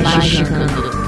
Magicando. Praise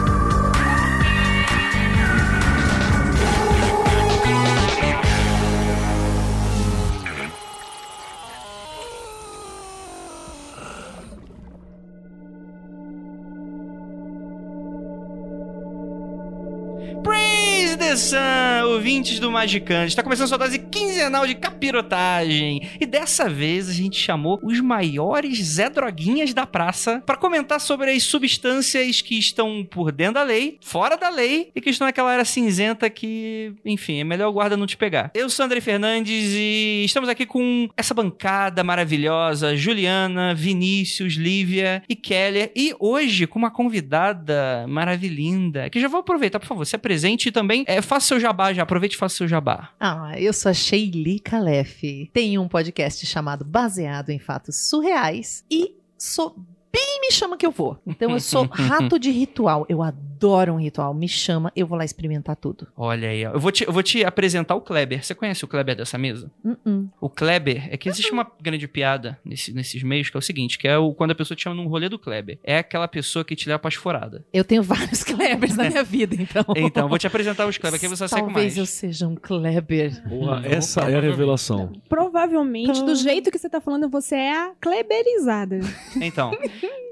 Magicante. Está começando sua dose quinzenal de capirotagem. E dessa vez a gente chamou os maiores Zé Droguinhas da praça para comentar sobre as substâncias que estão por dentro da lei, fora da lei e que estão naquela área cinzenta que, enfim, é melhor o guarda não te pegar. Eu sou André Fernandes e estamos aqui com essa bancada maravilhosa: Juliana, Vinícius, Lívia e Keller. E hoje com uma convidada maravilhinda que já vou aproveitar, por favor, se apresente e também é, faça seu jabá já. Aproveite e faça seu jabá. Ah, eu sou a Sheili Calef. Tenho um podcast chamado Baseado em Fatos Surreais e sou bem me chama que eu vou. Então eu sou rato de ritual. Eu adoro um ritual. Me chama, eu vou lá experimentar tudo. Olha aí, ó. Eu vou te, eu vou te apresentar o Kleber. Você conhece o Kleber dessa mesa? Uh-uh. O Kleber é que existe uma grande piada nesse- nesses meios que é o seguinte, que é o quando a pessoa te chama num rolê do Kleber. É aquela pessoa que te leva pra esforada. Eu tenho vários Klebers na minha vida, então. Então, vou te apresentar os Kleber, que aí você Talvez mais. eu seja um Kleber. Porra, Não, essa é a revelação. Provavelmente, do jeito que você tá falando, você é a Kleberizada. Então,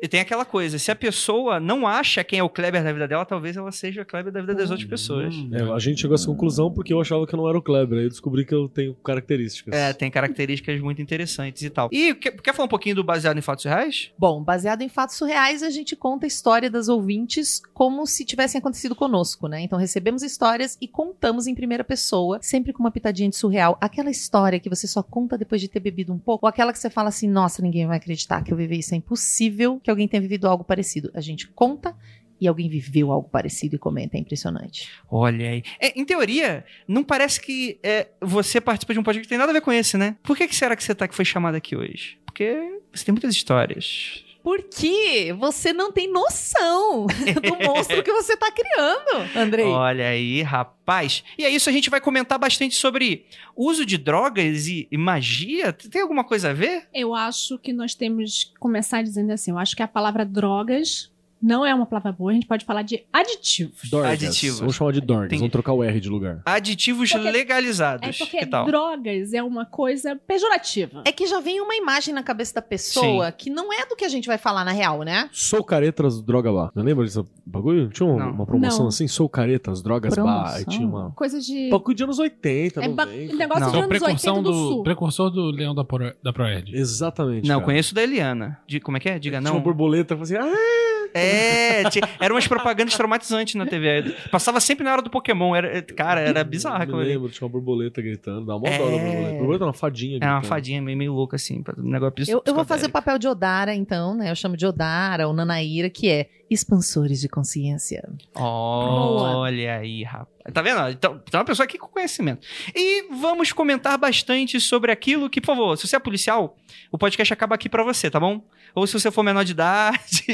e tem aquela coisa, se a pessoa não acha quem é o Kleber da vida dela, talvez ela seja o Kleber da vida das outras pessoas. Hum. É, a gente chegou a essa conclusão porque eu achava que eu não era o Kleber. Aí eu descobri que eu tenho características. É, tem características muito interessantes e tal. E quer, quer falar um pouquinho do baseado em fatos reais? Bom, baseado em fatos surreais, a gente conta a história das ouvintes como se tivessem acontecido conosco, né? Então recebemos histórias e contamos em primeira pessoa, sempre com uma pitadinha de surreal. Aquela história que você só conta depois de ter bebido um pouco, ou aquela que você fala assim, nossa, ninguém vai acreditar que eu vivi isso, é impossível que alguém tenha vivido algo parecido. A gente conta e alguém viveu algo parecido e comenta, é impressionante. Olha aí. É, em teoria, não parece que é, você participa de um podcast que tem nada a ver com esse, né? Por que, que será que você tá que foi chamado aqui hoje? Porque você tem muitas histórias. Porque você não tem noção do monstro que você tá criando, Andrei. Olha aí, rapaz. E é isso, a gente vai comentar bastante sobre uso de drogas e, e magia. Tem alguma coisa a ver? Eu acho que nós temos que começar dizendo assim: eu acho que a palavra drogas não é uma palavra boa, a gente pode falar de aditivos. Dorgas. Aditivos. Vamos chamar de Dorgas. Entendi. Vamos trocar o R de lugar. Aditivos Porque- legalizados. É porque que tal? drogas é uma coisa pejorativa. É que já vem uma imagem na cabeça da pessoa que não é do que a gente vai falar na real, né? Sou caretas, droga bar. Não lembra desse bagulho? Tinha uma, uma promoção Não. assim? Sou caretas, drogas bar. Promoção? tinha uma. Coisa de. Bagulho de anos 80, É ba- 90. negócio Não. de anos 80 precursor do, do, sul. precursor do Leão da, Pro, da Proerd. Exatamente. Não, cara. conheço da Eliana. De, como é que é? Diga Tinha não. uma borboleta, eu falei assim, ah, É, tinha- eram umas propagandas traumatizantes na TV. Passava sempre na hora do Pokémon. Era, cara, era bizarro me aquilo ali. lembro, tinha uma borboleta gritando, dá uma É. dó borboleta. Borboleta é uma fadinha É uma gritando. fadinha meio, meio louca, assim. Um negócio Eu, eu vou fazer o papel de Odara, então, né? Eu chamo de Odara ou Nanaíra, que é expansores de consciência. Olha aí, rapaz. Tá vendo? Então, tem uma pessoa aqui com conhecimento. E vamos comentar bastante sobre aquilo que, por favor, se você é policial, o podcast acaba aqui pra você, tá bom? Ou se você for menor de idade.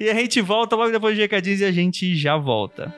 e a gente volta logo depois de recadinhos e a gente já volta.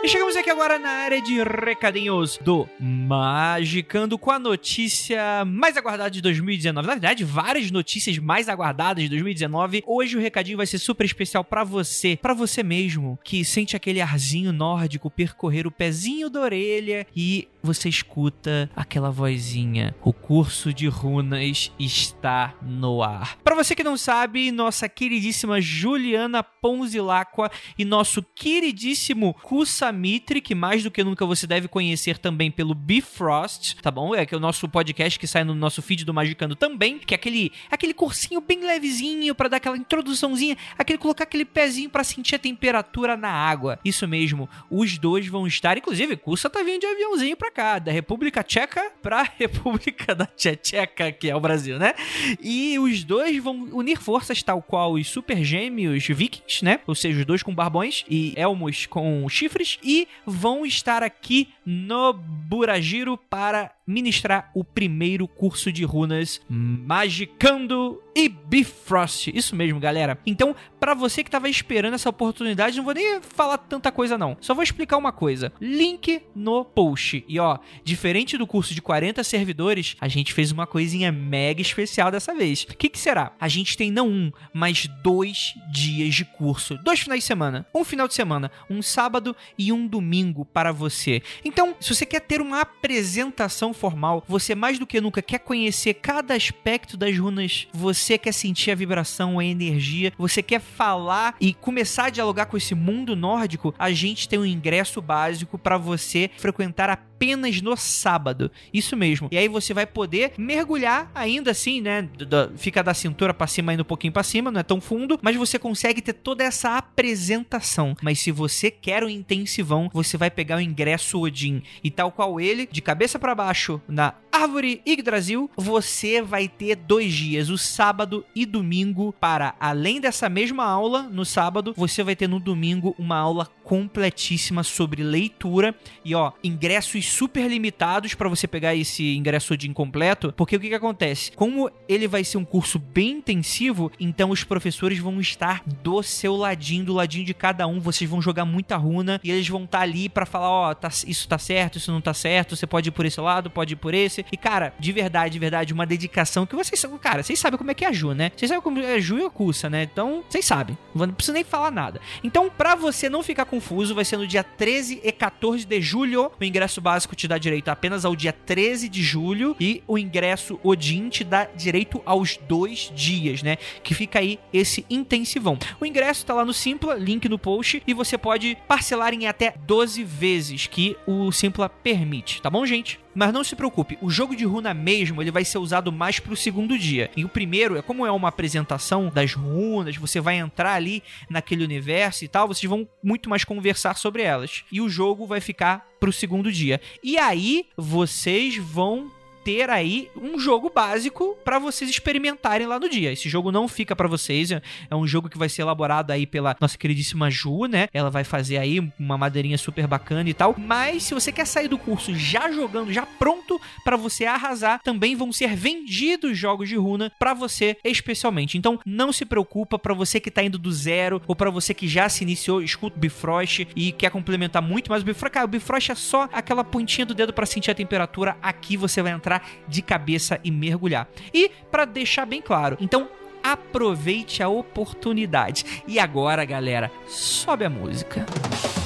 E chegamos aqui agora na área de recadinhos do Magicando com a notícia mais aguardada de 2019. Na verdade, várias notícias mais aguardadas de 2019. Hoje o recadinho vai ser super especial pra você, pra você mesmo, que sente aquele arzinho nórdico percorrer o pezinho da orelha e você escuta aquela vozinha. O curso de runas está no ar. Pra você que não sabe, nossa queridíssima Juliana Ponzilacqua e nosso queridíssimo Cussa Samitri, que mais do que nunca você deve conhecer também pelo Bifrost, tá bom? É que é o nosso podcast que sai no nosso feed do Magicando também, que é aquele, aquele cursinho bem levezinho pra dar aquela introduçãozinha, aquele colocar aquele pezinho pra sentir a temperatura na água. Isso mesmo, os dois vão estar, inclusive, Cursa tá vindo de aviãozinho pra cá, da República Tcheca pra República da Tcheca, que é o Brasil, né? E os dois vão unir forças, tal qual os super gêmeos vikings, né? Ou seja, os dois com barbões e elmos com chifres, e vão estar aqui no Burajiro para ministrar o primeiro curso de runas Magicando e Bifrost. Isso mesmo, galera. Então, pra você que tava esperando essa oportunidade, não vou nem falar tanta coisa não. Só vou explicar uma coisa. Link no post. E ó, diferente do curso de 40 servidores, a gente fez uma coisinha mega especial dessa vez. O que, que será? A gente tem não um, mas dois dias de curso. Dois finais de semana. Um final de semana, um sábado e um domingo para você. Então, se você quer ter uma apresentação formal, você mais do que nunca quer conhecer cada aspecto das runas, você quer sentir a vibração, a energia, você quer falar e começar a dialogar com esse mundo nórdico, a gente tem um ingresso básico para você frequentar apenas no sábado. Isso mesmo. E aí você vai poder mergulhar ainda assim, né? Fica da cintura pra cima, indo um pouquinho pra cima, não é tão fundo, mas você consegue ter toda essa apresentação. Mas se você quer o intensivão, você vai pegar o ingresso Odin e tal qual ele, de cabeça pra baixo na Árvore Yggdrasil, você vai ter dois dias, o sábado e domingo, para além dessa mesma aula, no sábado, você vai ter no domingo uma aula completíssima sobre leitura e ó, ingressos super limitados para você pegar esse ingresso de incompleto, porque o que que acontece? Como ele vai ser um curso bem intensivo, então os professores vão estar do seu ladinho, do ladinho de cada um, vocês vão jogar muita runa e eles vão estar ali para falar, ó, tá, isso tá certo, isso não tá certo, você pode ir por esse lado, pode ir por esse. E cara, de verdade, de verdade, uma dedicação que vocês são, cara, vocês sabem como é que é a Ju, né? Vocês sabem como é a Ju e a Cussa, né? Então, vocês sabem. Não preciso nem falar nada. Então, pra você não ficar confuso, vai ser no dia 13 e 14 de julho. O ingresso básico te dá direito apenas ao dia 13 de julho e o ingresso Odin te dá direito aos dois dias, né? Que fica aí esse intensivão. O ingresso tá lá no Simpla, link no post, e você pode parcelar em até 12 vezes que o Simpla permite, tá bom, gente? Mas não se preocupe, o jogo de runa mesmo, ele vai ser usado mais pro segundo dia. E o primeiro, é como é uma apresentação das runas, você vai entrar ali naquele universo e tal, vocês vão muito mais conversar sobre elas. E o jogo vai ficar pro segundo dia. E aí, vocês vão ter aí um jogo básico pra vocês experimentarem lá no dia. Esse jogo não fica pra vocês, é um jogo que vai ser elaborado aí pela nossa queridíssima Ju, né? Ela vai fazer aí uma madeirinha super bacana e tal. Mas se você quer sair do curso já jogando, já pronto pra você arrasar, também vão ser vendidos jogos de runa pra você especialmente. Então não se preocupa pra você que tá indo do zero ou pra você que já se iniciou, escuta o Bifrost e quer complementar muito mais o Bifrost. Cara, o Bifrost é só aquela pontinha do dedo pra sentir a temperatura. Aqui você vai entrar de cabeça e mergulhar. E pra deixar bem claro, então aproveite a oportunidade. E agora, galera, sobe a música. Pra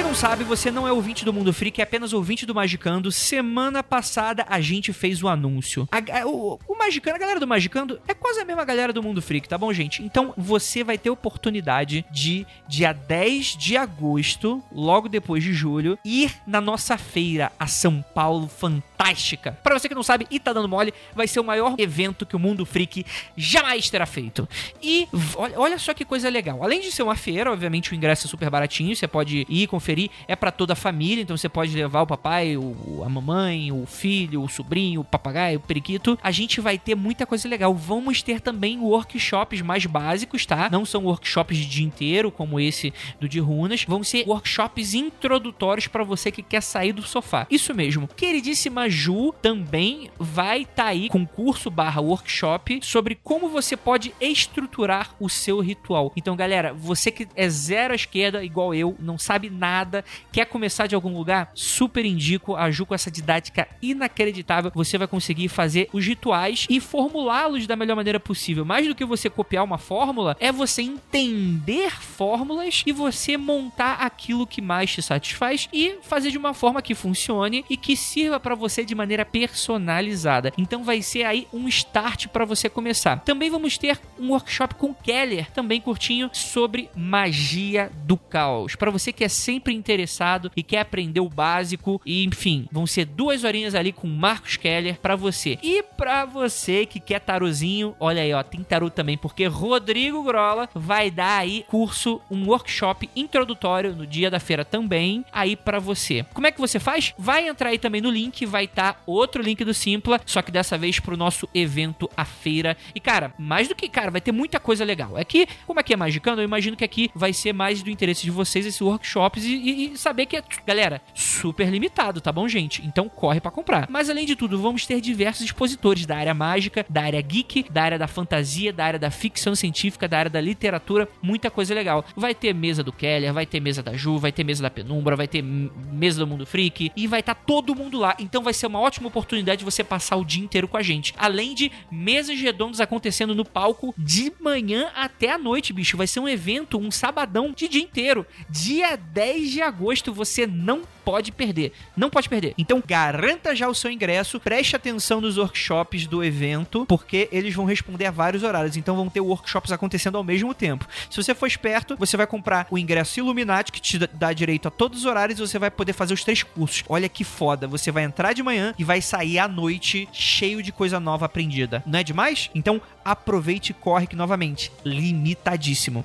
que não sabe, você não é ouvinte do Mundo Freak, é apenas ouvinte do Magicando. Semana passada a gente fez o anúncio. A- o, o Magicando, a galera do Magicando é quase a mesma galera do Mundo Freak, tá bom, gente? Então você vai ter oportunidade de, dia 10 de agosto, logo depois de julho, ir na nossa feira, a São Paulo Fantástica. Pra você que não sabe e tá dando mole, vai ser o maior evento que o Mundo Freak jamais terá feito. E olha, olha só que coisa legal. Além de ser uma feira, obviamente o ingresso é super baratinho, você pode ir conferir, é pra toda a família, então você pode levar o papai, o, a mamãe, o filho, o sobrinho, o papagaio, o periquito. A gente vai ter muita coisa legal. Vamos ter também workshops mais básicos, tá? Não são workshops de dia inteiro, como esse do de runas. Vão ser workshops introdutórios pra você que quer sair do sofá. Isso mesmo. Queridíssima Ju também vai estar aí com curso barra workshop sobre como você pode estruturar o seu ritual. Então, galera, você que é zero à esquerda, igual eu, não sabe nada nada, quer começar de algum lugar, super indico a Ju com essa didática inacreditável. Você vai conseguir fazer os rituais e formulá-los da melhor maneira possível. Mais do que você copiar uma fórmula, é você entender fórmulas e você montar aquilo que mais te satisfaz e fazer de uma forma que funcione e que sirva para você de maneira personalizada. Então vai ser aí um start para você começar. Também vamos ter um workshop com Keller, também curtinho, sobre magia do caos. Para você que é sempre interessado e quer aprender o básico, e enfim, vão ser duas horinhas ali com Marcos Keller para você. E para você que quer tarozinho, olha aí, ó, tem tarô também, porque Rodrigo Grola vai dar aí curso, um workshop introdutório no dia da feira também, aí para você. Como é que você faz? Vai entrar aí também no link, vai estar tá outro link do Simpla, só que dessa vez pro nosso evento, a feira. E cara, mais do que, cara, vai ter muita coisa legal. É que, como aqui é Magicando, eu imagino que aqui vai ser mais do interesse de vocês esses workshops e, e, saber que é, galera, super limitado, tá bom, gente? Então corre para comprar. Mas além de tudo, vamos ter diversos expositores da área mágica, da área geek, da área da fantasia, da área da ficção científica, da área da literatura, muita coisa legal. Vai ter mesa do Keller, vai ter mesa da Ju, vai ter mesa da Penumbra, vai ter mesa do Mundo Freak e vai estar tá todo mundo lá. Então vai ser uma ótima oportunidade de você passar o dia inteiro com a gente. Além de mesas redondas acontecendo no palco de manhã até a noite, bicho. Vai ser um evento, um sabadão de dia inteiro. Dia 10 de agosto, você não pode perder. Não pode perder. Então garanta já o seu ingresso, preste atenção nos workshops do evento, porque eles vão responder a vários horários. Então vão ter workshops acontecendo ao mesmo tempo. Se você for esperto, você vai comprar o ingresso Illuminati, que te dá direito a todos os horários, e você vai poder fazer os três cursos. Olha que foda. Você vai entrar de manhã e vai sair à noite cheio de coisa nova aprendida. Não é demais? Então aproveite e corre que novamente. Limitadíssimo.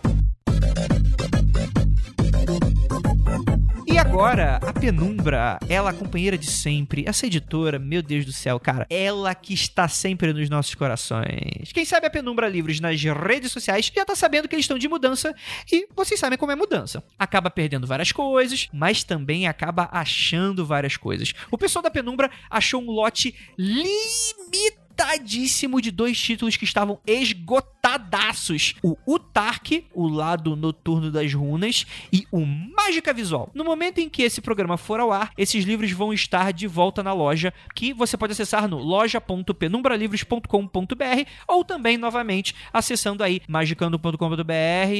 Agora, a Penumbra, ela companheira de sempre, essa editora, meu Deus do céu, cara, ela que está sempre nos nossos corações. Quem sabe a Penumbra Livros nas redes sociais já tá sabendo que eles estão de mudança e vocês sabem como é mudança. Acaba perdendo várias coisas, mas também acaba achando várias coisas. O pessoal da Penumbra achou um lote limitado limitadíssimo de dois títulos que estavam esgotadaços: o Utark, o lado noturno das runas, e o Mágica Visual. No momento em que esse programa for ao ar, esses livros vão estar de volta na loja, que você pode acessar no loja.penumbralivros.com.br ou também novamente acessando aí magicando.com.br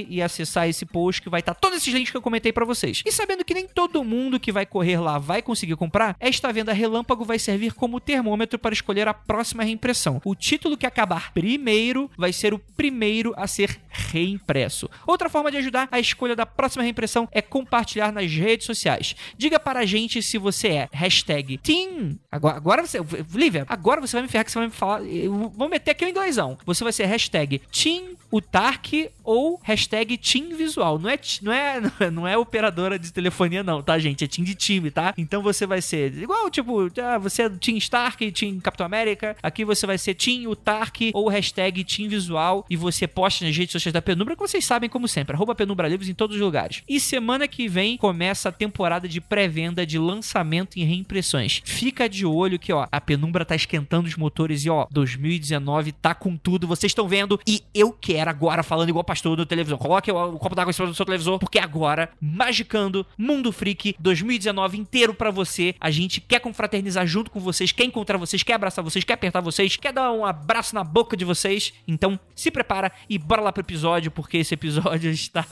e acessar esse post que vai estar todos esses links que eu comentei para vocês. E sabendo que nem todo mundo que vai correr lá vai conseguir comprar, esta venda relâmpago vai servir como termômetro para escolher a próxima reimpressão reimpressão. O título que acabar primeiro vai ser o primeiro a ser reimpresso. Outra forma de ajudar a escolha da próxima reimpressão é compartilhar nas redes sociais. Diga para a gente se você é hashtag Team. Agora, agora você. Lívia, agora você vai me ferrar que você vai me falar. Eu vou meter aqui o inglêsão. Você vai ser hashtag Team Utark ou hashtag Team Visual. Não é, não, é, não é operadora de telefonia, não, tá, gente? É Team de time, tá? Então você vai ser igual, tipo, ah, você é Team Stark, Team Capitão América. Aqui você você vai ser Team Utark ou hashtag Team Visual e você posta nas redes sociais da Penumbra, que vocês sabem como sempre, arroba Penumbra Livros em todos os lugares. E semana que vem começa a temporada de pré-venda de lançamento e reimpressões. Fica de olho que, ó, a Penumbra tá esquentando os motores e, ó, 2019 tá com tudo, vocês estão vendo e eu quero agora, falando igual pastor do televisor, coloque o, copo d'água em cima do seu televisor, porque agora, Magicando, Mundo Freak 2019 inteiro para você, a gente quer confraternizar junto com vocês, quer encontrar vocês, quer abraçar vocês, quer apertar vocês, vocês, quer dar um abraço na boca de vocês. Então se prepara e bora lá pro episódio, porque esse episódio está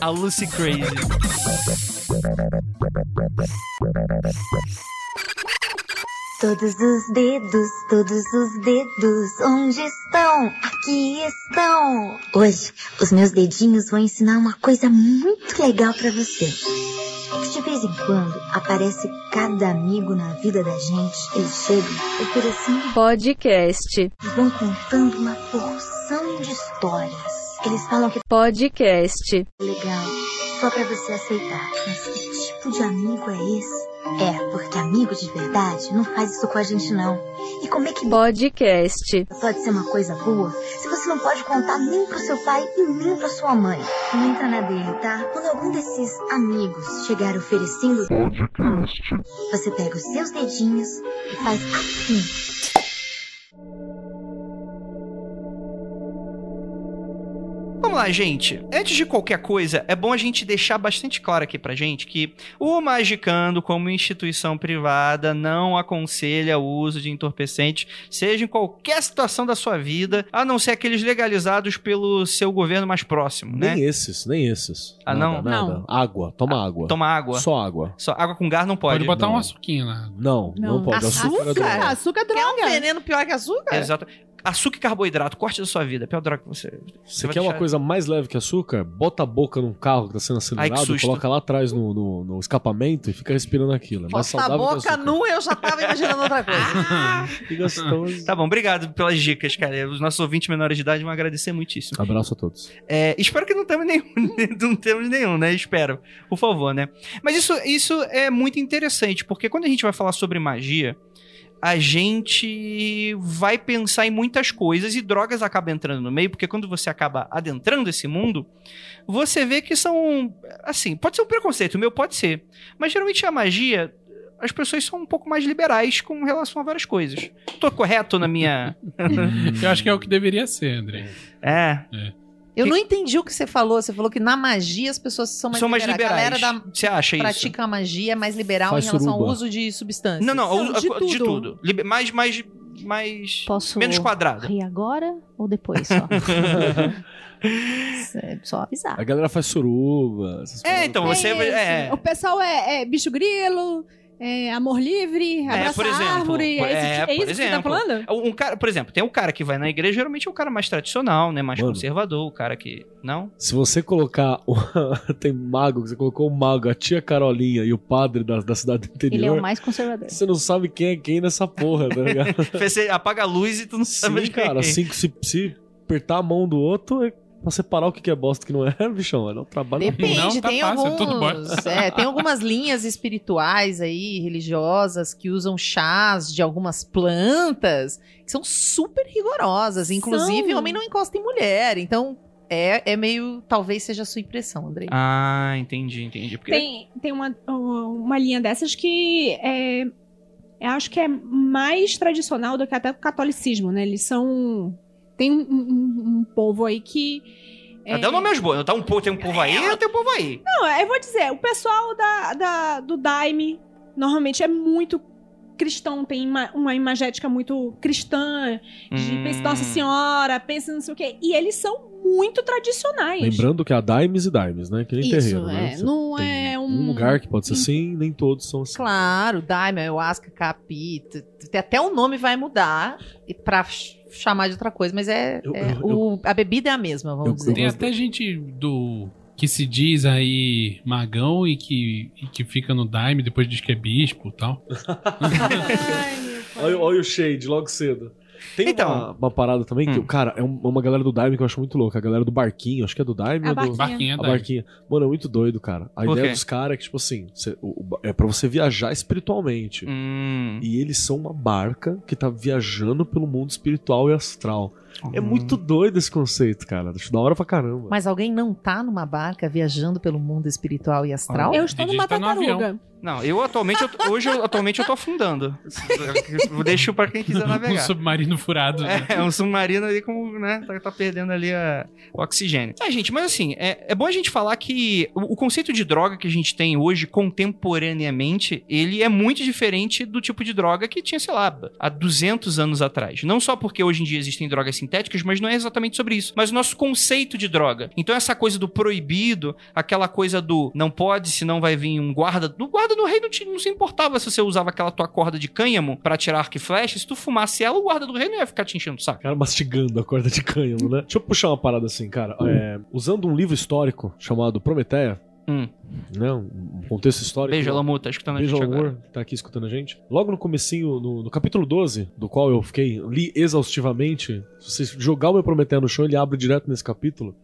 a Lucy Crazy. Todos os dedos, todos os dedos, onde estão? Aqui estão! Hoje, os meus dedinhos vão ensinar uma coisa muito legal para você. De vez em quando aparece cada amigo na vida da gente. Eles chegam oferecendo podcast e vão contando uma porção de histórias. Eles falam que podcast legal, só para você aceitar. Mas que tipo de amigo é esse? É, porque amigo de verdade não faz isso com a gente não. E como é que podcast pode ser uma coisa boa se você não pode contar nem pro seu pai e nem pra sua mãe? Não entra na dele, tá? Quando algum desses amigos chegar oferecendo podcast, você pega os seus dedinhos e faz assim. Vamos lá, gente. Antes de qualquer coisa, é bom a gente deixar bastante claro aqui pra gente que o Magicando, como instituição privada, não aconselha o uso de entorpecentes, seja em qualquer situação da sua vida, a não ser aqueles legalizados pelo seu governo mais próximo, né? Nem esses, nem esses. Ah, Nada, não? Nada. Não. Água, toma água. Toma água. Só água. Só água com gás não pode. Pode botar não. um açuquinho lá. Não, não, Não. pode. Açúcar, é Açúcar? droga. Açúcar é Quer um droga. veneno pior que açúcar? Exato. Açúcar e carboidrato, corte da sua vida. É a pior droga que você. Você vai quer uma coisa mais leve que açúcar? Bota a boca num carro que tá sendo Ai, acelerado, susto. coloca lá atrás no, no, no escapamento e fica respirando aquilo. É mais Bota a saudável que boca nua, eu já tava imaginando outra coisa. Que gostoso. Tá bom, obrigado pelas dicas, cara. Os nossos ouvintes menores de idade vão agradecer muitíssimo. Abraço a todos. É, espero que não temos nenhum, não temos nenhum, né? Espero, por favor, né? Mas isso, isso é muito interessante, porque quando a gente vai falar sobre magia, a gente vai pensar em muitas coisas e drogas acabam entrando no meio, porque quando você acaba adentrando esse mundo, você vê que são, assim, pode ser um preconceito, o meu pode ser, mas geralmente a magia as pessoas são um pouco mais liberais com relação a várias coisas. Tô correto na minha. Eu acho que é o que deveria ser, André. É. Eu não entendi o que você falou. Você falou que na magia as pessoas são mais são mais liberais. A galera da Você acha isso? pratica a magia é mais liberal Faz em relação suruba. ao uso de substâncias. Não, não, Não, de a- de tudo. tudo. Liber- Mais, mais, mais. Posso Menos quadrado. rir agora ou depois só? É só avisar. A galera faz suruba. É, então, você. isso. É, O pessoal é, é bicho grilo, é amor livre, abraça por exemplo, árvore. por- É, é, isso, é isso que você tá exemplo. falando? um cara, por exemplo, tem um cara que vai na igreja, geralmente é o cara mais tradicional, né? Mais Mano. conservador, o cara que. Não? Se você colocar. o- Tem mago, você colocou o mago, a tia Carolinha e o padre da, da cidade do Ele é interior. o mais conservador. Você não sabe quem é quem nessa porra, tá ligado? Você apaga a luz e tu não sabe Sim, de quem é cara, quem. assim, se, se apertar a mão do outro, é pra separar o que é bosta e o que não é, bichão. É um trabalho. Depende, Não, tá tem fácil, é tudo alguns. É, tem algumas linhas espirituais aí, religiosas, que usam chás de algumas plantas que são super rigorosas. Inclusive, São. homem não encosta em mulher. Então, é, é meio. Talvez seja a sua impressão, Andrei. Ah, entendi, entendi. Porque Tem, tem uma, uma linha dessas que é, eu acho que é mais tradicional do que até o catolicismo, né? Eles são. Tem um, um- um povo aí que. é- Até o nome é os bons. Tá um, po- tem um povo aí, tem um povo aí. Não, eu vou dizer, o pessoal da, da- do Daime normalmente é muito cristão, tem ima- uma imagética muito cristã, de Hum. pensa em Nossa Senhora, pensa não sei o quê. E eles são muito tradicionais. Lembrando que há Dimes e Dimes, né? Que nem Isso, terreiro, né? é. Você Não é um- Um lugar que pode ser assim, nem todos são assim. Claro, daime, ayahuasca, capi. Até o nome vai mudar e pra chamar de outra coisa, mas é. Eu- é- eu- o- a bebida é a mesma, vamos Eu- dizer. Tem até gente do. que se diz aí magão e que, e que fica no Daime, depois diz que é bispo e tal. Olha, olha o shade logo cedo. Tem Então. uma, uma parada também que, Hum. cara, é um- uma galera do Daime que eu acho muito louca. A galera do Barquinho, acho que é do Daime A ou do... Barquinho. Barquinha é A barquinha. Mano, é muito doido, cara. A Por ideia quê? dos caras é que, tipo assim, cê- o- o- é pra você viajar espiritualmente. Hum. E eles são uma barca que tá viajando pelo mundo espiritual e astral. É muito doido esse conceito, cara. Acho da hora pra caramba. Mas alguém não tá numa barca viajando pelo mundo espiritual e astral? Eu estou numa tá tartaruga. Não, eu atualmente, eu tô- hoje eu, atualmente eu tô afundando. Eu Deixo pra quem quiser Um navegar. submarino furado. né? É, um submarino ali com, né, tá, tá perdendo ali a- o oxigênio. É, gente, mas assim, é, é bom a gente falar que o, o conceito de droga que a gente tem hoje, contemporaneamente, ele é muito diferente do tipo de droga que tinha, sei lá, há 200 anos atrás. Não só porque hoje em dia existem drogas sintéticas, mas não é exatamente sobre isso. Mas o nosso conceito de droga. Então essa coisa do proibido, aquela coisa do não pode, senão vai vir um guarda... O guarda no rei não, te- não se importava se você usava aquela tua corda de cânhamo pra tirar arco e flecha. Se tu fumasse ela, o guarda do rei não ia ficar te enchendo o saco. Cara mastigando a corda de cânhamo, né? Deixa eu puxar uma parada assim, cara. É, usando um livro histórico chamado Prometeia, Hum. né? Um contexto histórico. Beijo, tá escutando a Beijo, gente amor, agora. tá aqui escutando a gente. Logo no comecinho, no, no capítulo 12, do qual eu fiquei, li exaustivamente, se você jogar o meu Prometeia no chão, ele abre direto nesse capítulo,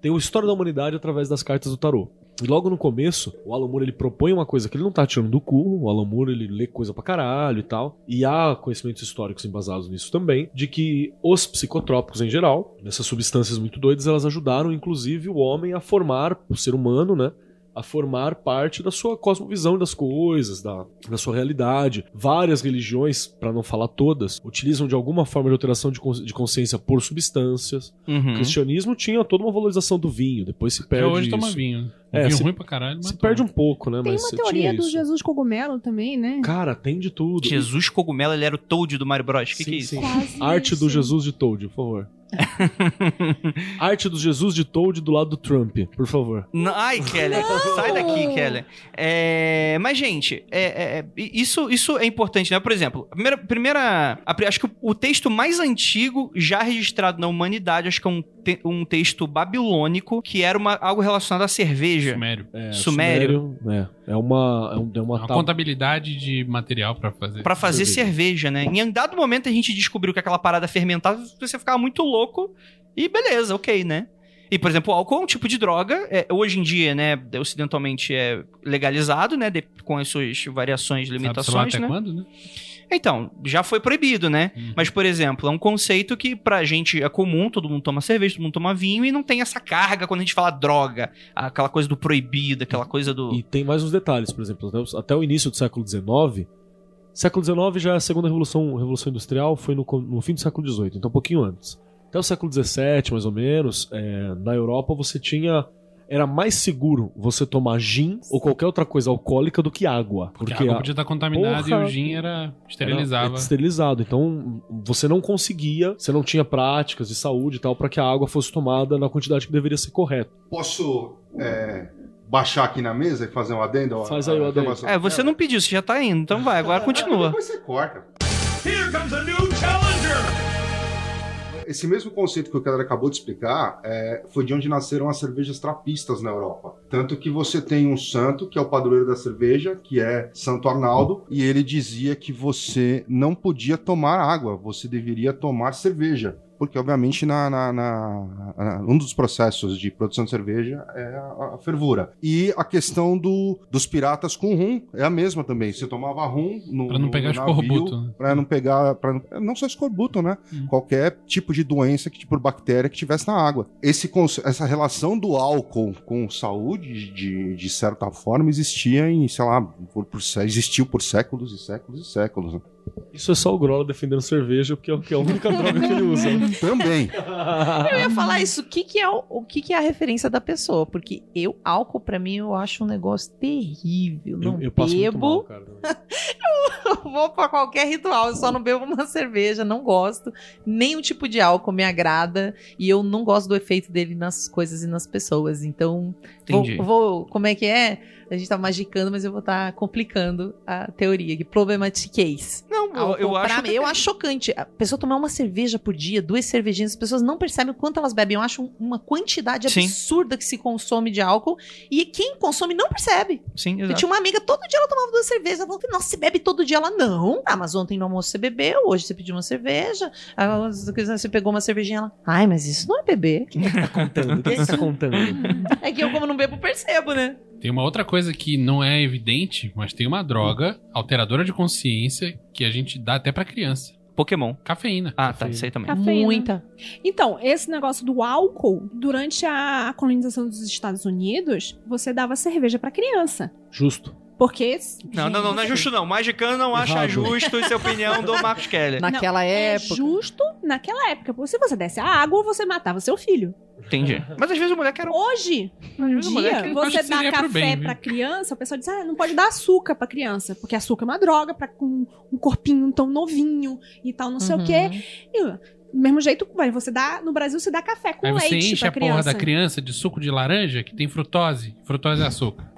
tem o História da Humanidade através das cartas do tarô. E logo no começo, o Alan Moore, ele propõe uma coisa que ele não tá tirando do cu, o Alan Moore, ele lê coisa pra caralho e tal, e há conhecimentos históricos embasados nisso também, de que os psicotrópicos em geral, nessas substâncias muito doidas, elas ajudaram inclusive o homem a formar o ser humano, né? a formar parte da sua cosmovisão das coisas, da, da sua realidade. Várias religiões, para não falar todas, utilizam de alguma forma de alteração de, cons- de consciência por substâncias. Uhum. O cristianismo tinha toda uma valorização do vinho, depois se Até perde hoje isso. toma vinho. É, vinho se- ruim pra caralho, mas Se toma. perde um pouco, né? Tem Mas uma teoria do isso. Jesus Cogumelo também, né? Cara, tem de tudo. Jesus Cogumelo, ele era o Toad do Mario Bros. O que, que é isso? Arte do isso. Jesus de Toad, por favor. Arte do Jesus de Toad do lado do Trump, por favor. Não, ai, Kelly, sai daqui, Kelly. É, mas, gente, é, é, é, isso, isso é importante, né? Por exemplo, a primeira. primeira a acho que o, o texto mais antigo já registrado na humanidade, acho que é um, te- um texto babilônico, que era uma, algo relacionado à cerveja. Sumério. É, Sumério. Sumério, É, é uma, é um- é uma, Uma tab- contabilidade de material pra fazer. Pra fazer cerveja, né? Em um dado momento a gente descobriu que aquela parada fermentava, você ficava muito louco e beleza, ok, né? E, por exemplo, o álcool é um tipo de droga, é, hoje em dia, né, ocidentalmente é legalizado, né, de- com as suas variações, Sabe, sei lá limitações, até né? quando, né? Então, já foi proibido, né? Uhum. Mas, por exemplo, é um conceito que pra gente é comum, todo mundo toma cerveja, todo mundo toma vinho, e não tem essa carga quando a gente fala droga, aquela coisa do proibido, aquela coisa do... E tem mais uns detalhes, por exemplo, até o- até o início do século XIX. Século XIX já é a segunda revolução, revolução industrial, foi no, no fim do século XVIII, então um pouquinho antes. Até o século XVII, mais ou menos, é, na Europa você tinha. Era mais seguro você tomar gin ou qualquer outra coisa alcoólica do que água. Porque, Porque a água a- podia estar contaminada Porra. e o gin era Era esterilizava. esterilizado. Então você não conseguia, você não tinha práticas de saúde e tal para que a água fosse tomada na quantidade que deveria ser correta. Posso é, baixar aqui na mesa e fazer um adendo? Faz aí o adendo. informação É, você não pediu, você já tá indo, então vai, agora continua. Depois você corta. Esse mesmo conceito que o Keller acabou de explicar é, foi de onde nasceram as cervejas trapistas na Europa. Tanto que você tem um santo, que é o padroeiro da cerveja, que é Santo Arnaldo, e ele dizia que você não podia tomar água, você deveria tomar cerveja. Porque, obviamente, na, na- na- na- um dos processos de produção de cerveja é a, a fervura. E a questão do, dos piratas com rum é a mesma também. Você tomava rum no, Pra não no pegar escorbuto, né? Pra não pegar. Pra não, não só escorbuto, né? Hum. Qualquer tipo de doença que, por bactéria que tivesse na água. Esse, essa relação do álcool com saúde, de, de certa forma, existia em, sei lá, por, por existiu por séculos e séculos e séculos. né? Isso é só o Grola defendendo cerveja, porque é o- que é a única droga que ele usa. Também. Eu ia falar isso, o que que é o, o que que é a referência da pessoa? Porque eu, álcool pra mim, eu acho um negócio terrível. Não eu, eu passo muito mal, bebo, cara. eu vou pra qualquer ritual, eu só não bebo uma cerveja, não gosto. Nenhum tipo de álcool me agrada e eu não gosto do efeito dele nas coisas e nas pessoas. Então, vou, vou- como é que é? A gente tá magicando, mas eu vou estar complicando a teoria, que problematiquez. Não, eu, Álcool, eu pra acho. mim, eu acho chocante. A pessoa tomar uma cerveja por dia, duas cervejinhas, as pessoas não percebem o quanto elas bebem. Eu acho uma quantidade Sim. absurda que se consome de álcool. E quem consome não percebe. Sim, Eu exato. tinha uma amiga, todo dia ela tomava duas cervejas. Ela falou, nossa, você bebe todo dia? Ela, não. Ah, mas ontem no almoço você bebeu, hoje você pediu uma cerveja. Ah, Você pegou uma cervejinha, ela, ai, mas isso não é beber. O que tá contando? O que você tá contando? É que eu, como não bebo, percebo, né? Tem uma outra coisa que não é evidente, mas tem uma droga alteradora de consciência que a gente dá até pra criança. Pokémon. Cafeína. Ah, tá, isso aí também. Cafeína. Muita. Então, esse negócio do álcool, durante a colonização dos Estados Unidos, você dava cerveja pra criança. Justo. Porque. Não, não, não, não é justo não. Magicano não acha Errado. justo isso é a opinião do Marcos Keller. Naquela É época. justo naquela época. Porque se você desse a água, você matava seu filho. Entendi. Mas às vezes o moleque era um... Hoje, um dia, você dá café bem, viu? pra criança, o pessoal diz, ah, não pode dar açúcar pra criança, porque açúcar é uma droga pra com um corpinho tão novinho e tal, não sei o Uhum. quê. E, do mesmo jeito, vai, você dá, no Brasil você dá café com Aí você leite enche pra a porra criança. da criança de suco de laranja que tem frutose. Frutose é açúcar.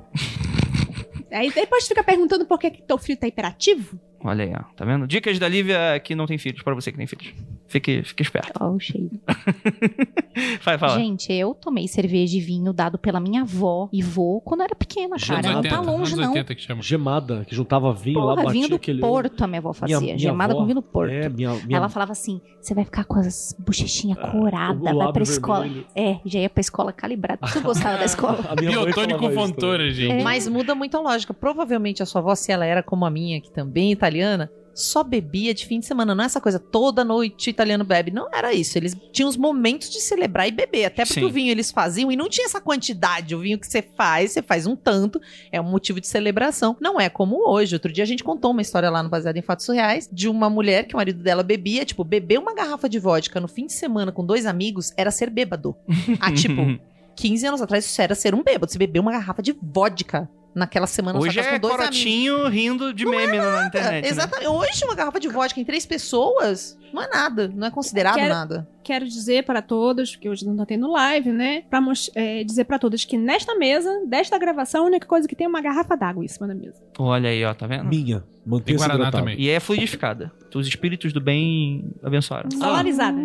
Aí depois fica perguntando por que, que teu filho tá hiperativo. Olha aí, ó. Tá vendo? Dicas da Lívia que não tem filhos, pra você que tem filhos. Fique, fique esperto. Ó, o cheiro. Vai, fala. Gente, eu tomei cerveja e vinho dado pela minha avó e vô quando eu era pequena, cara. Não tá longe, anos não. 80 que chama. Gemada, que juntava vinho lá, Porra, batia vinho do aquele... Porto a minha avó fazia. Minha- minha Gemada avó- com vinho do Porto. É, minha... minha... Ela falava assim: você vai ficar com as bochechinhas o coradas, vai pra escola. vermelho. É, já ia pra escola calibrada. Tu gostava da escola? Biotônico isso Fontoura, gente. É. Mas muda muito a lógica. Provavelmente a sua avó, se ela era como a minha, que também é italiana, só bebia de fim de semana. Não é essa coisa toda noite italiano bebe. Não era isso. Eles tinham os momentos de celebrar e beber. Até porque Sim. o vinho eles faziam e não tinha essa quantidade. O vinho que você faz, você faz um tanto, é um motivo de celebração. Não é como hoje. Outro dia a gente contou uma história lá no Baseado em Fatos Surreais de uma mulher que o marido dela bebia. Tipo, beber uma garrafa de vodka no fim de semana com dois amigos era ser bêbado. Ah, tipo, 15 anos atrás isso era ser um bêbado. Você bebeu uma garrafa de vodka naquela semana Hoje casa é com dois amigos. corotinho rindo de meme na internet. né? Exatamente. Hoje, uma garrafa de vodka em três pessoas não é nada. Não é considerado Quero- nada. Quero dizer para todos, porque hoje não tá tendo live, né? Pra mos- é, dizer para todos que nesta mesa, desta gravação, a única coisa que tem é uma garrafa d'água em cima da mesa. Olha aí, ó, tá vendo? Minha. Mantenha-se Guaraná também. E é fluidificada. Os espíritos do bem abençoaram. Solarizada.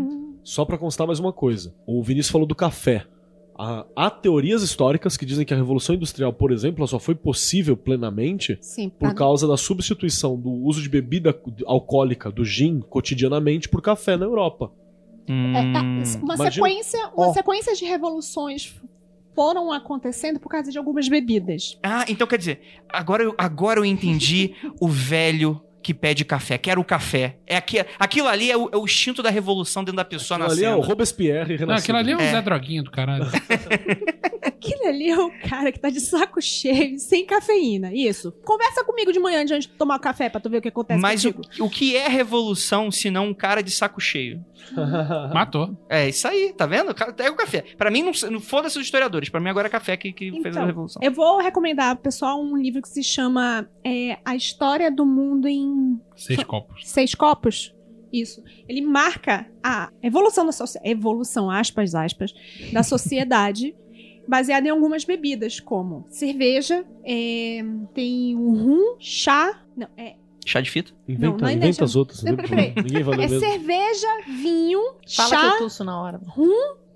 Só pra constar mais uma coisa. O Vinícius falou do café. Há, há teorias históricas que dizem que a Revolução Industrial, por exemplo, só foi possível plenamente Sim, por pra- causa da substituição do uso de bebida alcoólica, do gin, cotidianamente, por café na Europa. Hum, É, tá, uma imagina- sequência, uma Ó. sequência de revoluções foram acontecendo por causa de algumas bebidas. Ah, então quer dizer, agora eu, agora eu entendi o velho que pede café. Quero o café. É aqui, aquilo ali é o, é o instinto da revolução dentro da pessoa Aquilo ali é o. Robespierre Não, aquilo ali é um É. Zé Droguinha do caralho. Aquele ali é o cara que tá de saco cheio, sem cafeína. Isso. Conversa comigo de manhã antes de tomar café pra tu ver o que acontece Mas o, o que é revolução se não um cara de saco cheio? Matou. É isso aí, tá vendo? O cara pega o café. Pra mim, não, não foda-se os historiadores. Pra mim, agora é café que, que fez a Então, revolução. Eu vou recomendar pro pessoal um livro que se chama é, A História do Mundo em Seis copos. Seis Copos. Isso. Ele marca a evolução da sociedade. Evolução, aspas, aspas, da sociedade. Baseada em algumas bebidas, como cerveja, é, tem o rum, chá. Não, é, Chá de fita? Inventa, Não, não é inventa deixa- as outras. Não, peraí, peraí. Ninguém vai ler é mesmo. cerveja, vinho, Fala chá. que eu tuço na hora.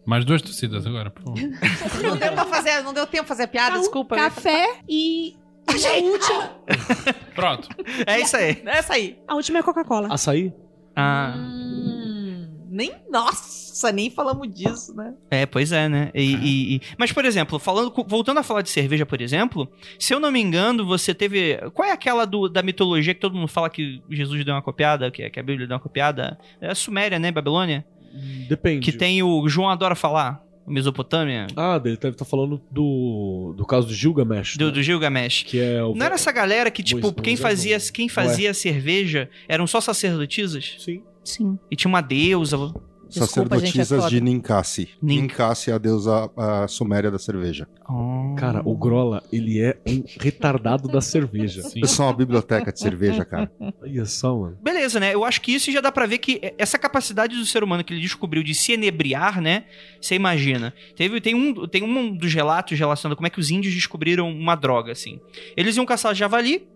Mais duas torcidas agora, por favor. Não deu, pra fazer, não deu tempo pra fazer piada, Ca- desculpa. Café e. e a, última, Pronto. É isso aí. Essa aí. a última é Coca-Cola. Açaí? Ah, Hum, nem, nossa, nem falamos disso, né? é, pois é, né? E, e- e- Mas, por exemplo, falando, voltando a falar de cerveja, por exemplo, se eu não me engano, você teve. Qual é aquela do- da mitologia que todo mundo fala que Jesus deu uma copiada, que, que a Bíblia deu uma copiada? É a Suméria, né? Babilônia? Depende. Que tem o. João adora falar. Mesopotâmia. Ah, ele deve estar falando do, do caso do Gilgamesh. Do, né? do Gilgamesh. Que é o. Não era essa galera que, tipo, Moisés, quem fazia, quem fazia cerveja eram só sacerdotisas? Sim. Sim. E tinha uma deusa. Desculpa, gente, é Sacerdotisas de Ninkasi. Nin- Ninkasi é a deusa a suméria da cerveja. Cara, o Grola, ele é um retardado da cerveja. Sim. Eu sou uma biblioteca de cerveja, cara. Olha só, mano. Beleza, né? Eu acho que isso já dá pra ver que essa capacidade do ser humano que ele descobriu de se enebriar, né? Você imagina. Teve, tem, um, tem um dos relatos relacionando como é que os índios descobriram uma droga, assim. Eles iam caçar javali,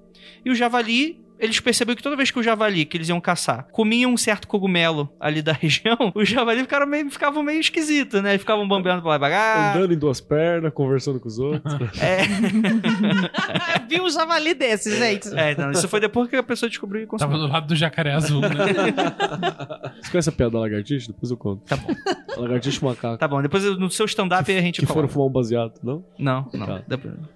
e o javali. Eles perceberam que toda vez que o javali que eles iam caçar comia um certo cogumelo ali da região, os javali ficaram meio, ficavam meio esquisitos, né? Ficavam bambeando pra lá e pra cá. Andando em duas pernas, conversando com os outros. É, Viu um javali desse, gente. é, não, isso foi depois que a pessoa descobriu e Tava consumiu. do lado do jacaré azul, né? Você conhece a piada da lagartixa? Depois eu conto. Tá bom. A lagartixa e macaco. Tá bom, depois no seu stand-up a gente que foram fumar um baseado, não? Não, não. Tá.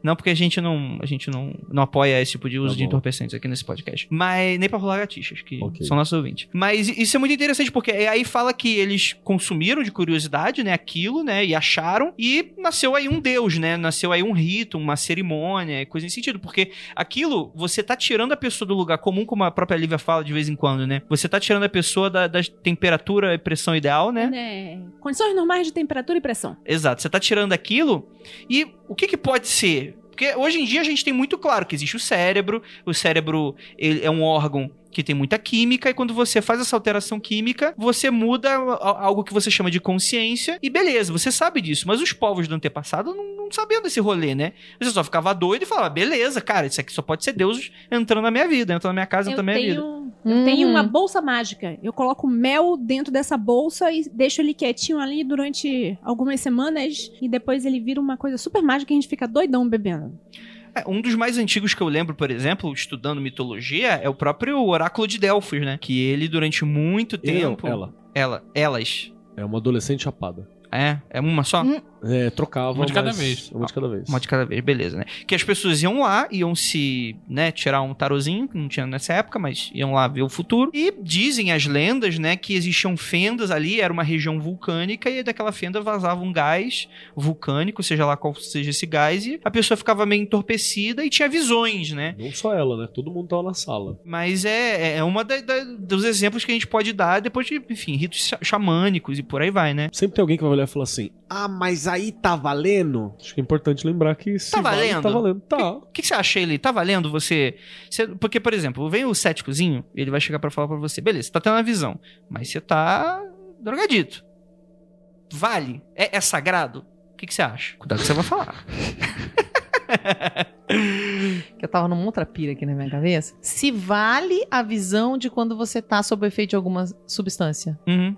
Não, porque a gente não, a gente não, não apoia esse tipo de uso Tá de entorpecentes aqui nesse podcast. Mas nem pra rolar gatixas, que Ok. são nossos ouvintes. Mas isso é muito interessante, porque aí fala que eles consumiram de curiosidade, né, aquilo, né, e acharam, e nasceu aí um deus, né, nasceu aí um rito, uma cerimônia, coisa nesse sentido, porque aquilo, você tá tirando a pessoa do lugar comum, como a própria Lívia fala de vez em quando, né, você tá tirando a pessoa da, da temperatura e pressão ideal, né, Né? Condições normais de temperatura e pressão. Exato, você tá tirando aquilo e o que que pode ser? Porque hoje em dia a gente tem muito claro que existe o cérebro, o cérebro é um órgão que tem muita química e quando você faz essa alteração química, você muda algo que você chama de consciência e beleza, você sabe disso, mas os povos do antepassado não, não sabiam desse rolê, né? Você só ficava doido e falava, beleza, cara, isso aqui só pode ser Deus entrando na minha vida, entrando na minha casa, entrando na minha vida. tenho, eu Hum. tenho uma bolsa mágica. Eu coloco mel dentro dessa bolsa e deixo ele quietinho ali durante algumas semanas. E depois ele vira uma coisa super mágica e a gente fica doidão bebendo. É, um dos mais antigos que eu lembro, por exemplo, estudando mitologia, é o próprio Oráculo de Delfos, né? Que ele, durante muito tempo. ela. Ela. Elas. É uma adolescente chapada. É? É uma só? Hum. É, trocava. Uma de cada vez. Uma de cada vez. Uma de cada vez, beleza, né? Que as pessoas iam lá, iam se, né, tirar um tarozinho, que não tinha nessa época, mas iam lá ver o futuro. E dizem as lendas, né, que existiam fendas ali, era uma região vulcânica, e daquela fenda vazava um gás vulcânico, seja lá qual seja esse gás, e a pessoa ficava meio entorpecida e tinha visões, né? Não só ela, né? Todo mundo tava na sala. Mas é, é uma da- da- dos exemplos que a gente pode dar depois de, enfim, ritos xa- xamânicos e por aí vai, né? Sempre tem alguém que vai olhar e falar assim: Ah, mas aí tá valendo? Acho que é importante lembrar que se Tá vale, valendo? tá valendo. Tá. O que, que você acha ele? Tá valendo você, você- Porque, por exemplo, vem o céticozinho, ele vai chegar pra falar pra você, beleza, você tá tendo uma visão, mas você tá drogadito. Vale? É, é sagrado? O que, que você acha? Cuidado que você vai falar. que eu tava numa outra pira aqui na minha cabeça. Se vale a visão de quando você tá sob o efeito de alguma substância. Uhum.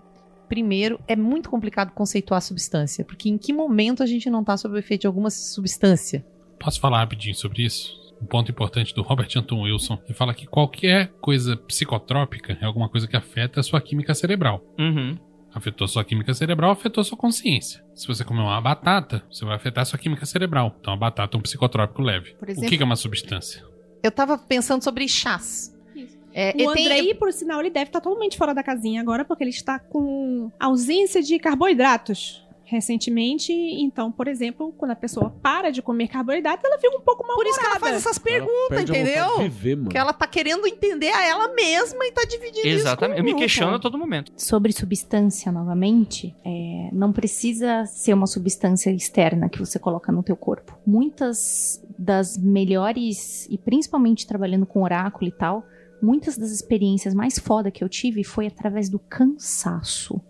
Primeiro, é muito complicado conceituar substância, porque em que momento a gente não tá sob o efeito de alguma substância? Posso falar rapidinho sobre isso? Um ponto importante do Robert Anton Wilson. Ele fala que qualquer coisa psicotrópica é alguma coisa que afeta a sua química cerebral. Uhum. Afetou sua química cerebral, afetou sua consciência. Se você comer uma batata, você vai afetar sua química cerebral. Então a batata é um psicotrópico leve. Por O exemplo- que que é uma substância? Eu tava pensando sobre chás. É, O e tem- Andrei, por sinal, ele deve estar totalmente fora da casinha agora, porque ele está com ausência de carboidratos recentemente. Então, por exemplo, quando a pessoa para de comer carboidrato, ela fica um pouco mal Por isso que ela faz essas perguntas, entendeu? de viver. Que ela tá querendo entender a ela mesma e tá dividindo Exatamente. Eu isso com me o questiono a todo momento. Sobre substância, novamente, é, não precisa ser uma substância externa que você coloca no teu corpo. Muitas das melhores, e principalmente trabalhando com oráculo e tal, muitas das experiências mais foda que eu tive foi através do cansaço.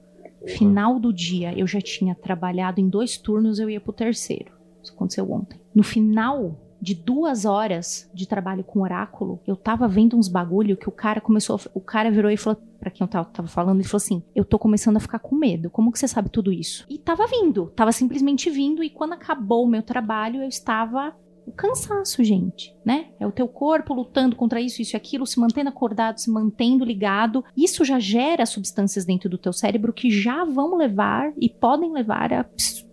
Final do dia, eu já tinha trabalhado em dois turnos, eu ia pro terceiro. Isso aconteceu ontem. No final de duas horas de trabalho com oráculo, eu tava vendo uns bagulho que o cara começou. O cara virou e falou pra quem eu tava, tava falando, ele falou assim: Eu tô começando a ficar com medo. Como que você sabe tudo isso? E tava vindo, tava simplesmente vindo, e quando acabou o meu trabalho, eu estava. O cansaço, gente, né? É o teu corpo lutando contra isso, isso e aquilo, se mantendo acordado, se mantendo ligado. Isso já gera substâncias dentro do teu cérebro que já vão levar e podem levar a,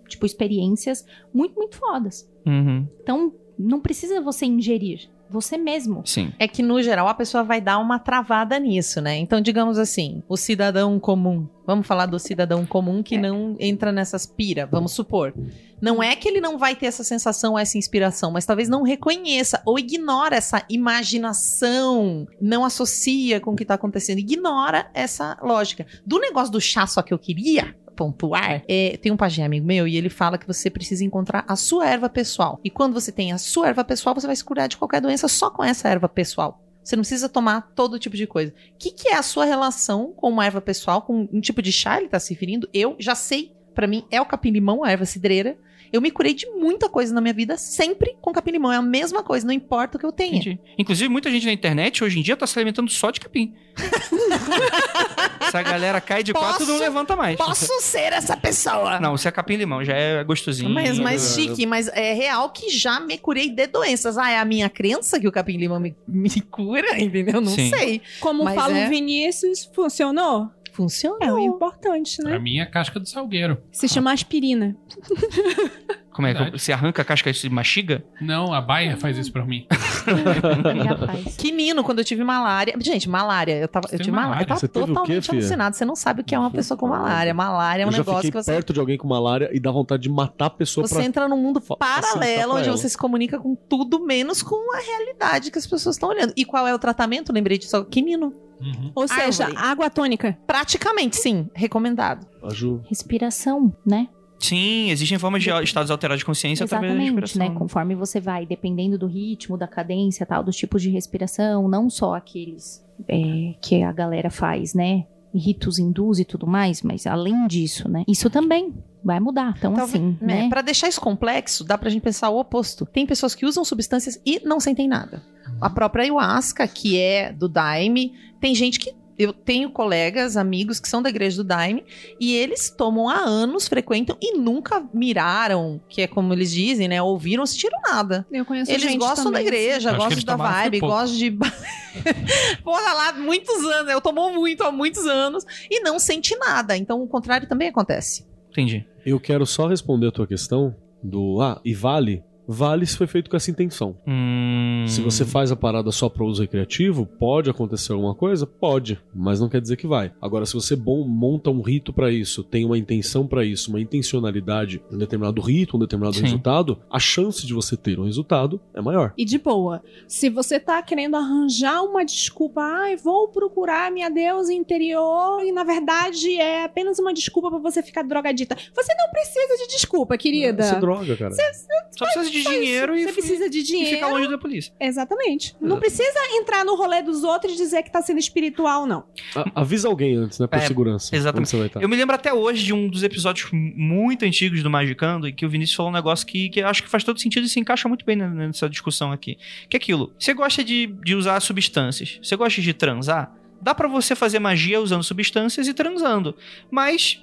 tipo, experiências muito, muito fodas. Uhum. Então, não precisa você ingerir. Você mesmo. Sim. É que, no geral, a pessoa vai dar uma travada nisso, né? Então, digamos assim, o cidadão comum. Vamos falar do cidadão comum que não entra nessas pira, vamos supor. Não é que ele não vai ter essa sensação, essa inspiração, mas talvez não reconheça ou ignora essa imaginação, não associa com o que tá acontecendo, ignora essa lógica. Do negócio do chá só que eu queria pontuar, é, tem um pajé amigo meu e ele fala que você precisa encontrar a sua erva pessoal. E quando você tem a sua erva pessoal, você vai se curar de qualquer doença só com essa erva pessoal. Você não precisa tomar todo tipo de coisa. O que, que é a sua relação com uma erva pessoal, com um tipo de chá ele tá se referindo? Eu já sei, pra mim é o capim-limão, a erva cidreira. Eu me curei de muita coisa na minha vida, sempre com capim-limão. É a mesma coisa, não importa o que eu tenha. Entendi. Inclusive, muita gente na internet hoje em dia tá se alimentando só de capim. Se a galera cai de quatro, não Posso- levanta mais. Posso ser essa pessoa? Não, se é capim-limão, já é gostosinho. Mas, mas chique, mas é real que já me curei de doenças. Ah, é a minha crença que o capim-limão me, me cura, entendeu? Não Sim. sei. Como Mas fala é- o Vinícius, funcionou? Funcionou. É o importante, né? Pra mim é a casca do salgueiro. Se chama aspirina. Como é? Verdade. Você arranca a casca e se mastiga? Não, a Bayer faz isso pra mim. Já faz. Quinino, quando eu tive malária. Gente, malária. Eu, tava, eu tive malária. malária? Eu tava quê, totalmente filha? alucinado. Você não sabe o que é uma pessoa com malária. Malária é um eu já negócio fiquei que você. perto de alguém com malária e dá vontade de matar a pessoa Você pra... entra num mundo paralelo onde ela. você se comunica com tudo menos com a realidade que as pessoas estão olhando. E qual é o tratamento? Lembrei disso. Quinino. Uhum. Ou seja, Árvore. água tônica. Praticamente, sim. Recomendado. A Ju. Respiração, né? Sim, existem formas de estados alterados de consciência através da Exatamente, respiração. né? Conforme você vai, dependendo do ritmo, da cadência, tal, dos tipos de respiração, não só aqueles é, que a galera faz, né? Ritos hindus e tudo mais, mas além disso, né? Isso também vai mudar. Então, Talvez- assim, É, né? Pra deixar isso complexo, dá pra gente pensar o oposto. Tem pessoas que usam substâncias e não sentem nada. A própria ayahuasca, que é do Daime, tem gente que. Eu tenho colegas, amigos que são da igreja do Daime e eles tomam há anos, frequentam e nunca miraram, que é como eles dizem, né? Ouviram, sentiram nada. Eu conheço Eles gente gostam também, da igreja, gostam da vibe, gostam de. Porra, lá muitos anos, eu tomou muito há muitos anos e não sente nada. Então o contrário também acontece. Entendi. Eu quero só responder a tua questão do. Ah, e vale? Vale se foi feito com essa intenção. Hum... Se você faz a parada só para uso recreativo, pode acontecer alguma coisa? Pode, mas não quer dizer que vai. Agora, se você bom, monta um rito para isso, tem uma intenção para isso, uma intencionalidade, um determinado rito, um determinado Sim. resultado, a chance de você ter um resultado é maior. E de boa, se você tá querendo arranjar uma desculpa, ai, vou procurar minha deusa interior e na verdade é apenas uma desculpa pra você ficar drogadita. Você não precisa de desculpa, querida. Você droga, cara. Só precisa de dinheiro e, Você precisa de e dinheiro. ficar longe da polícia. Exatamente. Não precisa entrar no rolê dos outros e dizer que tá sendo espiritual, não. A- avisa alguém antes, né, por É, segurança. exatamente. Onde você vai estar. Eu me lembro até hoje de um dos episódios muito antigos do Magicando em que o Vinícius falou um negócio que, que acho que faz todo sentido e se encaixa muito bem ne- nessa discussão aqui. Que é aquilo. Você gosta de, de usar substâncias, você gosta de transar, dá pra você fazer magia usando substâncias e transando. Mas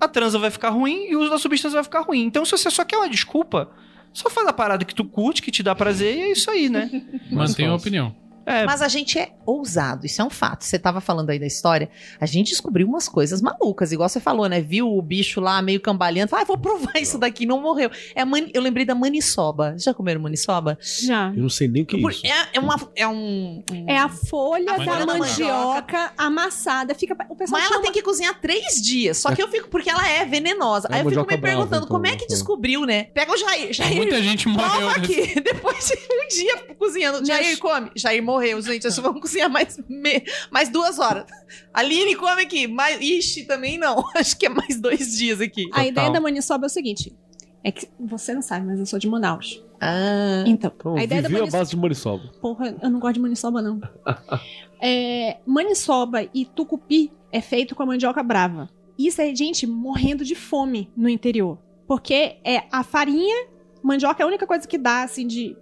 a transa vai ficar ruim e o uso da substância vai ficar ruim. Então, se você só quer uma desculpa, só faz a parada que tu curte, que te dá prazer e é isso aí, né? Mantenha a opinião. É, Mas a gente é ousado, isso é um fato. Você tava falando aí da história, a gente descobriu umas coisas malucas, igual você falou, né? Viu o bicho lá meio cambaleando, ah, vou provar isso daqui, não morreu. É mani- Eu lembrei da maniçoba. Já comeram maniçoba? Já. Eu não sei nem o que é isso. É, é uma, é um, um- É a folha A da folha da mandioca amassada. Fica, o pessoal Mas ela chama- tem que cozinhar três dias. Só que eu fico, porque ela é venenosa. É Aí eu fico me perguntando brava, então, como é que então. descobriu, né? Pega o Jair. Jair, Muita gente morreu. prova aqui. Depois de um dia cozinhando. Jair, come. Jair morreu, gente. Acho que vamos cozinhar mais, me- mais duas horas. Aline, come aqui. Mais... Ixi, também não. Acho que é mais dois dias aqui. A ideia da maniçoba é o seguinte. É que você não sabe, mas eu sou de Manaus. Ah, Então, Então, a ideia da vivi a maniçoba... base de Moriçoba. Porra, eu não gosto de maniçoba, não. é, maniçoba e tucupi é feito com a mandioca brava. Isso é gente morrendo de fome no interior. Porque é a farinha, mandioca é a única coisa que dá, assim, de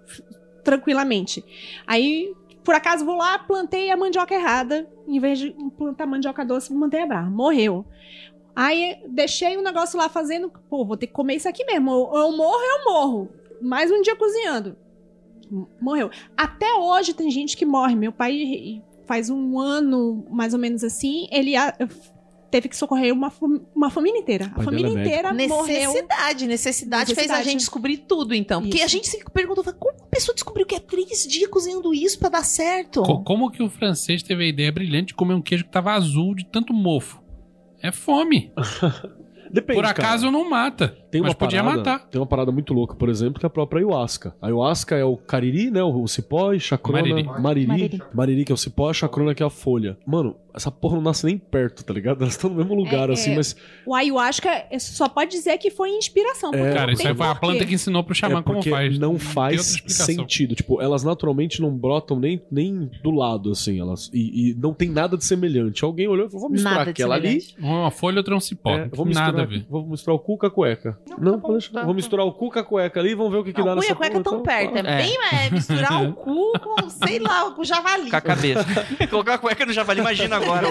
tranquilamente. Aí, por acaso, vou lá, plantei a mandioca errada. Em vez de plantar mandioca doce, plantei a brava. Morreu. Aí, deixei o negócio lá fazendo. Pô, vou ter que comer isso aqui mesmo. Ou eu morro, eu morro. Mais um dia cozinhando. Morreu. Até hoje tem gente que morre. Meu pai faz um ano, mais ou menos assim, ele teve que socorrer uma, uma família inteira. A pai família é inteira morreu. necessidade. Necessidade fez a gente descobrir tudo, então. Porque Isso. a gente se perguntou, como a pessoa descobriu que é três dias cozinhando isso pra dar certo? Co- como que o francês teve a ideia brilhante de comer um queijo que tava azul de tanto mofo? É fome. Depende, Por acaso cara. não mata. Tem uma mas podia parada, matar. Tem uma parada muito louca, por exemplo, que é a própria ayahuasca. A ayahuasca é o cariri, né? O, cipó e chacrona. Mariri. Mariri. Mariri. Mariri. que é o cipó, a chacrona, que é a folha. Mano, essa porra não nasce nem perto, tá ligado? Elas estão no mesmo lugar, É, assim, é. mas. O ayahuasca é- só pode dizer que foi inspiração. É. Cara, isso aí foi a planta que ensinou pro xamã é como faz. não faz sentido. Tipo, elas naturalmente não brotam nem, nem do lado, assim. elas E, e não tem nada de semelhante. Alguém olhou e falou: vamos misturar Nada aquela ali. Uma folha, outra é um cipó. É, não tem vou misturar, nada a ver. Vou misturar o cu com a cueca. Não, tá vou, deixar- vou misturar o cu com a cueca ali e vamos ver o que, que dá cu e nessa a cueca porra, tão então, perto. É, É. bem é, misturar o cu com, sei lá, com javali. Com a cabeça. Colocar a cueca no javali, imagina agora.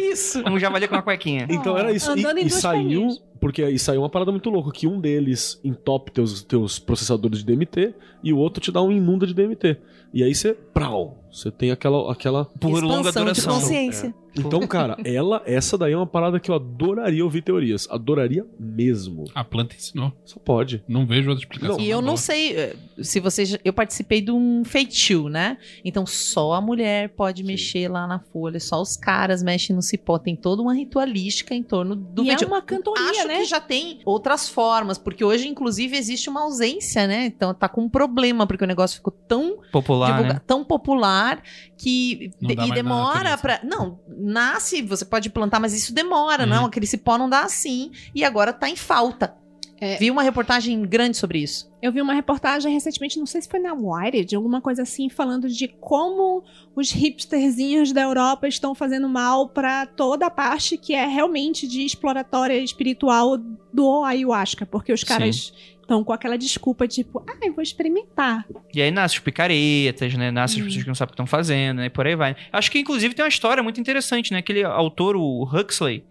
Isso. Um javali com uma cuequinha. Então era isso. Andando E, em e saiu. Porque aí saiu uma parada muito louca: que um deles entope teus, teus processadores de DMT e o outro te dá um inunda de DMT. E aí você. Prau! Você tem aquela. aquela... Por longa Expansão de duração. consciência. Então, cara, ela, essa daí é uma parada que eu adoraria ouvir teorias. Adoraria mesmo. A planta ensinou. Só pode. Não vejo outra explicação. E eu não sei eh, se vocês. Eu participei de um feitio, né? Então só a mulher pode mexer lá na folha, só os caras mexem no cipó. Tem toda uma ritualística em torno do E é uma cantoria, Acho né? Que já tem outras formas, porque hoje, inclusive, existe uma ausência, né? Então tá com um problema, porque o negócio ficou tão Popular, divulga- né? tão popular que Não de- dá e demora pra. Não, nasce, você pode plantar, mas isso demora, Uhum. não. Aquele cipó não dá assim. E agora tá em falta. É. Vi uma reportagem grande sobre isso. Eu vi uma reportagem recentemente, não sei se foi na Wired, alguma coisa assim, falando de como os hipsterzinhos da Europa estão fazendo mal pra toda a parte que é realmente de exploratória espiritual do ayahuasca, porque os caras estão com aquela desculpa tipo, ah, eu vou experimentar. E aí nasce os picaretas, né? Nasce as pessoas que não sabem o que estão fazendo, né? E por aí vai. Acho que, inclusive, tem uma história muito interessante, né? Aquele autor, o Huxley,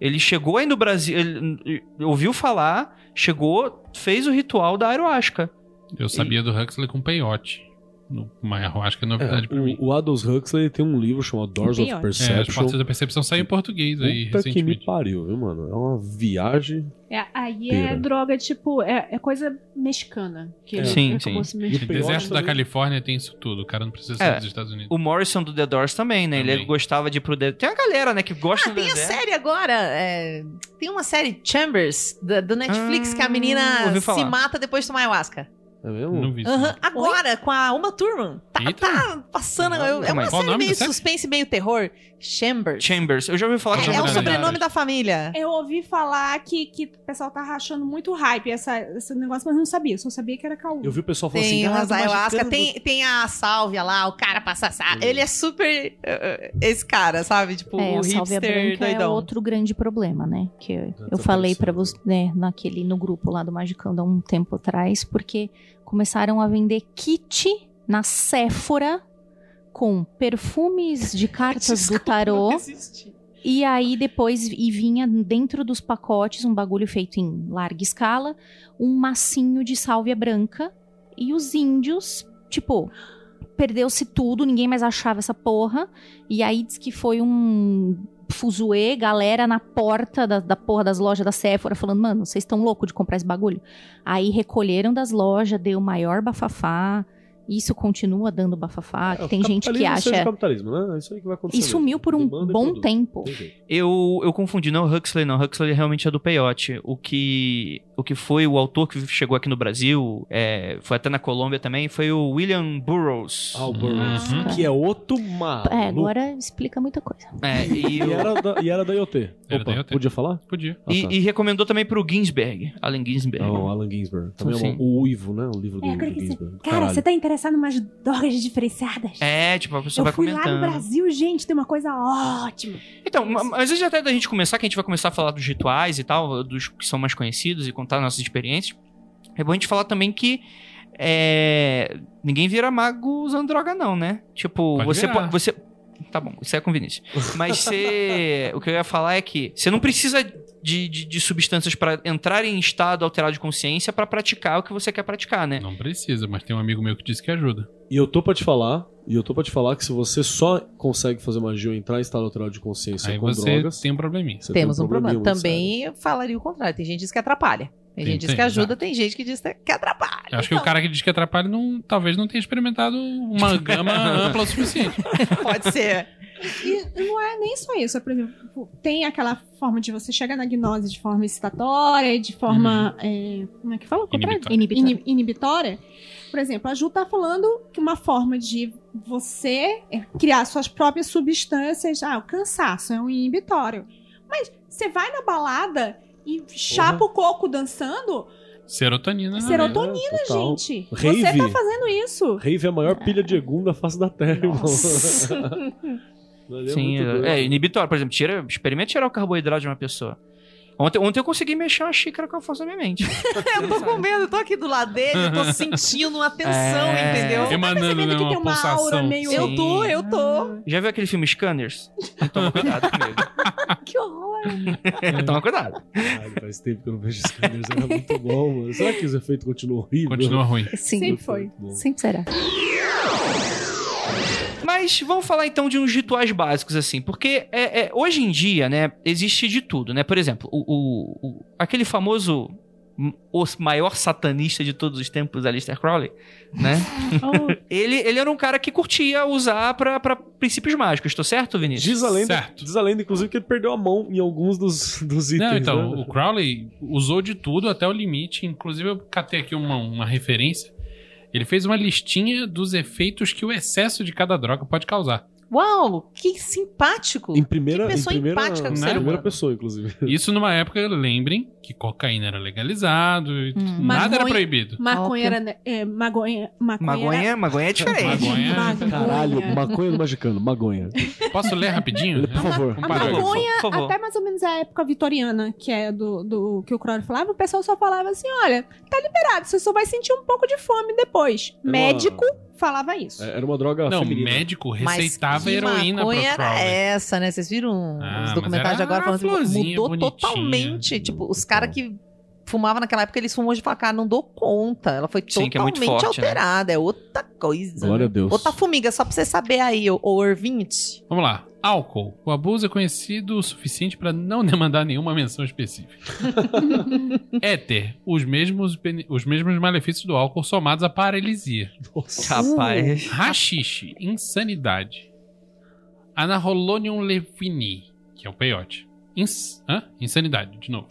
ele chegou aí no Brasil, ele ouviu falar, chegou, fez o ritual da ayahuasca. Eu sabia do Huxley com peiote. No, mas eu acho que é novidade É, pra mim. o, Aldous Huxley tem um livro chamado Doors of Pior. É, as Perception. portas da percepção saiu em português aí Puta que me pariu, viu, mano? É uma viagem. É, aí Pera. é droga, tipo, é, é coisa mexicana. Que É. ele Sim, sim. O deserto da Califórnia tem isso tudo. O cara não precisa É. ser dos Estados Unidos. O Morrison do The Doors também, né? Ele Também. gostava de ir pro deserto. Tem uma galera, né, que gosta Ah, do tem a deserto. série agora. é, tem uma série Chambers, da- do Netflix, Ah, que a menina se mata depois de tomar ayahuasca. É mesmo? Não vi isso. Agora, com a Uma Turman. Tá, tá passando. eu- é uma série nome meio série? suspense, meio terror. Chambers. Chambers. Eu já ouvi falar É, que É, é o Chambers. sobrenome da família. Eu ouvi falar que, que o pessoal tá rachando muito hype essa, esse negócio, mas não sabia. Só sabia que era caô. Eu vi o pessoal falando Tem assim. umas ah, ayahuasca, magicando- tem, tem a sálvia lá, o cara passa sá. Uhum. Ele é super uh, esse cara, sabe? Tipo, É, o sálvia hipster é doidão. outro grande problema, né? Que eu, eu falei pra você, né, naquele, no grupo lá do Magicando há um tempo atrás, porque começaram a vender kit na Sephora com perfumes de cartas do tarô. E aí depois e vinha dentro dos pacotes um bagulho feito em larga escala, um massinho de sálvia branca e os índios, tipo, perdeu-se tudo, ninguém mais achava essa porra. E aí diz que foi um fuzuê, galera na porta da, da porra das lojas da Sephora falando, mano, vocês estão loucos de comprar esse bagulho? Aí recolheram das lojas, deu maior bafafá. Isso continua dando bafafá, É, tem gente que seja acha... capitalismo, né? É isso aí que vai acontecer. E sumiu por um Demanda bom tempo. Eu, eu confundi, não, Huxley não. Huxley realmente é do Peyote. O que, o que foi o autor que chegou aqui no Brasil, é, foi até na Colômbia também, foi o William Burroughs. Ah, o Burroughs, Uhum. que é outro maluco. É, agora explica muita coisa. É, e, E o- era da, e era da IoT. Era Opa, da IoT. podia falar? Podia. Ah, e- tá. e recomendou também pro Ginsberg, Allen Ginsberg. Ah, o Alan Ginsberg. Também é Sim. uma- o Uivo, né? O livro do, É, do você- Ginsberg. Cara, Caralho. você tá interessado em umas drogas diferenciadas? É, tipo, a pessoa Eu vai fui lá comentando. no Brasil, gente, tem uma coisa ótima. Então, mas antes até da gente começar, que a gente vai começar a falar dos rituais e tal, dos que são mais conhecidos e contar nossas experiências, é bom a gente falar também que é, ninguém vira mago usando droga, não, né? Tipo, Pode você pode. Você... Tá bom, isso é Vinícius. Mas você. o que eu ia falar é que você não precisa de, de, de substâncias pra entrar em estado alterado de consciência pra praticar o que você quer praticar, né? Não precisa, mas tem um amigo meu que disse que ajuda. E eu tô pra te falar, e eu tô pra te falar que se você só consegue fazer magia ou entrar em estado alterado de consciência Aí com você drogas, tem um probleminha. você Temos tem um problema. Também eu falaria o contrário. Tem gente que diz que atrapalha. Tem, Tem- gente que diz que ajuda, exato. tem gente que diz que atrapalha. Eu acho que Então, o cara que diz que atrapalha não, talvez não tenha experimentado uma gama ampla o suficiente. Pode ser. E não é nem só isso. é, Por exemplo, tem aquela forma de você chegar na gnose de forma excitatória, de forma. é, como é que fala? contrário? Inibitória. Inibitória. Ini- inibitória. Por exemplo, a Ju tá falando que uma forma de você é, criar suas próprias substâncias. Ah, o cansaço é um inibitório. Mas você vai na balada e chapa o coco dançando, Serotonina. né? serotonina, É, gente. Rave. Você tá fazendo isso. Rave é a maior pilha de egum da face da Terra, irmão. Nossa. Ele é Sim, doido. é, inibitório, por exemplo, tira, experimenta tirar o carboidrato de uma pessoa. Ontem, ontem eu consegui mexer uma xícara com a força da minha mente. Eu tô com medo, eu tô aqui do lado dele, eu tô sentindo uma tensão, É. entendeu? Emanando percebendo né, que uma tem uma pulsação. aura meio- Eu tô, eu tô. Já viu aquele filme Scanners? Toma cuidado comigo. Que horror. Toma cuidado. Caralho, faz tempo que eu não vejo Scanners, era muito bom, mano. Será que os efeitos continuam horríveis? Continua ruim. Sim, Sempre foi. Sempre será. Mas vamos falar então de uns rituais básicos, assim. Porque é, é, hoje em dia, né, existe de tudo, né? Por exemplo, o, o- o- aquele famoso o maior satanista de todos os tempos, Aleister Crowley, né? Oh, ele, ele era um cara que curtia usar pra, pra princípios mágicos, tô certo, Vinícius? Diz a, lenda, Certo. diz a lenda, inclusive, que ele perdeu a mão em alguns dos, dos itens. Não, então, né? o Crowley usou de tudo até o limite. Inclusive, eu catei aqui uma, uma referência. Ele fez uma listinha dos efeitos que o excesso de cada droga pode causar. Uau, que simpático. Em primeira, Que pessoa em primeira, empática do ser primeira pessoa, inclusive. Isso numa época, lembrem, que cocaína era legalizado, e Hum. nada era Maconha- proibido. maconha era. né, É, magonha, maconha. era- Magonha, magonha é diferente. Magonha. Magonha. Caralho, maconha do magicano, magonha. Posso ler rapidinho? Por favor. A parágrafo. maconha, por favor. até mais ou menos a época vitoriana, que é do, do que o Crowley falava, o pessoal só falava assim: olha, tá liberado, você só vai sentir um pouco de fome depois. Médico falava isso. É, Era uma droga Não, o feminina. médico receitava heroína pro maconha era essa, né? Vocês viram Ah, os documentários de agora falando assim, mudou bonitinha. totalmente. Tipo, os caras que fumava naquela época, eles fumam hoje e falam, cara, não dou conta. Ela foi Sim, é totalmente forte, né? alterada. É outra coisa. Glória né? a Deus. Outra formiga, só pra você saber aí, o, o. Vamos lá. Álcool. O abuso é conhecido o suficiente para não demandar nenhuma menção específica. Éter. Os mesmos, os mesmos malefícios do álcool somados à paralisia. Nossa. Rapaz. Rachixe. Insanidade. Anarolonium levini, que é o peiote. Ins hã? Insanidade, de novo.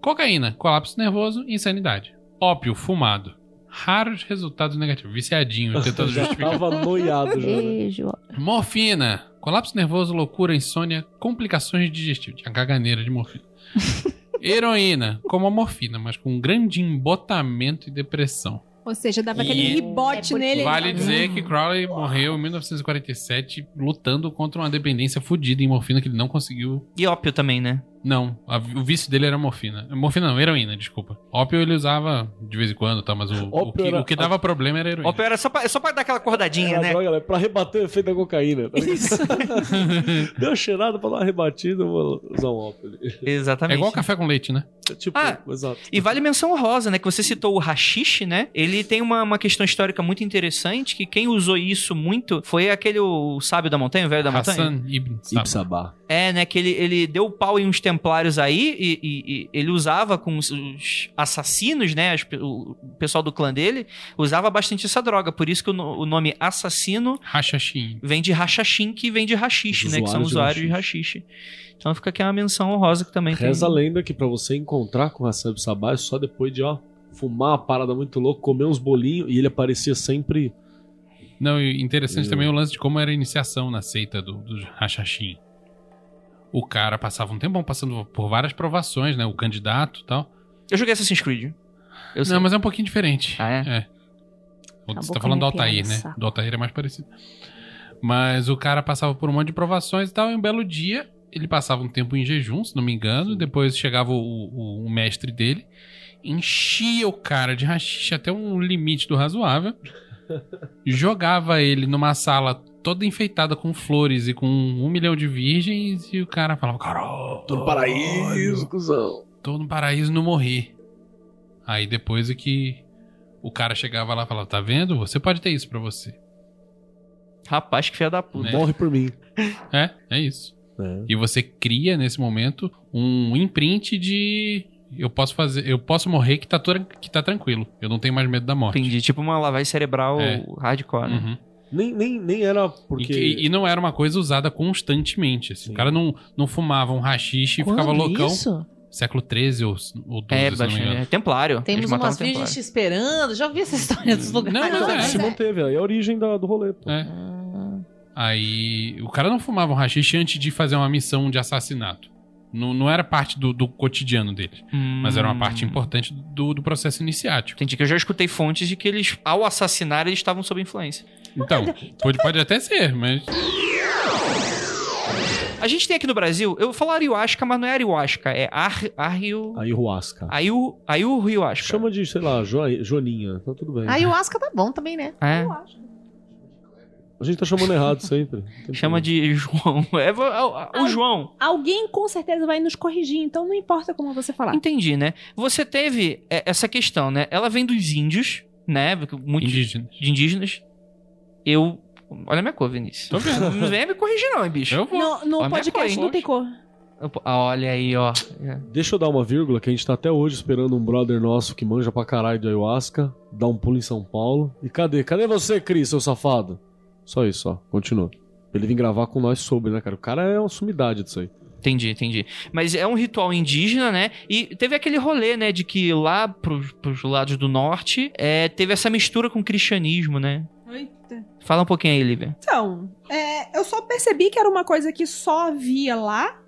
Cocaína. Colapso nervoso. Insanidade. Ópio. Fumado. Raros resultados negativos. Viciadinho, tentando justificar. tava noiado já. né? Morfina. Colapso nervoso, loucura, insônia, complicações digestivas. Tinha caganeira de morfina. Heroína, como a morfina, mas com grande embotamento e depressão. Ou seja, dava E- aquele ribote É, nele. Vale dizer que Crowley morreu em 1947 lutando contra uma dependência fodida em morfina que ele não conseguiu. E ópio também, né? Não, a- o vício dele era morfina. Morfina não, heroína, desculpa. Ópio ele usava de vez em quando, tá? Mas o, o, que, era- o que dava problema era heroína. Ópio era só pra, é só pra dar aquela acordadinha, né? droga, né? Pra rebater o efeito da cocaína. tá? Isso. Deu uma cheirada pra dar uma rebatida, eu vou usar um ópio ali. É Exatamente. igual café com leite, né? É Tipo, Ah, exato. E vale menção honrosa, né? Que você citou o hashish, né? Ele tem uma, uma questão histórica muito interessante, que quem usou isso muito foi aquele o sábio da montanha, o velho da montanha. Hassan Ibn Sabah. É, né? Que ele, ele deu pau em uns templários aí e, e- e ele usava com os, os assassinos, né? as pe- o pessoal do clã dele usava bastante essa droga. Por isso que o, o nome assassino Hashashin. vem de rachachim, que vem de rachixe, né? Que são usuários de rachixe. Então fica aqui uma menção honrosa que também tem. Reza a lenda que pra você encontrar com o Hassan Ipsabá é só depois de, ó, fumar uma parada muito louca, comer uns bolinhos e ele aparecia sempre. Não, e interessante Eu- também o lance de como era a iniciação na seita do, do Hashashin. O cara passava um tempão passando por várias provações, né? O candidato e tal. Eu joguei Assassin's Creed. Eu sei. Não, mas é um pouquinho diferente. Ah, é? É. O- A Você tá falando do Altair, né? Do Altair é mais parecido. Mas o cara passava por um monte de provações e tal, e um belo dia ele passava um tempo em jejum, se não me engano. Depois chegava o, o- o mestre dele, enchia o cara de rachixe até um limite do razoável, jogava ele numa sala toda enfeitada com flores e com um milhão de virgens, e o cara falava: Caralho, Tô no paraíso, cuzão. tô no paraíso não morri. Aí depois é que o cara chegava lá e falava: Tá vendo? Você pode ter isso pra você. Rapaz, que filha da puta. É. Morre por mim. É, é isso. É. E você cria nesse momento um imprint de eu posso fazer, eu posso morrer que tá, que tá tranquilo. Eu não tenho mais medo da morte. Entendi. Tipo uma lavagem cerebral É. hardcore, né? Uhum. Nem, nem, nem era E, porque. que- e não era uma coisa usada constantemente. assim. Sim. O cara não, não fumava um rachixe e ficava loucão. Isso? Século XIII ou, ou XII, É, bastante. É templário. Temos umas virgens te esperando. Já ouvi essa história dos lugares. Não, mas é. Se manteve, aí é a origem da- do rolê, pô. É. Ah, Aí o cara não fumava um rachixe antes de fazer uma missão de assassinato. Não, não era parte do, do cotidiano dele. Mas era uma Hum. parte importante do, do processo iniciático. Entendi que eu já escutei fontes de que eles, ao assassinar, eles estavam sob influência. Então, pode, pode até ser, mas. A gente tem aqui no Brasil, eu falo ayahuasca, mas não é ayahuasca, é ar, arrio, Aí Ruasca. ayu, ayahuasca. Chama de, sei lá, Jo- Joaninha. Tá tudo bem. Ayahuasca tá bom também, né? É, A gente tá chamando errado sempre. Chama problema. de João. É, o, o- João. Alguém com certeza vai nos corrigir, então não importa como você falar. Entendi, né? Você teve é, essa questão, né? Ela vem dos índios, né? Muito Indígena. de indígenas. Eu. Olha a minha cor, Vinícius. Tô vendo. Não vem me corrigir, não, hein, bicho. Eu vou. No, no Olha a minha podcast cor, não tem cor. Ah, Olha aí, ó. É. Deixa eu dar uma vírgula, que a gente tá até hoje esperando um brother nosso que manja pra caralho de ayahuasca, dar um pulo em São Paulo. E cadê? Cadê você, Cris, seu safado? Só isso, ó. Continua. Pra ele vir gravar com nós sobre, né, cara? O cara é uma sumidade disso aí. Entendi, entendi. Mas é um ritual indígena, né? E teve aquele rolê, né? De que lá pros, pros lados do norte é, teve essa mistura com o cristianismo, né? Eita. Fala um pouquinho aí, Lívia. Então, é, eu só percebi que era uma coisa que só havia lá.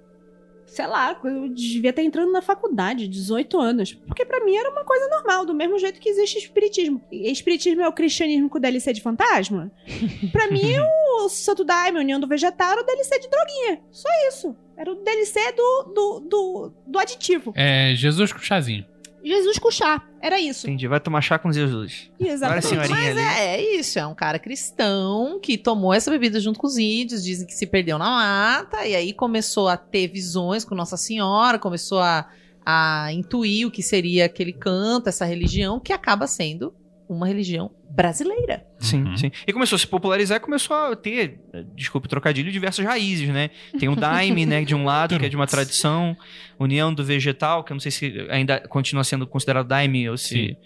Sei lá, eu devia estar entrando na faculdade, 18 anos. Porque pra mim era uma coisa normal, do mesmo jeito que existe espiritismo. Espiritismo é o cristianismo com DLC de fantasma? pra mim, o Santo Daime, a União do Vegetal, era o DLC de droguinha. Só isso. Era o DLC do, do, do, do aditivo. É Jesus com chazinho. Jesus com chá. Era isso. Entendi. Vai tomar chá com Jesus. Exatamente. senhorinha Mas ali. é, é isso, é um cara cristão que tomou essa bebida junto com os índios, dizem que se perdeu na mata, e aí começou a ter visões com Nossa Senhora, começou a, a intuir o que seria aquele canto, essa religião, que acaba sendo uma religião brasileira. Sim, Uhum. sim. E começou a se popularizar e começou a ter, eh, desculpe o trocadilho, diversas raízes, né? Tem o daime, né, de um lado, que é de uma tradição, união do vegetal, que eu não sei se ainda continua sendo considerado daime ou se Sim.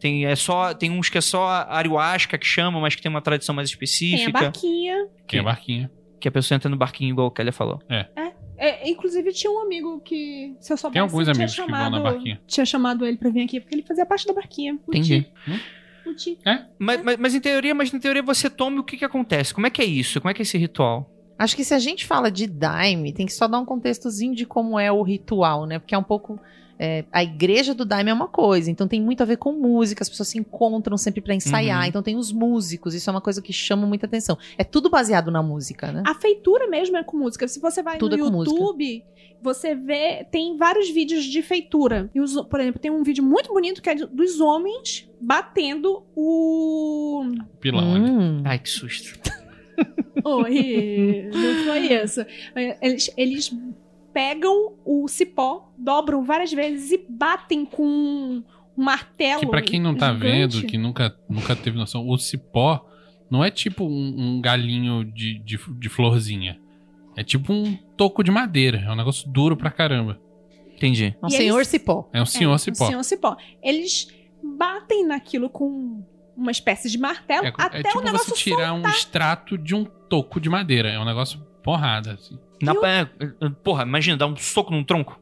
tem é só tem uns que é só ayahuasca que chamam, mas que tem uma tradição mais Tem a específica, barquinha. Que é barquinho. que a pessoa entra no barquinho igual o Kelly falou. É, inclusive, tinha um amigo que, se eu soubesse, Tem alguns tinha amigos que vão na chamado, barquinha. Tinha chamado ele pra vir aqui, porque ele fazia parte da barquinha. Entendi. Ti. O Ti. Mas, mas, mas em teoria, mas em teoria você toma e o que que acontece? Como é que é isso? Como é que é esse ritual? Acho que se a gente fala de Daime, tem que só dar um contextozinho de como é o ritual, né? Porque é um pouco. É, a igreja do Daime é uma coisa, então tem muito a ver com música, as pessoas se encontram sempre pra ensaiar, Uhum. então tem os músicos, isso é uma coisa que chama muita atenção. É tudo baseado na música, né? A feitura mesmo é com música. Se você vai Tudo no é com música. YouTube, você vê, tem vários vídeos de feitura. E os, por exemplo, tem um vídeo muito bonito que é dos homens batendo o. Pilão. Hum. Ai, que susto. Oi, não foi isso. Eles, eles pegam o cipó, dobram várias vezes e batem com um martelo. Que pra quem não tá gigante. vendo, que nunca, nunca teve noção, o cipó não é tipo um, um galinho de, de, de florzinha. É tipo um toco de madeira. É um negócio duro pra caramba. Entendi. É um E senhor eles- cipó. É um senhor é, cipó. Um senhor cipó. Eles batem naquilo com uma espécie de martelo É, até é tipo o negócio você tirar um extrato de um toco de madeira. É um negócio porrada, assim. Na, o- é, porra, imagina, dar um soco num tronco.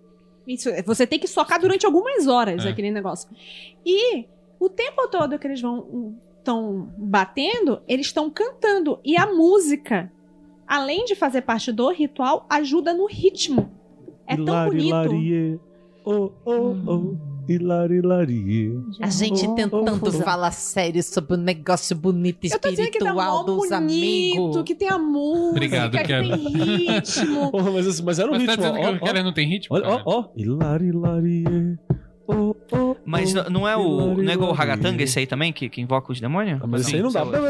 Isso, você tem que socar durante algumas horas É. aquele negócio. E o tempo todo que eles vão estão batendo, eles estão cantando e a música, além de fazer parte do ritual, ajuda no ritmo. É tão Hilari, bonito. Oh, oh, oh. Hilari, larie. A gente Oh, tentando oh, falar sério sobre o negócio bonito Eu tô dizendo que tá espiritual dos bonito, amigos. que tem a música, Obrigado, que Kevin. tem ritmo. Oh, mas, mas era um Mas tá ritmo. dizendo ó, que o ó, Keller não tem ritmo? Ó, ó. Hilari, larie. Oh, oh, Mas não é o. Não é igual o larie. esse aí também, que, que invoca os demônios? Ah, Mas isso Sim, aí não dá. sei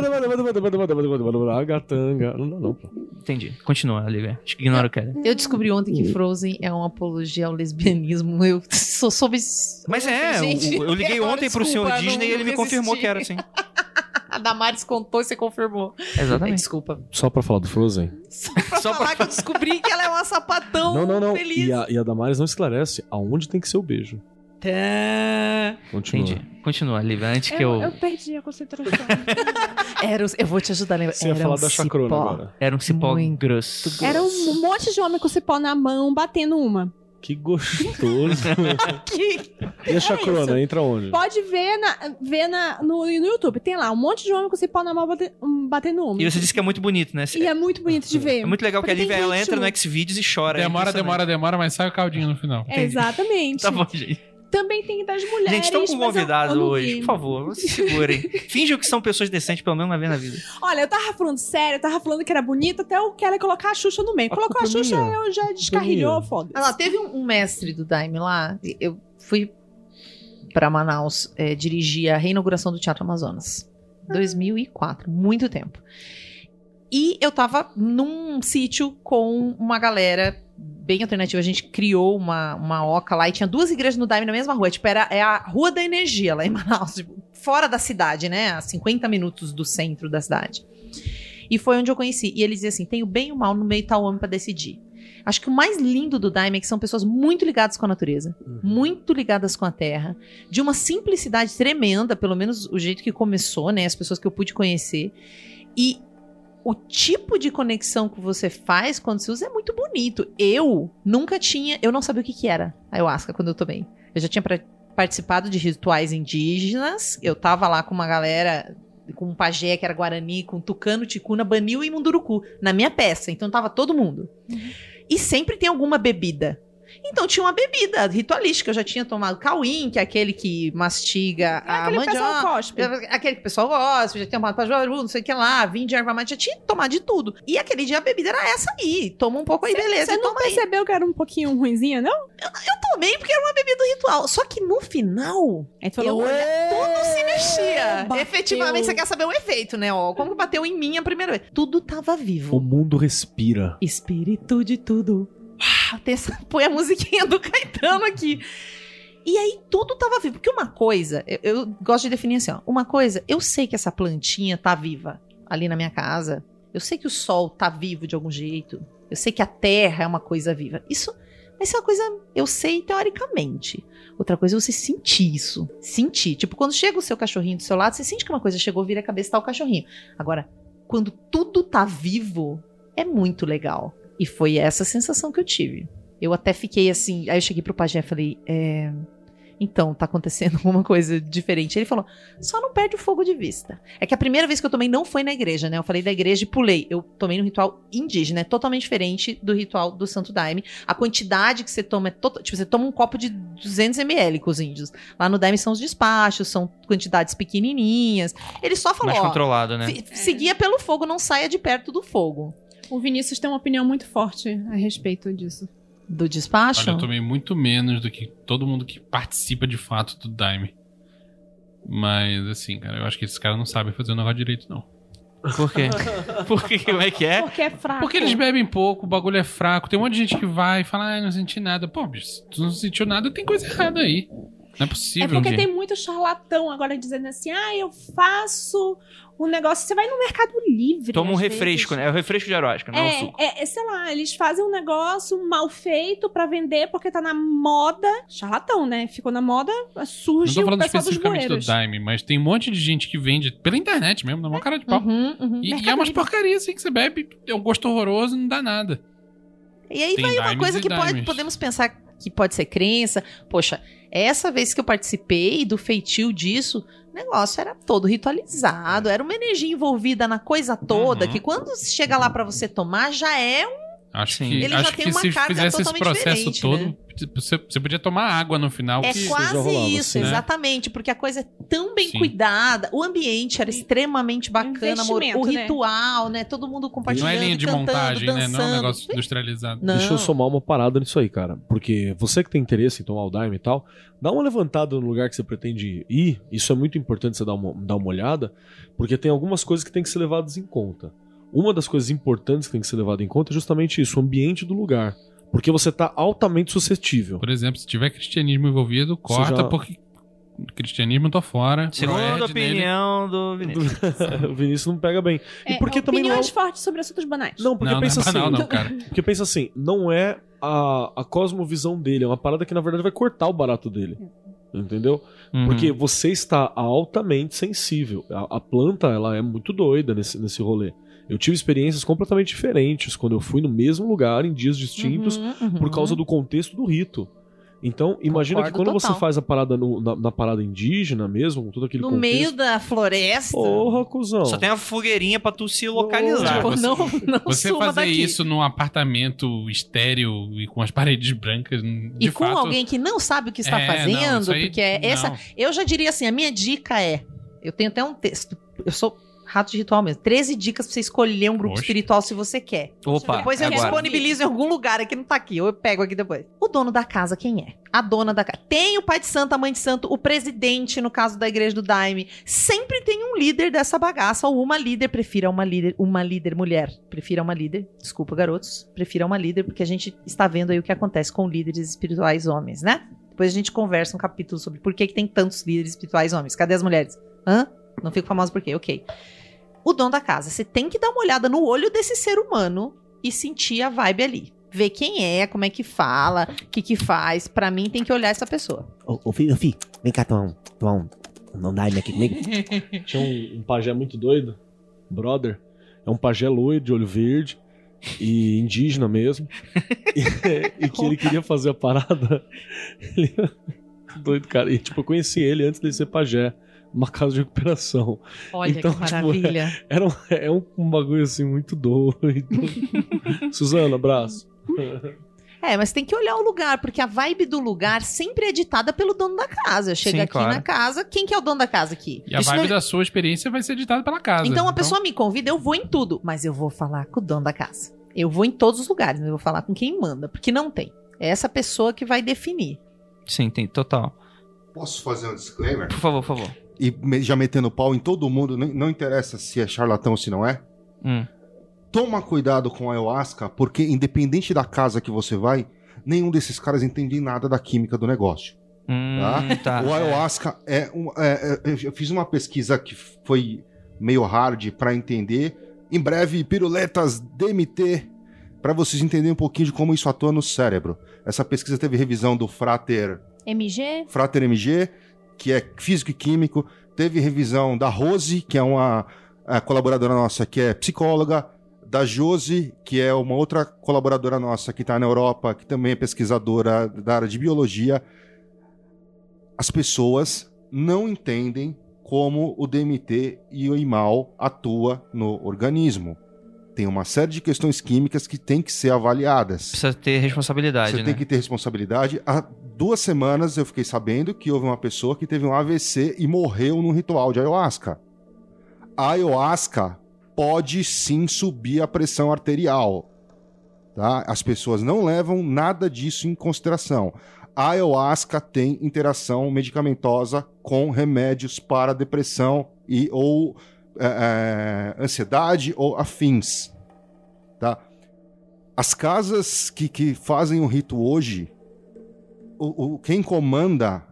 lá. Agatanga. Não dá, não. pô. Entendi. Continua, Olivia. Acho que ignora o Kelly. Eu descobri ontem que Frozen é uma apologia ao lesbianismo. Eu só soube. Mas é, Gente, o- eu liguei ontem pro desculpa, senhor Disney e ele me confirmou que era assim. A Damares contou e você confirmou. Exatamente. Desculpa. Só pra falar do Frozen. Pra Só pra falar que eu descobri que ela é uma sapatão Não, não, não. feliz. E a, e a Damares não esclarece aonde tem que ser o beijo. Tá. Continua. Entendi. Continua, Olivia, antes que Eu, eu. eu perdi a concentração. Era, os- eu vou te ajudar a lembrar. Você ia falar um da chacrona cipó. agora. Era um cipó Muito grosso. Era um monte de homem com cipó na mão, batendo uma. Que gostoso. Que- e a chacrona, isso. entra onde? Pode ver, na, ver na, no, no YouTube. Tem lá um monte de homem com cipó na mão bate- um, batendo uma. E você disse que é muito bonito, né? E é muito bonito de ver. É muito legal que a Porque Lívia ela entra no Xvideos e chora. é Demora, impressionante. demora, demora, mas sai o caldinho no final. É, exatamente. Tá bom, gente. Também tem das mulheres. Gente, estamos com um mas eu- convidado eu não hoje. Por favor, se segurem. Finjam que são pessoas decentes, pelo menos uma vez na vida. Olha, eu tava falando sério, eu tava falando que era bonito, até eu quero colocar a Xuxa no meio. A Colocou a é Xuxa, minha. eu já descarrilhou, minha. foda Ah lá, teve um, um mestre do Daime lá. Eu fui pra Manaus é, dirigir a reinauguração do Teatro Amazonas. 2004, muito tempo. E eu tava num sítio com uma galera bem alternativa. A gente criou uma, uma oca lá e tinha duas igrejas no Daime na mesma rua. Tipo, era é a Rua da Energia lá em Manaus, tipo, fora da cidade, né? A 50 minutos do centro da cidade. E foi onde eu conheci. E ele dizia assim: tem o bem e o mal no meio tal homem pra decidir. Acho que o mais lindo do Daime é que são pessoas muito ligadas com a natureza, muito ligadas com a terra, de uma simplicidade tremenda, pelo menos o jeito que começou, né? As pessoas que eu pude conhecer. E o tipo de conexão que você faz quando se usa é muito bonito. Eu nunca tinha, eu não sabia o que, que era a ayahuasca quando eu tomei. Eu já tinha pra- participado de rituais indígenas, eu tava lá com uma galera com um pajé que era Guarani, com Tucano, Ticuna, Banil e Munduruku, na minha peça. Então tava todo mundo. E sempre tem alguma bebida. Então tinha uma bebida ritualística. Eu já tinha tomado cauim, que é aquele que mastiga É a aquele pessoal mandioca. cospe. Aquele que o pessoal gosta, já tinha tomado pajuaru, não sei o que lá, vinho de erva mate, já tinha tomado de tudo. E aquele dia a bebida era essa aí. Toma um pouco aí, beleza. Você e não toma aí. percebeu que era um pouquinho ruimzinha, não? Eu tomei porque era uma bebida ritual. Só que no final, Aí eu olhei, tudo se mexia. bateu. Efetivamente, você quer saber o efeito, né? Ó, como que bateu em mim a primeira vez? Tudo tava vivo. O mundo respira. Espírito de tudo. Tem essa- põe a musiquinha do Caetano aqui. E aí tudo tava vivo. Porque uma coisa, eu, eu gosto de definir assim, ó. Uma coisa, eu sei que essa plantinha tá viva ali na minha casa. Eu sei que o sol tá vivo de algum jeito. Eu sei que a terra é uma coisa viva. Isso vai ser uma coisa, eu sei teoricamente. Outra coisa é você sentir isso. Sentir. Tipo, quando chega o seu cachorrinho do seu lado, você sente que uma coisa chegou, vira a cabeça e tá o cachorrinho. Agora, quando tudo tá vivo, é muito legal. E foi essa sensação que eu tive. Eu até fiquei assim. Aí eu cheguei pro pajé e falei: é, Então, tá acontecendo alguma coisa diferente. Ele falou: só não perde o fogo de vista. É que a primeira vez que eu tomei não foi na igreja, né? Eu falei da igreja e pulei. Eu tomei no ritual indígena, é totalmente diferente do ritual do Santo Daime. A quantidade que você toma é total. Tipo, você toma um copo de 200 ml com os índios. Lá no Daime são os despachos, são quantidades pequenininhas. Ele só falou: Mais ó, controlado, né? se- seguia pelo fogo, não saia de perto do fogo. O Vinícius tem uma opinião muito forte a respeito disso. Do despacho? Olha, eu tomei muito menos do que todo mundo que participa de fato do Daime. Mas, assim, cara, eu acho que esses caras não sabem fazer o negócio direito, não. Por quê? Por quê? Como é que é? Porque é fraco. Porque eles bebem pouco, o bagulho é fraco. Tem um monte de gente que vai e fala, ah, não senti nada. Pô, bicho, tu não sentiu nada, tem coisa errada aí. Não é É possível. porque Entendi. tem muito charlatão agora dizendo assim: ah, eu faço um negócio. Você vai no Mercado Livre. Toma um refresco, vezes. né? É o refresco de erótica, não é, o suco. É, é, é, sei lá, eles fazem um negócio mal feito pra vender porque tá na moda. Charlatão, né? Ficou na moda, Não surge tô o falando pessoal dos especificamente do. Daime, mas tem um monte de gente que vende pela internet mesmo, na maior cara de pau. Uhum, uhum. E, e é umas porcarias assim que você bebe, é um gosto horroroso não dá nada. E aí Tem vai uma coisa que pode, podemos pensar que pode ser crença. Poxa, essa vez que eu participei do feitio disso, o negócio era todo ritualizado, era uma energia envolvida na coisa toda, Uhum. que quando chega lá pra você tomar, já é um. Acho Sim. que, Ele já acho tem que uma se carga fizesse esse processo diferente, todo, né? você, você podia tomar água no final. É que- quase rolava, isso, assim, né? exatamente, porque a coisa é tão bem Sim. cuidada, o ambiente era extremamente bacana, amor, o né? ritual, né? Todo mundo compartilhando, Não é linha de cantando, montagem, né? Não é um dançando. negócio industrializado. Não. Deixa eu somar uma parada nisso aí, cara. Porque você que tem interesse em tomar o Daime e tal, dá uma levantada no lugar que você pretende ir. Isso é muito importante você dar uma, dar uma olhada, porque tem algumas coisas que tem que ser levadas em conta. Uma das coisas importantes que tem que ser levada em conta é justamente isso, o ambiente do lugar. Porque você tá altamente suscetível. Por exemplo, se tiver cristianismo envolvido, corta, já- porque cristianismo eu tô fora. Segundo a nele. opinião do Vinícius. o Vinícius não pega bem. E É, porque também não é... opiniões fortes sobre assuntos banais. Não, porque Não, não é pensa banal, assim. não, cara. Porque pensa assim, não é a, a cosmovisão dele, é uma parada que na verdade vai cortar o barato dele. Entendeu? Uhum. Porque você está altamente sensível. A, a planta, ela é muito doida nesse, nesse rolê. Eu tive experiências completamente diferentes quando eu fui no mesmo lugar em dias distintos Uhum, uhum. por causa do contexto do rito. Então, imagina que Concordo quando você total. faz a parada no- na, na parada indígena mesmo, com todo aquele No contexto. meio da floresta. Porra, cuzão. Só tem uma fogueirinha pra tu se localizar. Tipo, você- não, não Você suma fazer daqui. isso num apartamento estéreo e com as paredes brancas, de E com fato, alguém que não sabe o que está É, não, fazendo, isso aí- porque é essa. não. Eu já diria assim: a minha dica é. Eu tenho até um texto. Eu sou rato de ritual mesmo. 13 dicas pra você escolher um grupo Oxe. espiritual se você quer. Opa, depois eu agora. disponibilizo em algum lugar aqui, não tá aqui. Eu pego aqui depois. O dono da casa, quem é? A dona da casa. Tem o pai de santo, a mãe de santo, o presidente, no caso da igreja do Daime. Sempre tem um líder dessa bagaça, ou uma líder. Prefira uma líder, uma líder mulher. Prefira uma líder. Desculpa, garotos. Prefira uma líder, porque a gente está vendo aí o que acontece com líderes espirituais homens, né? Depois a gente conversa um capítulo sobre por que, que tem tantos líderes espirituais homens. Cadê as mulheres? Hã? Não fico famosa por quê? Ok. O dono da casa, você tem que dar uma olhada no olho desse ser humano e sentir a vibe ali. Ver quem é, como é que fala, o que que faz. Pra mim, tem que olhar essa pessoa. Ô, ô filho, ô, filho, vem cá tomar um, tomar um, um Daime aqui comigo. Tinha um, um pajé muito doido, brother. É um pajé loiro, de olho verde, e indígena mesmo. e, e que ele queria fazer a parada. Ele... doido, cara. E tipo, eu conheci ele antes de ser pajé, numa casa de recuperação. Olha Então, que tipo, maravilha. Era um, é um, um bagulho assim muito doido. Suzana, abraço. É, mas tem que olhar o lugar, porque a vibe do lugar sempre é ditada pelo dono da casa. Chega Sim, aqui claro. na casa, quem que é o dono da casa aqui? E a Isso vibe não- da sua experiência vai ser ditada pela casa. Então a pessoa me convida, eu vou em tudo, mas eu vou falar com o dono da casa. Eu vou em todos os lugares, mas eu vou falar com quem manda, porque não tem. É essa pessoa que vai definir. Sim, tem, total. Posso fazer um disclaimer? Por favor, por favor. E já metendo pau em todo mundo, não, interessa se é charlatão ou se não é. Hum. Toma cuidado com a ayahuasca, porque independente da casa que você vai, Nenhum desses caras entende nada da química do negócio. Hum, tá. O ayahuasca é, um, é- é- Eu fiz uma pesquisa que foi meio hard pra entender. Em breve, piruletas DMT, pra vocês entenderem um pouquinho de como isso atua no cérebro. Essa pesquisa teve revisão do Frater MG? Frater MG, que é físico e químico. Teve revisão da Rose, que é uma colaboradora nossa que é psicóloga. Da Josi, que é uma outra colaboradora nossa que está na Europa, que também é pesquisadora da área de biologia. As pessoas não entendem como o DMT e o IMAL atua no organismo. Tem uma série de questões químicas que têm que ser avaliadas. Precisa ter responsabilidade, Você né? tem que ter responsabilidade. Há duas semanas eu fiquei sabendo que houve uma pessoa que teve um AVC e morreu num ritual de ayahuasca. A ayahuasca pode sim subir a pressão arterial. Tá? As pessoas não levam nada disso em consideração. A ayahuasca tem interação medicamentosa com remédios para depressão e ou é, é, ansiedade ou afins. Tá? As casas que, que fazem o rito hoje, o, o- quem comanda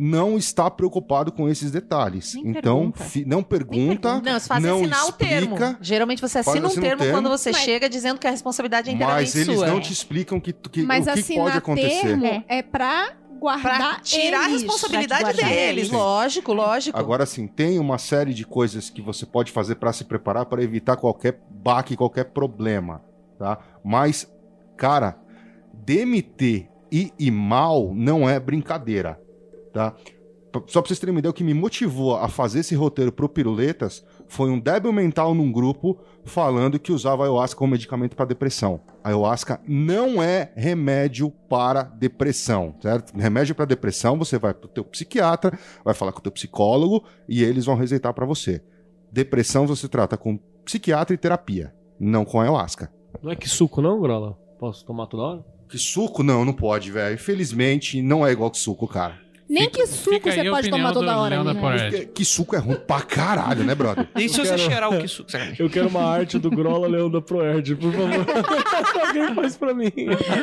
não está preocupado com esses detalhes. Nem então, pergunta. fi- não pergunta, Não, você faz não assinar o explica, termo. Geralmente você assina um termo, termo. quando você Mas- chega dizendo que a responsabilidade é inteiramente mas eles sua. não te explicam que, que, Mas o que pode acontecer. termo É. é, pra guardar Pra tirar a eles. responsabilidade Pra te guardar deles. eles. Lógico, lógico. Agora sim, tem uma série de coisas que você pode fazer para se preparar para evitar qualquer baque, qualquer problema, tá? Mas, cara, DMT e IMAL não é brincadeira, tá? Só pra vocês terem uma ideia, o que me motivou a fazer esse roteiro pro Piruletas foi um débil mental num grupo falando que usava ayahuasca como medicamento para depressão. Ayahuasca não é remédio para depressão, certo? Remédio para depressão, você vai pro teu psiquiatra, vai falar com o teu psicólogo e eles vão receitar para você. Depressão você trata com psiquiatra e terapia, não com ayahuasca. Não é que suco, não, Grola? Posso tomar toda hora? Que suco? Não, não pode, velho. Infelizmente, não é igual que suco, cara. Nem Fica- que suco você pode tomar toda hora. Né? Que, que suco é ruim pra caralho, né, brother? E se Eu você quero- cheirar o que su... sacanagem. Eu quero uma arte do Grola Leandro Proerd, por favor. Alguém faz pra mim.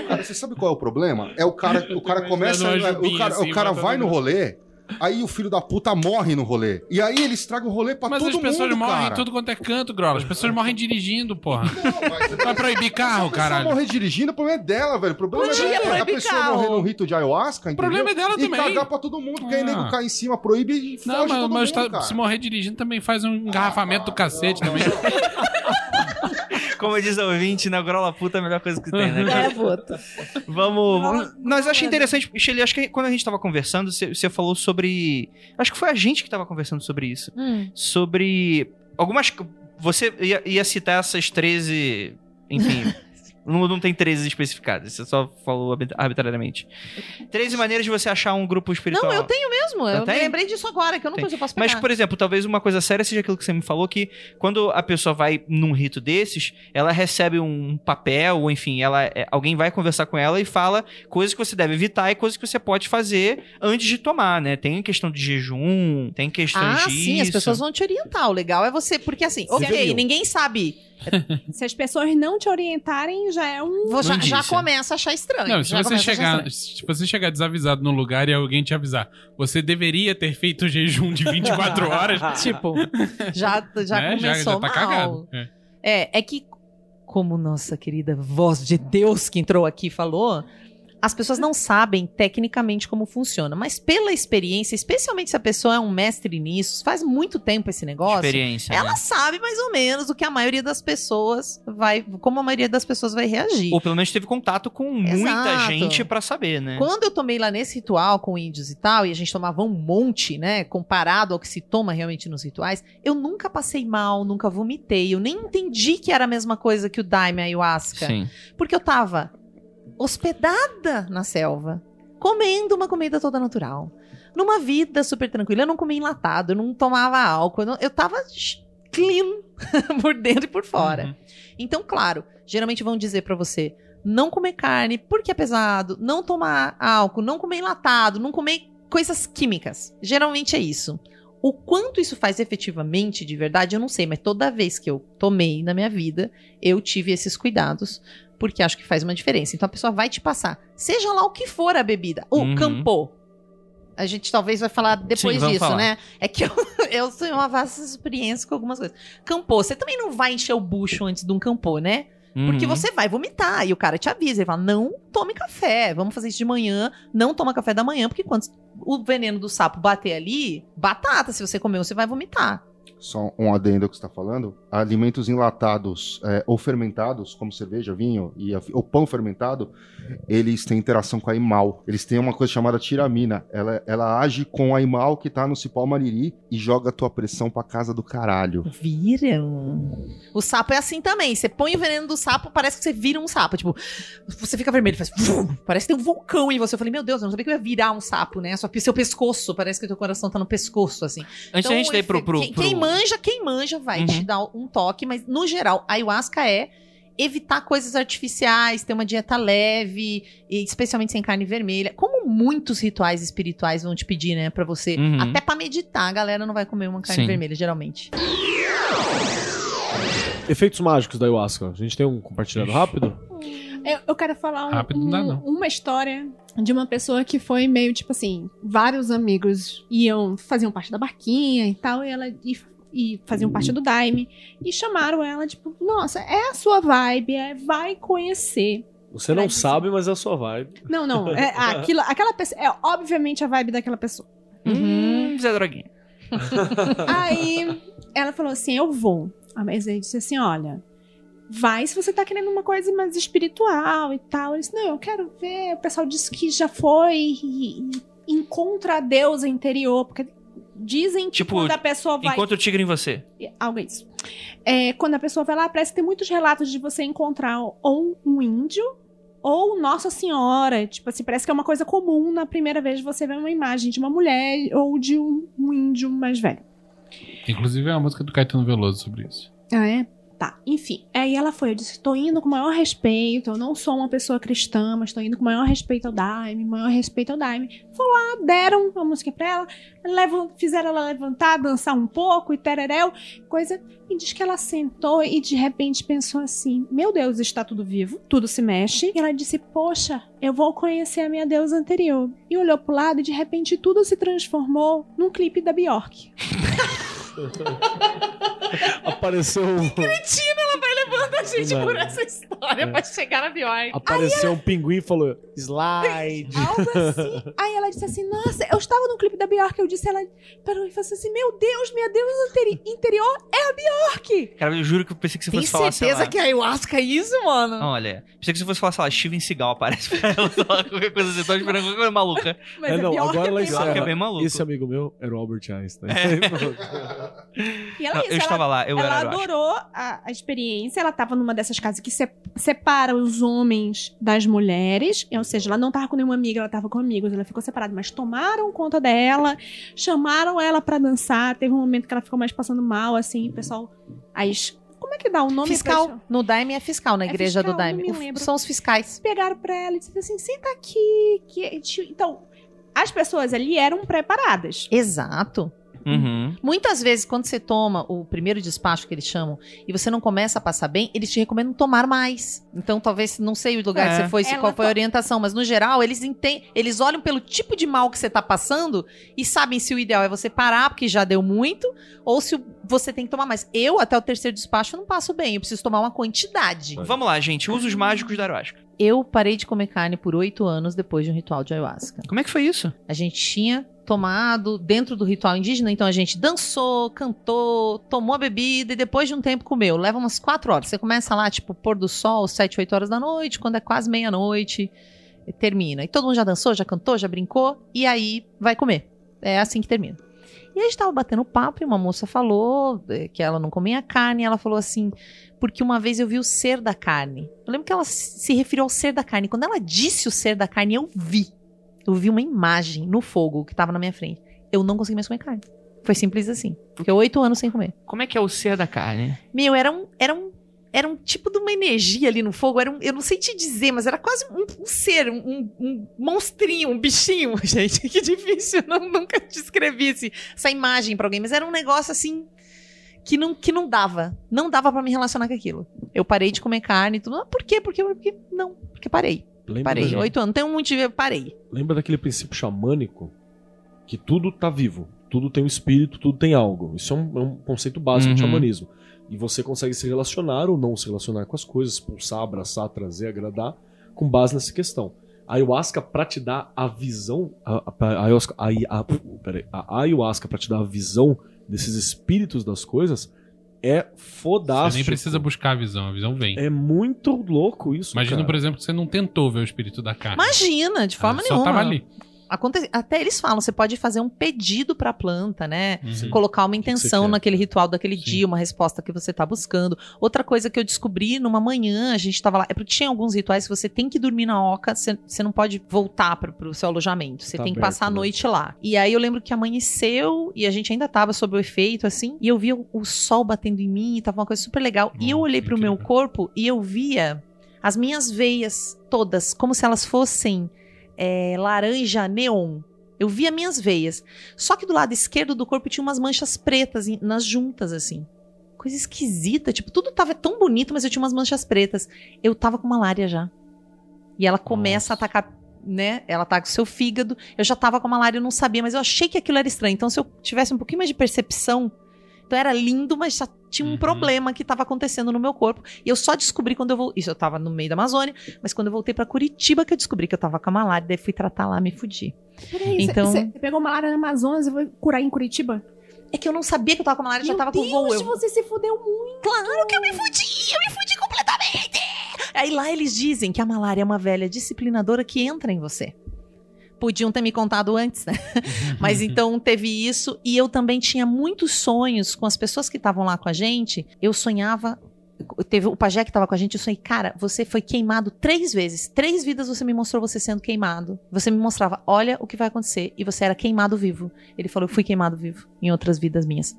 Cara, você sabe qual é o problema? É o cara, o cara começa, o cara, jubinha assim, o cara vai no no- rolê, aí o filho da puta morre no rolê. E aí ele estraga o rolê pra Mas todo as pessoas mundo, morrem cara. em tudo quanto é canto, Grola. As pessoas morrem dirigindo, porra. Não, mas Vai proibir carro, Se a pessoa caralho. morrer dirigindo, o problema é dela, velho. O problema Podia é a proibir pessoa carro. morrer num rito de ayahuasca, entendeu? problema é dela e também. cagar pra todo mundo, porque aí Ah. nego cai em cima, proíbe e foge Não, mas, todo mas mundo, tá- cara. se morrer dirigindo também faz um engarrafamento do cacete também. Como diz o ouvinte, na grola puta é a melhor coisa que tem, né? cara? É, puta. Vamos. vamos... Mas eu achei interessante, Shelly, acho que quando a gente tava conversando, você, você falou sobre. Acho que foi a gente que tava conversando sobre isso. Hum. Sobre. Algumas. Você ia, ia citar essas 13. Enfim. Não, não tem 13 especificadas, você só falou arbit- arbitrariamente. 13 maneiras de você achar um grupo espiritual. Não, eu tenho mesmo. Eu tem? me lembrei disso agora, que eu não Tem. posso pegar. Mas, por exemplo, talvez uma coisa séria seja aquilo que você me falou, que quando a pessoa vai num rito desses, ela recebe um papel, ou enfim, ela, é, alguém vai conversar com ela e fala coisas que você deve evitar e coisas que você pode fazer antes de tomar, né? Tem questão de jejum, tem questões Ah, disso. sim, as pessoas vão te orientar. O legal é você, porque assim, ok, ninguém sabe. Se as pessoas não te orientarem, já é um. Vou- já, já começa a achar estranho. Não, se já você, começa a achar chegar, estranho. se você chegar desavisado num lugar e alguém te avisar, você deveria ter feito o jejum de 24 horas. Tipo, já, já né? começou já, tá mal. cagado. É. É, é que, como nossa querida voz de Deus que entrou aqui falou, as pessoas não sabem tecnicamente como funciona, mas pela experiência, especialmente se a pessoa é um mestre nisso, faz muito tempo esse negócio. Experiência. Ela né? sabe mais ou menos o que a maioria das pessoas vai, como a maioria das pessoas vai reagir. Ou pelo menos teve contato com muita Exato. gente pra saber, né? Quando eu tomei lá nesse ritual com índios e tal, e a gente tomava um monte, né? Comparado ao que se toma realmente nos rituais, eu nunca passei mal, nunca vomitei. Eu nem entendi que era a mesma coisa que o Daime Ayahuasca. Sim. Porque eu tava hospedada na selva, comendo uma comida toda natural. Numa vida super tranquila. Eu não comia enlatado, eu não tomava álcool, eu, não- eu tava clean por dentro e por fora. Uhum. Então, claro, geralmente vão dizer pra você não comer carne porque é pesado, não tomar álcool, não comer enlatado, não comer coisas químicas. Geralmente é isso. O quanto isso faz efetivamente, de verdade, eu não sei, mas toda vez que eu tomei na minha vida, eu tive esses cuidados, porque acho que faz uma diferença. Então a pessoa vai te passar, seja lá o que for a bebida, o Uhum. campô. A gente talvez vai falar depois Sim, disso, falar. né? É que eu, eu tenho uma vasta experiência com algumas coisas. Campô, você também não vai encher o bucho antes de um campô, né? Porque Uhum. você vai vomitar e o cara te avisa. Ele fala: não tome café, vamos fazer isso de manhã, não toma café da manhã, porque quando o veneno do sapo bater ali, batata, se você comer, você vai vomitar. Só um adendo ao que você está falando. Alimentos enlatados é, ou fermentados, como cerveja, vinho e a- ou pão fermentado, eles têm interação com a imal. Eles têm uma coisa chamada tiramina. Ela, ela age com a imal que tá no cipó mariri e joga a tua pressão pra casa do caralho. Viram? O sapo é assim também. Você põe o veneno do sapo, parece que você vira um sapo. Tipo, você fica vermelho, faz. Parece que tem um vulcão em você. Eu falei, meu Deus, eu não sabia que eu ia virar um sapo, né? Só seu pescoço, parece que o teu coração tá no pescoço, assim. Antes da gente ir pro. pro, Quem, pro- quem manja, quem manja vai Uhum. te dar um toque, mas no geral, a ayahuasca é evitar coisas artificiais, ter uma dieta leve, e especialmente sem carne vermelha. Como muitos rituais espirituais vão te pedir, né, Pra você, Uhum. até pra meditar, a galera não vai comer uma carne Sim. vermelha geralmente. Efeitos mágicos da ayahuasca. A gente tem um compartilhado rápido? Eu, eu quero falar um- Rápido não dá, um- não. uma história de uma pessoa que foi meio tipo assim: vários amigos iam, faziam parte da barquinha e tal, e ela e, e faziam parte do Daime, e chamaram ela, tipo, nossa, é a sua vibe, é, vai conhecer. Você não sabe, mas é a sua vibe. Não, não, é aquilo, aquela pessoa, é obviamente a vibe daquela pessoa. Hum, Zé Droguinha. Aí ela falou assim: Eu vou. A Mas aí disse assim: Olha, vai se você tá querendo uma coisa mais espiritual e tal. Eu disse: Não, eu quero ver. O pessoal disse que já foi e, e encontra a deusa interior. Porque dizem que Tipo, quando a pessoa vai. Encontra o tigre em você. Algo isso. É, quando a pessoa vai lá, parece que tem muitos relatos de você encontrar ou um índio ou Nossa Senhora. Tipo assim, parece que é uma coisa comum na primeira vez você ver uma imagem de uma mulher ou de um, um índio mais velho. Inclusive é uma música do Caetano Veloso sobre isso. Ah, é? Tá, enfim. Aí ela foi, eu disse, tô indo com o maior respeito, eu não sou uma pessoa cristã, mas tô indo com o maior respeito ao Daime, maior respeito ao Daime. Foi lá, deram a música pra ela, fizeram ela levantar, dançar um pouco e tereréu, coisa. E diz que ela sentou e de repente pensou assim: Meu Deus, está tudo vivo, tudo se mexe. E ela disse: Poxa, eu vou conhecer a minha deusa anterior. E olhou pro lado e de repente tudo se transformou num clipe da Bjork. Apareceu. Cretina, ela vai levando a gente Não. por essa história É. pra chegar na Bjork. Apareceu um pinguim e falou: slide. Algo assim. Aí ela disse assim: Nossa, eu estava no clipe da Bjork. Eu disse, ela parou e falou assim: Meu Deus, minha deusa anteri- interior é a Bjork. Cara, eu juro que eu pensei que você Tem fosse falar, sei certeza lá. que é ayahuasca isso, mano? Olha, pensei que você fosse falar, sei lá, Steven Seagal aparece pra ela, qualquer coisa assim. Tô esperando qualquer coisa maluca. Mas É, a não, Bjork agora é ela bem Bjork encerra. é. Esse amigo meu era o Albert Einstein. E ela, Não, isso, eu ela- estava lá, eu ela era, adorou a, a experiência. Ela estava numa dessas casas que se- separa os homens das mulheres. Ou seja, ela não estava com nenhuma amiga, ela estava com amigos. Ela ficou separada, mas tomaram conta dela, chamaram ela pra dançar. Teve um momento que ela ficou mais passando mal, assim, o pessoal. As, como é que dá o nome Fiscal. pra- No Daime é fiscal, na É igreja fiscal, do Daime. não me O- lembro. São os fiscais. pegaram pra ela e disseram assim: senta aqui. Que... Então, as pessoas ali eram preparadas. Exato. Uhum. Muitas vezes, quando você toma o primeiro despacho que eles chamam e você não começa a passar bem, eles te recomendam tomar mais. Então, talvez, não sei o lugar É. que você foi, se Ela qual foi a orientação, mas no geral, eles entendem, eles olham pelo tipo de mal que você tá passando e sabem se o ideal é você parar, porque já deu muito, ou se você tem que tomar mais. Eu, até o terceiro despacho, não passo bem, eu preciso tomar uma quantidade. Vamos lá, gente. Usos mágicos da ayahuasca. Eu parei de comer carne por oito anos depois de um ritual de ayahuasca. Como é que foi isso? A gente tinha tomado dentro do ritual indígena, então a gente dançou, cantou, tomou a bebida e depois de um tempo comeu. Leva umas quatro horas. Você começa lá, tipo, pôr do sol, sete, oito horas da noite, quando é quase meia-noite, termina. E todo mundo já dançou, já cantou, já brincou, e aí vai comer. É assim que termina. E a gente tava batendo papo e uma moça falou eh, que ela não comia carne, e ela falou assim, porque uma vez eu vi o ser da carne. Eu lembro que ela se referiu ao ser da carne. Quando ela disse o ser da carne, eu vi. Eu vi uma imagem no fogo que tava na minha frente. Eu não consegui mais comer carne. Foi simples assim. Fiquei oito anos sem comer. Como é que é o ser da carne? Meu, era um. Era um era um tipo de uma energia ali no fogo. Era um, eu não sei te dizer, mas era quase um, um ser, um, um monstrinho, um bichinho, gente. Que difícil. Eu não, nunca descrevi esse- essa imagem pra alguém, mas era um negócio assim que não, que não dava. Não dava pra me relacionar com aquilo. Eu parei de comer carne e tudo. Ah, por quê? Porque, porque não. Porque parei. Lembra, Parei. Oito anos. Não tenho muito de parei. lembra daquele princípio xamânico que tudo tá vivo, tudo tem um espírito, tudo tem algo. Isso é um, é um conceito básico de Uhum. xamanismo. E você consegue se relacionar ou não se relacionar com as coisas, expulsar, abraçar, trazer, agradar, com base nessa questão. A ayahuasca, pra te dar a visão. A, a, a ayahuasca, a, a, peraí, a ayahuasca, pra te dar a visão desses espíritos das coisas, é fodástico. Você nem precisa buscar a visão, a visão vem. É muito louco isso. Imagina, cara. por exemplo, que você não tentou ver o espírito da carne. Imagina, de forma Só nenhuma. tava ali. Aconte- Até eles falam, você pode fazer um pedido pra planta, né? Uhum. Colocar uma que intenção quer? naquele ritual daquele Sim. dia, uma resposta que você tá buscando. Outra coisa que eu descobri numa manhã, a gente tava lá, é porque tinha alguns rituais que você tem que dormir na oca, você, você não pode voltar pro, pro seu alojamento, você Tá tem que passar a né? noite lá. E aí eu lembro que amanheceu e a gente ainda tava sob o efeito, assim, e eu via o, o sol batendo em mim, tava uma coisa super legal. e eu olhei pro meu incrível. corpo e eu via as minhas veias todas, como se elas fossem é, laranja neon. Eu via minhas veias. Só que do lado esquerdo do corpo tinha umas manchas pretas nas juntas, assim. Coisa esquisita. Tipo, tudo tava tão bonito, mas eu tinha umas manchas pretas. Eu tava com malária já. E ela começa a atacar, né? Ela ataca o seu fígado. Eu já tava com malária, eu não sabia, mas eu achei que aquilo era estranho. Então, se eu tivesse um pouquinho mais de percepção. Então era lindo, mas já tinha um Uhum. problema que tava acontecendo no meu corpo. E eu só descobri quando eu vou. Isso eu tava no meio da Amazônia, mas quando eu voltei pra Curitiba que eu descobri que eu tava com a malária, daí fui tratar lá, me fudi. Peraí, Então- você pegou malária na Amazonas e foi curar em Curitiba? É que eu não sabia que eu tava com a malária, já Meu tava Deus, com voo. Eu... você se fudeu muito. Claro que eu me fudi, eu me fudi completamente. Aí lá eles dizem que a malária é uma velha disciplinadora que entra em você. Podiam ter me contado antes, né? Mas então teve isso. E eu também tinha muitos sonhos com as pessoas que estavam lá com a gente. Eu sonhava. Teve o pajé que tava com a gente, eu sonhei, cara, você foi queimado três vezes. Três vidas você me mostrou você sendo queimado. Você me mostrava, olha o que vai acontecer. E você era queimado vivo. Ele falou, eu fui queimado vivo em outras vidas minhas.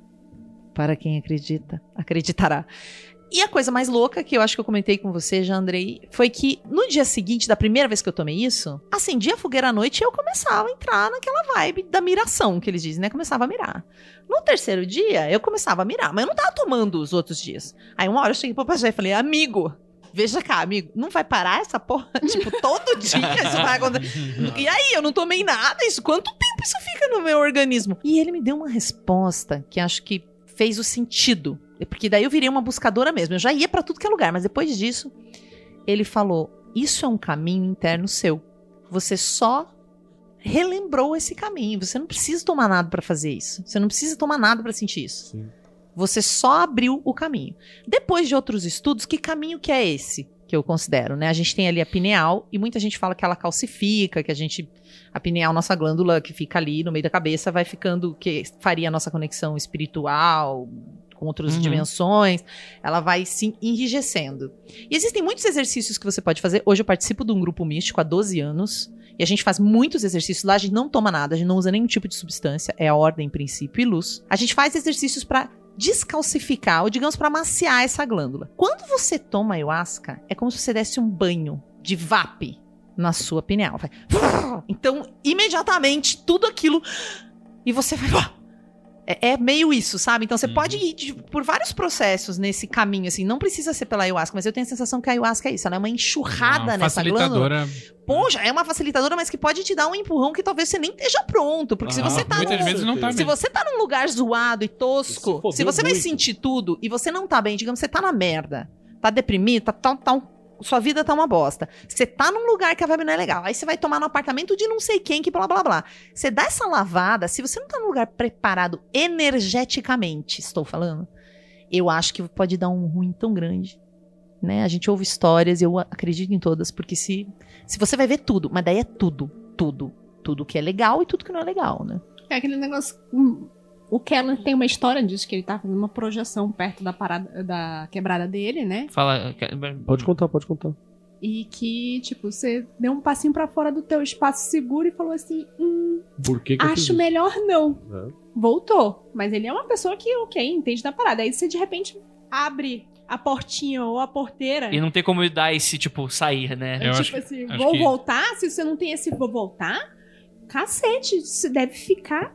Para quem acredita, acreditará. E a coisa mais louca que eu acho que eu comentei com você, já Andrei, foi que no dia seguinte, da primeira vez que eu tomei isso, acendia a fogueira à noite e eu começava a entrar naquela vibe da miração que eles dizem, né? Começava a mirar. No terceiro dia, eu começava a mirar, mas eu não tava tomando os outros dias. Aí uma hora eu cheguei pro pastor e falei, amigo, veja cá, amigo, não vai parar essa porra? tipo, todo dia isso vai acontecer. E aí, eu não tomei nada, isso, quanto tempo isso fica no meu organismo? E ele me deu uma resposta que acho que fez o sentido. Porque daí eu virei uma buscadora mesmo. Eu já ia pra tudo que é lugar, mas depois disso, ele falou: Isso é um caminho interno seu. Você só relembrou esse caminho. Você não precisa tomar nada pra fazer isso. Você não precisa tomar nada pra sentir isso. Sim. Você só abriu o caminho. Depois de outros estudos, que caminho que é esse? Que eu considero, né? A gente tem ali a pineal e muita gente fala que ela calcifica, que a gente. A pineal, nossa glândula que fica ali no meio da cabeça, vai ficando. que faria a nossa conexão espiritual com outras Uhum. dimensões, ela vai se enrijecendo. E existem muitos exercícios que você pode fazer. Hoje eu participo de um grupo místico há 12 anos. E a gente faz muitos exercícios lá, a gente não toma nada, a gente não usa nenhum tipo de substância, é a ordem, princípio e luz. A gente faz exercícios pra descalcificar, ou digamos pra maciar essa glândula. Quando você toma ayahuasca, é como se você desse um banho de VAP na sua pineal. Vai- Então, imediatamente, tudo aquilo. E você vai. É, é meio isso, sabe? Então você pode ir de- por vários processos nesse caminho, assim. Não precisa ser pela ayahuasca, mas eu tenho a sensação que a ayahuasca é isso. Ela é uma enxurrada Uma nessa glândula. facilitadora. Poxa, é uma facilitadora, mas que pode te dar um empurrão que talvez você nem esteja pronto. Porque se Ah, você tá Muitas num- vezes não tá se mesmo. você tá num lugar zoado e Se tosco, fodeu se você vai muito. sentir tudo e você não tá bem, digamos, você tá na merda, tá deprimido, tá, tá, tá um- sua vida tá uma bosta. Você tá num lugar que a vibe não é legal. Aí você vai tomar no apartamento de não sei quem, que blá blá blá. Você dá essa lavada, se você não tá num lugar preparado energeticamente, estou falando, eu acho que pode dar um ruim tão grande. Né? A gente ouve histórias, eu acredito em todas, porque se, se você vai ver tudo, mas daí é tudo, tudo. Tudo que é legal e tudo que não é legal, né? É aquele negócio. O Keller tem uma história disso, que ele tá fazendo uma projeção perto da parada da quebrada dele, né? Fala. Pode contar, pode contar. E que, tipo, você deu um passinho pra fora do teu espaço seguro e falou assim: hum, Por que, que acho isso? melhor não. É. Voltou. Mas ele é uma pessoa que, ok, entende da parada. Aí você de repente abre a portinha ou a porteira. E não tem como dar esse, tipo, sair, né? É Eu tipo acho- assim, acho vou que- voltar? Se você não tem esse vou voltar, cacete, você deve ficar.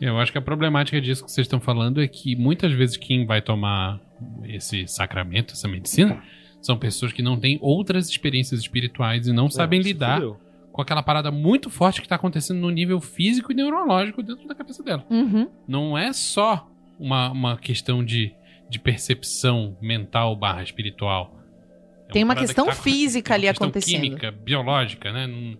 Eu acho que a problemática disso que vocês estão falando é que muitas vezes quem vai tomar esse sacramento, essa medicina, são pessoas que não têm outras experiências espirituais e não sabem É, se lidar fudeu. com aquela parada muito forte que tá acontecendo no nível físico e neurológico dentro da cabeça dela. Uhum. Não é só uma, uma questão de, de percepção mental barra espiritual. É Tem uma questão tá- física uma ali questão acontecendo. química, biológica, né? Não,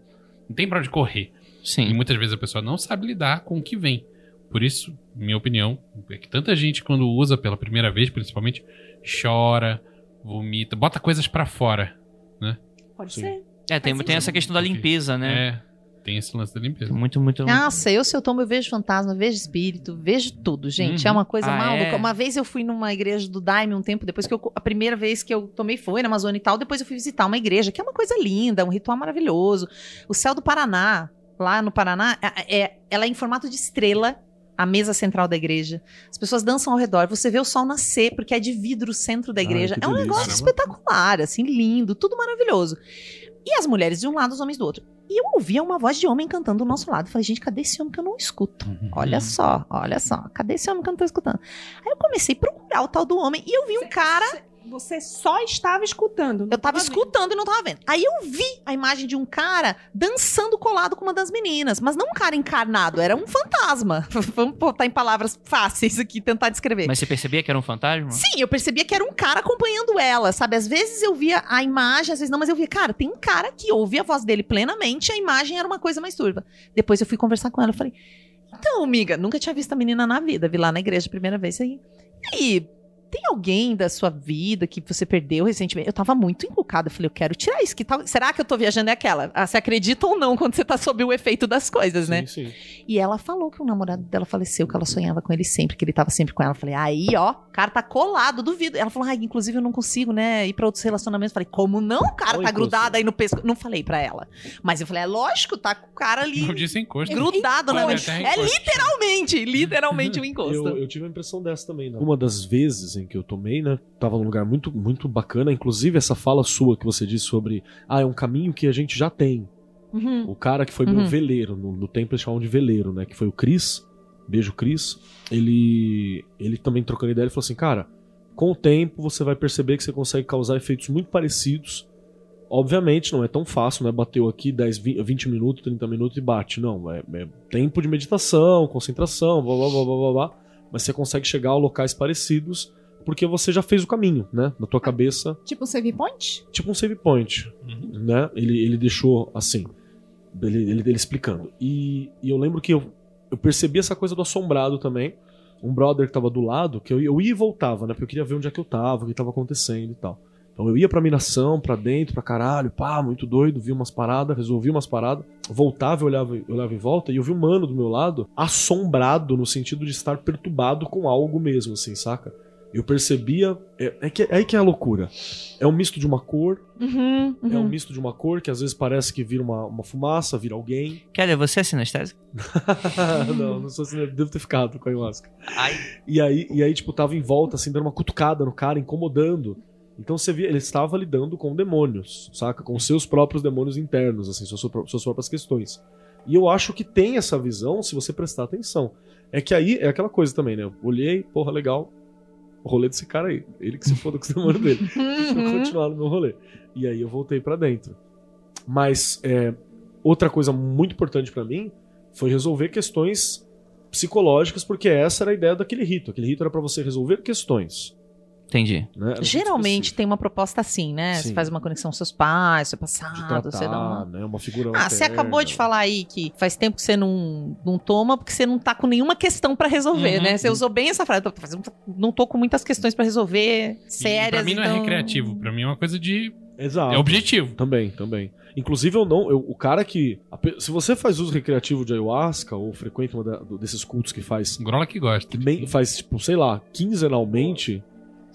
não tem pra onde correr. E Sim. muitas vezes a pessoa não sabe lidar com o que vem. Por isso, minha opinião, é que tanta gente quando usa pela primeira vez, principalmente, chora, vomita, bota coisas pra fora. Pode Sim. ser. É, tem, tem essa questão da limpeza, né? É, tem esse lance da limpeza. Muito, muito. Nossa, eu se eu tomo, eu vejo fantasma, vejo espírito, vejo tudo, gente. Uhum. É uma coisa Ah, maluca. é? Uma vez eu fui numa igreja do Daime um tempo depois que eu. A primeira vez que eu tomei foi na Amazônia e tal. Depois eu fui visitar uma igreja, que é uma coisa linda, um ritual maravilhoso. O céu do Paraná, lá no Paraná, é, é- ela é em formato de estrela. A mesa central da igreja. As pessoas dançam ao redor. Você vê o sol nascer, porque é de vidro o centro da Ai, igreja. que é um delícia. negócio Caramba. espetacular, assim, lindo, tudo maravilhoso. E as mulheres de um lado, os homens do outro. E eu ouvia uma voz de homem cantando do nosso lado. Falei, gente, cadê esse homem que eu não escuto? Olha só, olha só. Cadê esse homem que eu não tô escutando? Aí eu comecei a procurar o tal do homem e eu vi um cara. Você só estava escutando. Eu tava vendo. escutando e não tava vendo. Aí eu vi a imagem de um cara dançando colado com uma das meninas. Mas não um cara encarnado, era um fantasma. Vamos botar em palavras fáceis aqui, tentar descrever. Mas você percebia que era um fantasma? Sim, eu percebia que era um cara acompanhando ela, sabe? Às vezes eu via a imagem, às vezes não, mas eu via, cara, tem um cara que ouve a voz dele plenamente, a imagem era uma coisa mais turva. Depois eu fui conversar com ela, eu falei, então, amiga, nunca tinha visto a menina na vida, vi lá na igreja a primeira vez aí. E aí, tem alguém da sua vida que você perdeu recentemente? Eu tava muito encucada. Eu falei, eu quero tirar isso. Que tal... Será que eu tô viajando? É aquela. Ah, você acredita ou não quando você tá sob o efeito das coisas, né? Sim, sim. E ela falou que o namorado dela faleceu, que ela sonhava com ele sempre, que ele tava sempre com ela. Eu falei, aí, ó, o cara tá colado, duvido. Ela falou, ai, inclusive eu não consigo, né, ir pra outros relacionamentos. Eu falei, como não? O cara Olha, tá grudado aí no pescoço. Não falei pra ela. Mas eu falei, é lógico, tá com o cara ali Não disse encosto. grudado até É encosto. literalmente, literalmente um encosto. Eu, eu tive a impressão dessa também, né? Uma das vezes em que eu tomei, né? Tava num lugar muito, muito bacana. Inclusive, essa fala sua que você disse sobre. Ah, é um caminho que a gente já tem. Uhum. O cara que foi Uhum. meu veleiro, no, no templo eles chamam de veleiro, né? Que foi o Cris. Beijo, Cris. Ele. Ele também trocando ideia, ele falou assim: cara, com o tempo você vai perceber que você consegue causar efeitos muito parecidos. Obviamente, não é tão fácil, não é bateu aqui 10, 20 20 minutos, 30 minutos e bate. Não, é, é tempo de meditação, concentração, blá blá blá blá blá blá. Mas você consegue chegar a locais parecidos porque você já fez o caminho, né? Na tua cabeça Tipo um save point? tipo um save point, Uhum. né? Ele, ele deixou assim, ele, ele, ele explicando. E, e eu lembro que eu, eu percebi essa coisa do assombrado também. Um brother que tava do lado, que eu, eu ia e voltava, né? Porque eu queria ver onde é que eu tava, o que tava acontecendo e tal. Então eu ia pra minação, pra dentro, pra caralho, pá, muito doido, vi umas paradas, resolvi umas paradas, voltava, eu olhava, eu olhava em volta e eu vi um mano do meu lado assombrado no sentido de estar perturbado com algo mesmo, assim, saca? Eu percebia. É, é, que, é aí que é a loucura. É um misto de uma cor, Uhum, uhum. é um misto de uma cor que às vezes parece que vira uma, uma fumaça, vira alguém. Keller, você é sinestésico? não, não sou assim, devo ter ficado com a ayahuasca. Ai. E aí, e aí, tipo, tava em volta, assim, dando uma cutucada no cara, incomodando. Então você via, ele estava lidando com demônios, saca? Com seus próprios demônios internos, assim, suas, suas próprias questões. E eu acho que tem essa visão se você prestar atenção. É que aí é aquela coisa também, né? Eu olhei, porra, legal. O rolê desse cara aí. Ele que se foda com os demônios dele. Deixa eu Uhum. continuar no meu rolê. E aí eu voltei pra dentro. Mas é, outra coisa muito importante pra mim foi resolver questões psicológicas, porque essa era a ideia daquele rito. Aquele rito era pra você resolver questões. Entendi. Né? Geralmente específico. tem uma proposta assim, né? Você Sim. faz uma conexão com seus pais, seu passado, você dá tratar, uma... né? Uma figura Ah, você acabou de falar aí que faz tempo que você não, não toma porque você não tá com nenhuma questão pra resolver, Uhum. né? Você usou bem essa frase. "Tô fazendo- Não tô com muitas questões pra resolver E sérias. pra mim não é então- recreativo, pra mim é uma coisa de. Exato. É objetivo. Também, também. Inclusive, eu não. eu- o cara que. se você faz uso recreativo de ayahuasca, ou frequenta do- desses cultos que faz. Grola que gosta. Que bem, faz, tipo, sei lá, quinzenalmente,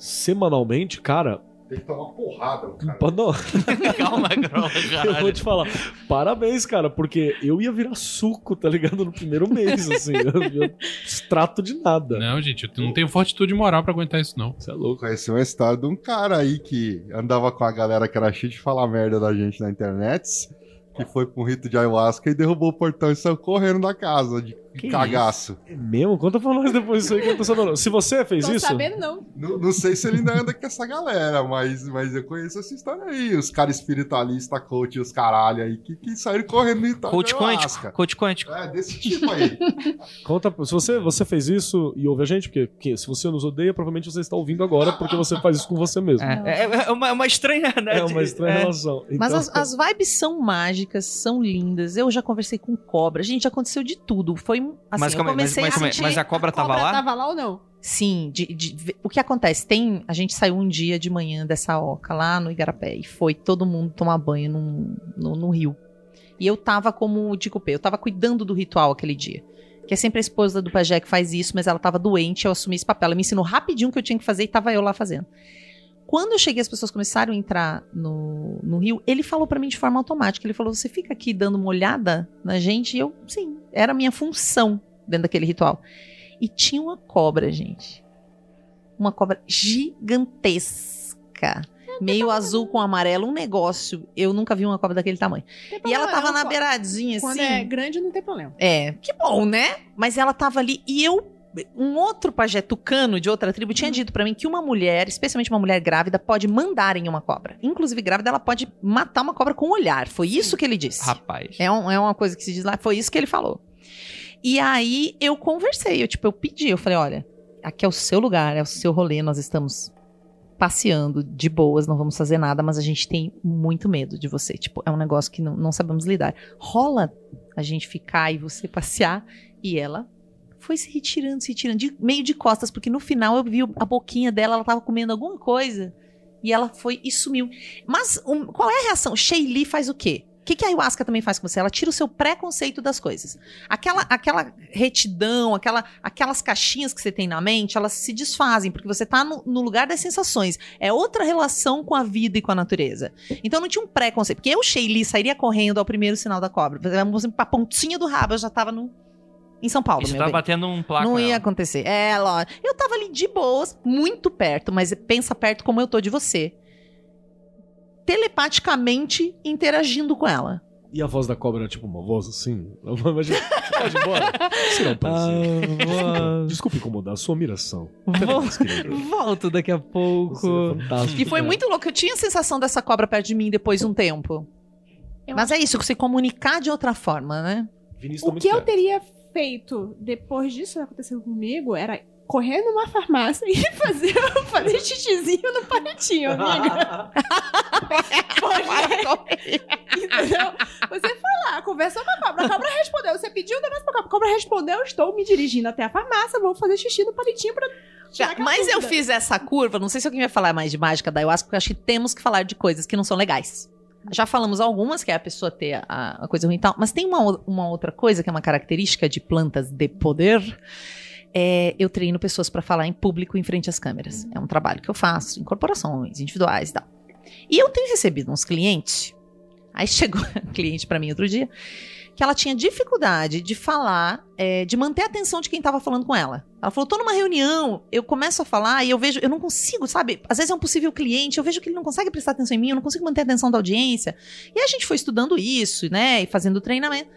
semanalmente, cara, Tem que tomar porrada, cara. Pô, Não, Calma, calma, eu vou te falar. Parabéns, cara, porque eu ia virar suco, tá ligado? No primeiro mês, assim. Eu, eu extrato de nada. Não, gente, eu não tenho fortitude moral pra aguentar isso, não. Você é louco. Conheci uma história de um cara aí que andava com a galera que era cheia de falar merda da gente na internet, que foi pra um rito de ayahuasca e derrubou o portão e saiu correndo da casa de Que cagaço. É mesmo? Conta pra nós depois isso aí que eu tô sabendo. Se você fez Tô isso. sabendo, não. Não, não sei se ele ainda anda com essa galera, mas, mas eu conheço essa história aí. Os caras espiritualistas, coach, os caralho aí, que, que saíram correndo no ritual Coach quântico. ayahuasca. Coach quântico. É, desse tipo aí. Conta, se você, você fez isso e ouve a gente, porque que- se você nos odeia, provavelmente você está ouvindo agora porque você faz isso com você mesmo. É, é- é uma, é uma estranha, né? É uma estranha É. relação. Mas Então, as, as vibes são mágicas, são lindas. Eu já conversei com cobra. Gente, aconteceu de tudo. Foi assim, mas, eu calma aí, mas, comecei mas, a sentir... mas a cobra tava Cobra lá? tava lá ou não? Sim, de- de- o que acontece? Tem, a gente saiu um dia de manhã dessa oca lá no Igarapé e foi todo mundo tomar banho num- no, no rio. E eu tava como de cupê, eu tava cuidando do ritual aquele dia. Que é sempre a esposa do pajé que faz isso, mas ela tava doente, eu assumi esse papel. Ela me ensinou rapidinho o que eu tinha que fazer e tava eu lá fazendo. Quando eu cheguei, as pessoas começaram a entrar no, no rio, ele falou pra mim de forma automática. Ele falou: Você fica aqui dando uma olhada na gente? E eu, sim, era a minha função dentro daquele ritual. E tinha uma cobra, gente. Uma cobra gigantesca. Meio azul com amarelo, um negócio. Eu nunca vi uma cobra daquele tamanho. E ela tava na beiradinha, assim. Quando é grande, não tem problema. É, que bom, né? Mas ela tava ali e eu. Um outro pajé tucano de outra tribo tinha dito pra mim que uma mulher, especialmente uma mulher grávida, pode mandar em uma cobra. Inclusive, grávida, ela pode matar uma cobra com o olhar. Foi isso que ele disse. Rapaz. É, um- é uma coisa que se diz lá, foi isso que ele falou. E aí eu conversei, eu tipo, eu pedi, eu falei, olha, aqui é o seu lugar, é o seu rolê, nós estamos passeando de boas, não vamos fazer nada, mas a gente tem muito medo de você. Tipo, é um negócio que não, não sabemos lidar. Rola a gente ficar e você passear, e ela foi se retirando, se retirando, de- meio de costas, porque no final eu vi a boquinha dela, ela tava comendo alguma coisa, e ela foi e sumiu. Mas um, qual é a reação? Sheili faz o quê? O que, que a ayahuasca também faz com você? Ela tira o seu preconceito das coisas. Aquela, aquela retidão, aquela, aquelas caixinhas que você tem na mente, elas se desfazem, porque você tá no, no lugar das sensações. É outra relação com a vida e com a natureza. Então não tinha um preconceito. Porque eu, Sheili, sairia correndo ao primeiro sinal da cobra. Vamos pra pontinha do rabo, eu já tava no, em São Paulo, você meu tava bem. batendo um placo. Não ia acontecer. É, lógico. Eu tava ali de boas, muito perto, mas pensa perto como eu tô de você. Telepaticamente interagindo com ela. E a voz da cobra era tipo uma voz assim. Imagina, você pode ir embora? Você não pode. Desculpe incomodar, sua miração. Vou- Mas, querido, Volto daqui a pouco. você é fantástico. E foi muito louco. Eu tinha a sensação dessa cobra perto de mim depois de um tempo. Eu Mas é isso, se comunicar de outra forma, né? Vinícius tá O muito que eu teria feito depois disso acontecendo comigo era correr numa farmácia e fazer, fazer xixizinho no palitinho, amiga. Entendeu? Você foi lá, conversou com a cobra, a cobra respondeu. Você pediu um negócio pra cobra, a cobra respondeu. Estou me dirigindo até a farmácia, vou fazer xixi no palitinho pra. Mas eu fiz essa curva, não sei se alguém vai falar mais de mágica da ayahuasca, porque eu acho que temos que falar de coisas que não são legais. Já falamos algumas, que é a pessoa ter a, a coisa ruim e tal, mas tem uma, uma outra coisa que é uma característica de plantas de poder. É, eu treino pessoas para falar em público em frente às câmeras. É um trabalho que eu faço em corporações, individuais e tal. E eu tenho recebido uns clientes. Aí chegou um cliente para mim outro dia que ela tinha dificuldade de falar, é, de manter a atenção de quem estava falando com ela. Ela falou: tô numa reunião, eu começo a falar e eu vejo, eu não consigo, sabe? Às vezes é um possível cliente, eu vejo que ele não consegue prestar atenção em mim, eu não consigo manter a atenção da audiência. E a gente foi estudando isso, né? E fazendo treinamento.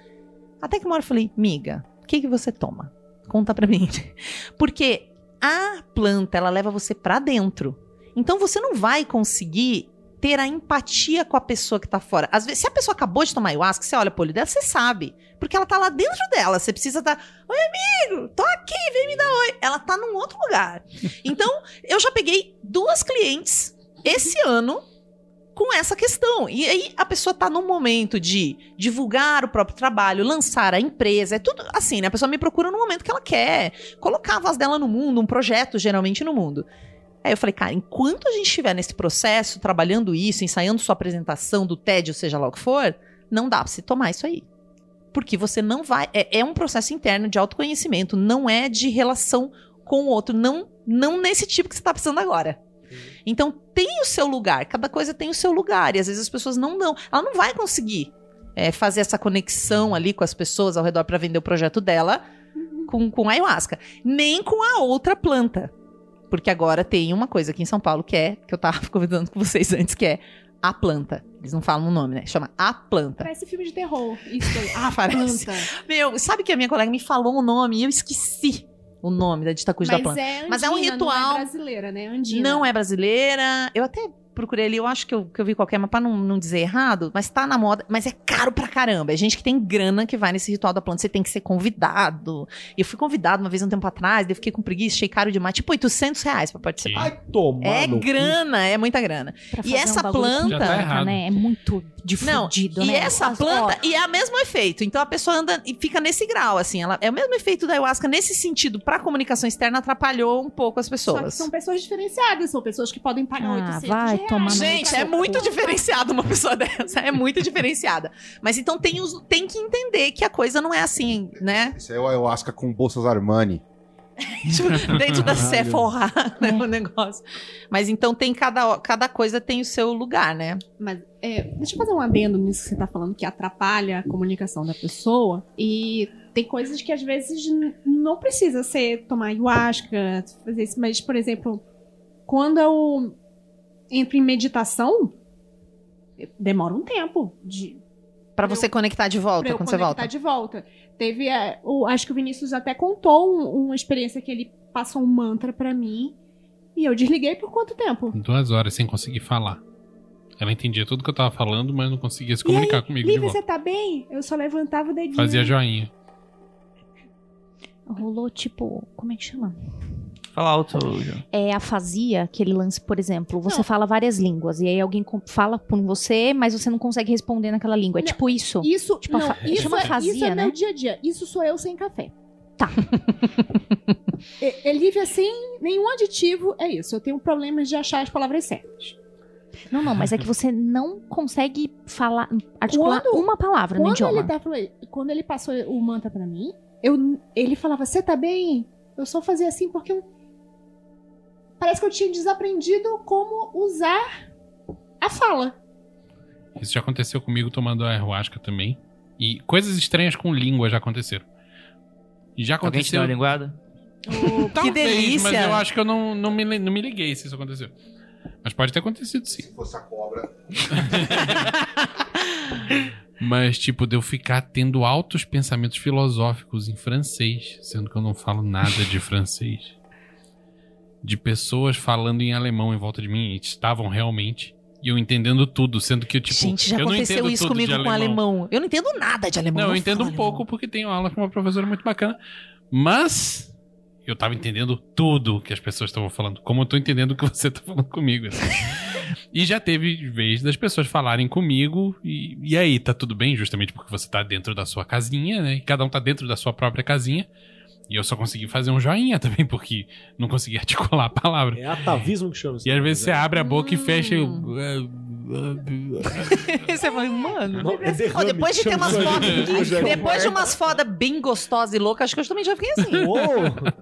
Até que uma hora eu falei: miga, o que, que você toma? Conta pra mim. Porque a planta, ela leva você pra dentro. Então você não vai conseguir ter a empatia com a pessoa que tá fora. Às vezes, se a pessoa acabou de tomar ayahuasca, você olha pro olho dela, você sabe. Porque ela tá lá dentro dela. Você precisa estar. Oi, amigo, tô aqui, vem me dar oi. Ela tá num outro lugar. Então, eu já peguei duas clientes esse ano com essa questão. E aí a pessoa tá num momento de divulgar o próprio trabalho, lançar a empresa, é tudo assim, né? A pessoa me procura no momento que ela quer, colocar a voz dela no mundo, um projeto geralmente no mundo. Aí eu falei, cara, enquanto a gente estiver nesse processo, trabalhando isso, ensaiando sua apresentação do TED, ou seja lá o que for, não dá pra você tomar isso aí. Porque você não vai. É, é um processo interno de autoconhecimento, não é de relação com o outro, não, não nesse tipo que você tá precisando agora. Então tem o seu lugar, cada coisa tem o seu lugar, e às vezes as pessoas não dão. Ela não vai conseguir é, fazer essa conexão ali com as pessoas ao redor para vender o projeto dela com, com ayahuasca, nem com a outra planta. Porque agora tem uma coisa aqui em São Paulo que é, que eu tava convidando com vocês antes, que é a planta. Eles não falam o nome, né? Chama a planta. Parece filme de terror. Isso aí. Ah, parece. Planta. Meu, sabe que a minha colega me falou o nome e eu esqueci o nome da Ditacuja da Mas planta. é, Mas é um andina, ritual. Não é brasileira, né? Andina. Não é brasileira. Eu até procurei ali, eu acho que eu, que eu vi qualquer, mas pra não, não dizer errado, mas tá na moda, mas é caro pra caramba. É gente que tem grana que vai nesse ritual da planta, você tem que ser convidado. E eu fui convidado uma vez um tempo atrás, daí eu fiquei com preguiça, achei caro demais, tipo 800 reais pra participar. Ai, toma. É grana, é muita grana. E essa um planta- tá né? É muito Não, difundido, e né? essa As- planta, ó, e é o mesmo efeito. Então a pessoa anda e fica nesse grau, assim. Ela, é o mesmo efeito da ayahuasca nesse sentido. Pra comunicação externa, atrapalhou um pouco as Só que pessoas. são pessoas diferenciadas, são pessoas que podem pagar Ah, 800 vai reais. Tomar Gente, é muito cu. diferenciada uma pessoa dessa. É muito diferenciada. Mas então tem, os, tem que entender que a coisa não é assim, né? Esse é o ayahuasca com bolsas Armani. Dentro da. Sephora, né, o negócio. Mas então tem cada, cada coisa tem o seu lugar, né? Mas é, deixa eu fazer um adendo nisso que você tá falando, que atrapalha a comunicação da pessoa. E tem coisas que às vezes não precisa ser tomar ayahuasca, fazer isso. Mas, por exemplo, quando eu entro em meditação, demora um tempo de, Pra Pra você eu- conectar de pra volta eu quando você conectar volta. de volta. Teve, é, o, acho que o Vinícius até contou um- uma experiência que ele passou um mantra pra mim. E eu desliguei por quanto tempo? Duas horas sem conseguir falar. Ela entendia tudo que eu tava falando, mas não conseguia se E comunicar aí, comigo de Lívia, volta. você tá bem? Eu só levantava o dedinho. Fazia joinha. Rolou, tipo, como é que chama? Fala alto, João. É afasia, aquele lance, por exemplo, você Não. fala várias línguas e aí alguém fala por você, mas você não consegue responder naquela língua. É Não. tipo isso. Isso, Tipo, não, isso, chama é, afasia, isso é né? meu dia a dia. Isso sou eu sem café. Tá. É, é Lívia sem nenhum aditivo, é isso. Eu tenho problemas de achar as palavras certas. Não, não, mas é que você não consegue falar, articular Quando- uma palavra no Quando idioma. ele, tá, quando ele passou o mantra pra mim, eu, ele falava, você tá bem? Eu só fazia assim porque eu... Parece que eu tinha desaprendido como usar a fala. Isso já aconteceu comigo tomando ayahuasca também. E coisas estranhas com língua já aconteceram. Já Alguém te deu aconteceu. uma linguada? Talvez, delícia. Mas eu acho que eu não, não, me, não me liguei se isso aconteceu. Mas pode ter acontecido sim. Se fosse a cobra. Mas, tipo, de eu ficar tendo altos pensamentos filosóficos em francês, sendo que eu não falo nada de francês. De pessoas falando em alemão em volta de mim, e estavam realmente. E eu entendendo tudo, sendo que, tipo, Gente, já eu aconteceu isso comigo com alemão. Eu não entendo nada de alemão. Não, eu entendo um alemão. pouco porque tenho aula com uma professora muito bacana. Mas eu tava entendendo tudo que as pessoas estavam falando. Como eu tô entendendo o que você tá falando comigo. assim. e já teve vez das pessoas falarem comigo. E, e aí, tá tudo bem? Justamente porque você tá dentro da sua casinha, né? E cada um tá dentro da sua própria casinha. E eu só consegui fazer um joinha também, porque não consegui articular a palavra. É atavismo que chama isso. E às vezes você abre a boca e fecha. e eu- Você fala, mano. Não, é derrame, depois de ter umas fotos. É Depois de umas fodas bem gostosas e loucas, acho que eu também já fiquei assim. Uou!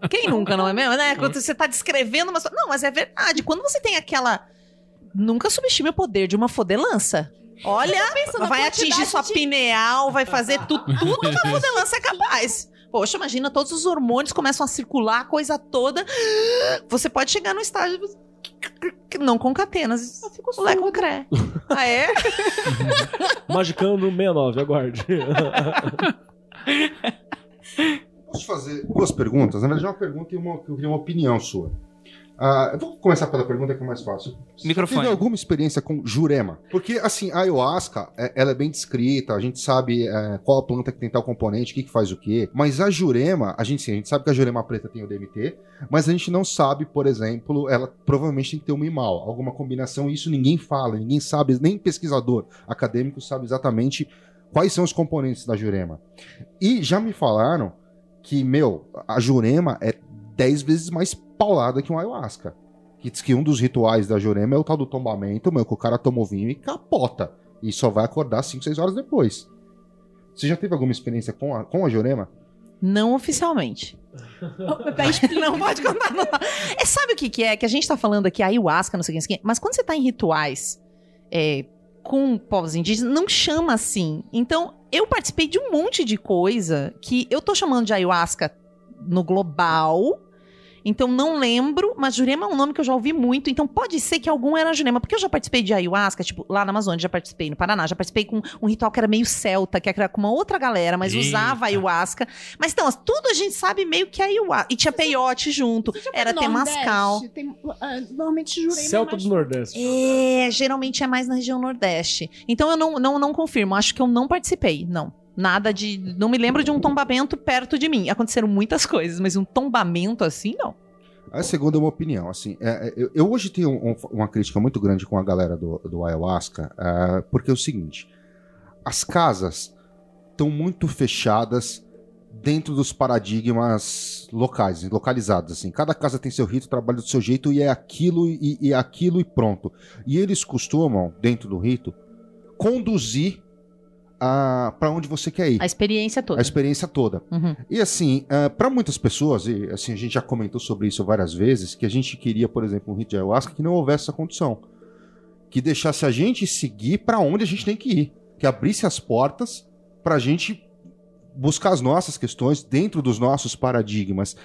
Quem nunca, não é mesmo? Né? Quando você tá descrevendo umas. Não, mas é verdade. Quando você tem aquela. Nunca subestime o poder de uma fodelança. Olha, vai atingir sua de- pineal, vai fazer tudo, tudo que a fodelança é capaz. Poxa, imagina, todos os hormônios começam a circular, a coisa toda. Você pode chegar no estágio. Não concatenas. Eu fico Lé surda. com cré. Ah, é? Magicando 69, aguarde. Posso fazer duas perguntas? Na verdade, uma pergunta e uma, eu queria uma opinião sua. Ah, eu vou começar pela pergunta que é mais fácil. Você Microfone. Teve alguma experiência com jurema? Porque, assim, a ayahuasca, é- ela é bem descrita, a gente sabe é, qual a planta que tem tal componente, o que, que faz o quê. Mas a jurema, a gente sim, a gente sabe que a jurema preta tem o DMT, mas a gente não sabe, por exemplo, ela provavelmente tem que ter um imal, alguma combinação, e isso ninguém fala, ninguém sabe, nem pesquisador acadêmico sabe exatamente quais são os componentes da jurema. E já me falaram que, meu, a jurema é 10 vezes mais paulada que um ayahuasca. Que diz que um dos rituais da jurema é o tal do tombamento, meu, que o cara toma o vinho e capota. E só vai acordar 5, 6 horas depois. Você já teve alguma experiência com a, com a jurema? Não oficialmente. não pode contar, não. É, sabe o que, que é? Que a gente tá falando aqui, ayahuasca, não sei o que, não sei o que, mas quando você tá em rituais é, com povos indígenas, não chama assim. Então, eu participei de um monte de coisa que eu tô chamando de ayahuasca no global. Então não lembro, mas Jurema é um nome que eu já ouvi muito, então pode ser que algum era Jurema, porque eu já participei de ayahuasca, tipo, lá na Amazônia, já participei no Paraná, já participei com um ritual que era meio celta, que era com uma outra galera, mas Eita. usava ayahuasca. Mas então, tudo a gente sabe meio que é ayahuasca. E tinha peiote junto, era temascal. Tem, ah, normalmente Jurema é Celta mais do Nordeste. É, geralmente é mais na região Nordeste. Então eu não, não, não confirmo, acho que eu não participei, não. Nada de. Não me lembro de um tombamento perto de mim. Aconteceram muitas coisas, mas um tombamento assim, não. A segunda é uma opinião, assim, é, é, eu, eu hoje tenho um- uma crítica muito grande com a galera do, do ayahuasca, é, porque é o seguinte, as casas estão muito fechadas dentro dos paradigmas locais, localizados, assim, cada casa tem seu rito, trabalha do seu jeito e é aquilo e, e é aquilo e pronto. E eles costumam, dentro do rito, conduzir para onde você quer ir. A experiência toda. A experiência toda. Uhum. E assim, para muitas pessoas, e assim, a gente já comentou sobre isso várias vezes, que a gente queria, por exemplo, um rito de ayahuasca que não houvesse essa condição. Que deixasse a gente seguir para onde a gente tem que ir. Que abrisse as portas para a gente buscar as nossas questões dentro dos nossos paradigmas.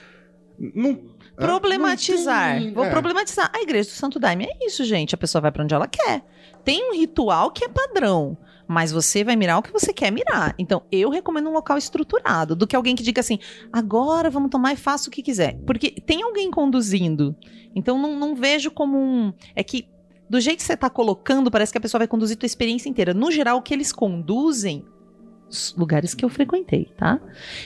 Não, é, Problematizar. não tem- Vou é. problematizar. A igreja do Santo Daime é isso, gente. A pessoa vai pra onde ela quer. Tem um ritual que é padrão. Mas você vai mirar o que você quer mirar. Então, eu recomendo um local estruturado, do que alguém que diga assim: agora vamos tomar e faça o que quiser. Porque tem alguém conduzindo. Então, não, não vejo como um. É que, do jeito que você tá colocando, parece que a pessoa vai conduzir tua experiência inteira. No geral, o que eles conduzem. Lugares que eu frequentei, tá?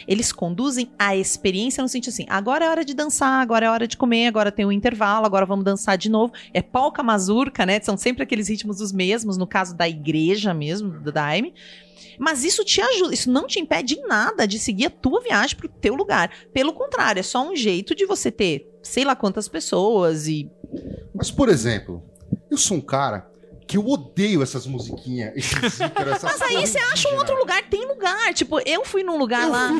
Eles conduzem a experiência no sentido assim: agora é hora de dançar, agora é hora de comer, agora tem um intervalo, agora vamos dançar de novo. É polca mazurca, né? São sempre aqueles ritmos os mesmos, no caso da igreja mesmo, do Daime. Mas isso te ajuda, isso não te impede em nada de seguir a tua viagem pro teu lugar. Pelo contrário, é só um jeito de você ter sei lá quantas pessoas e. Mas, por exemplo, eu sou um cara que eu odeio essas musiquinhas, esses ícaros, essas Mas aí você acha um outro lugar, tem lugar. Tipo, eu fui num lugar lá.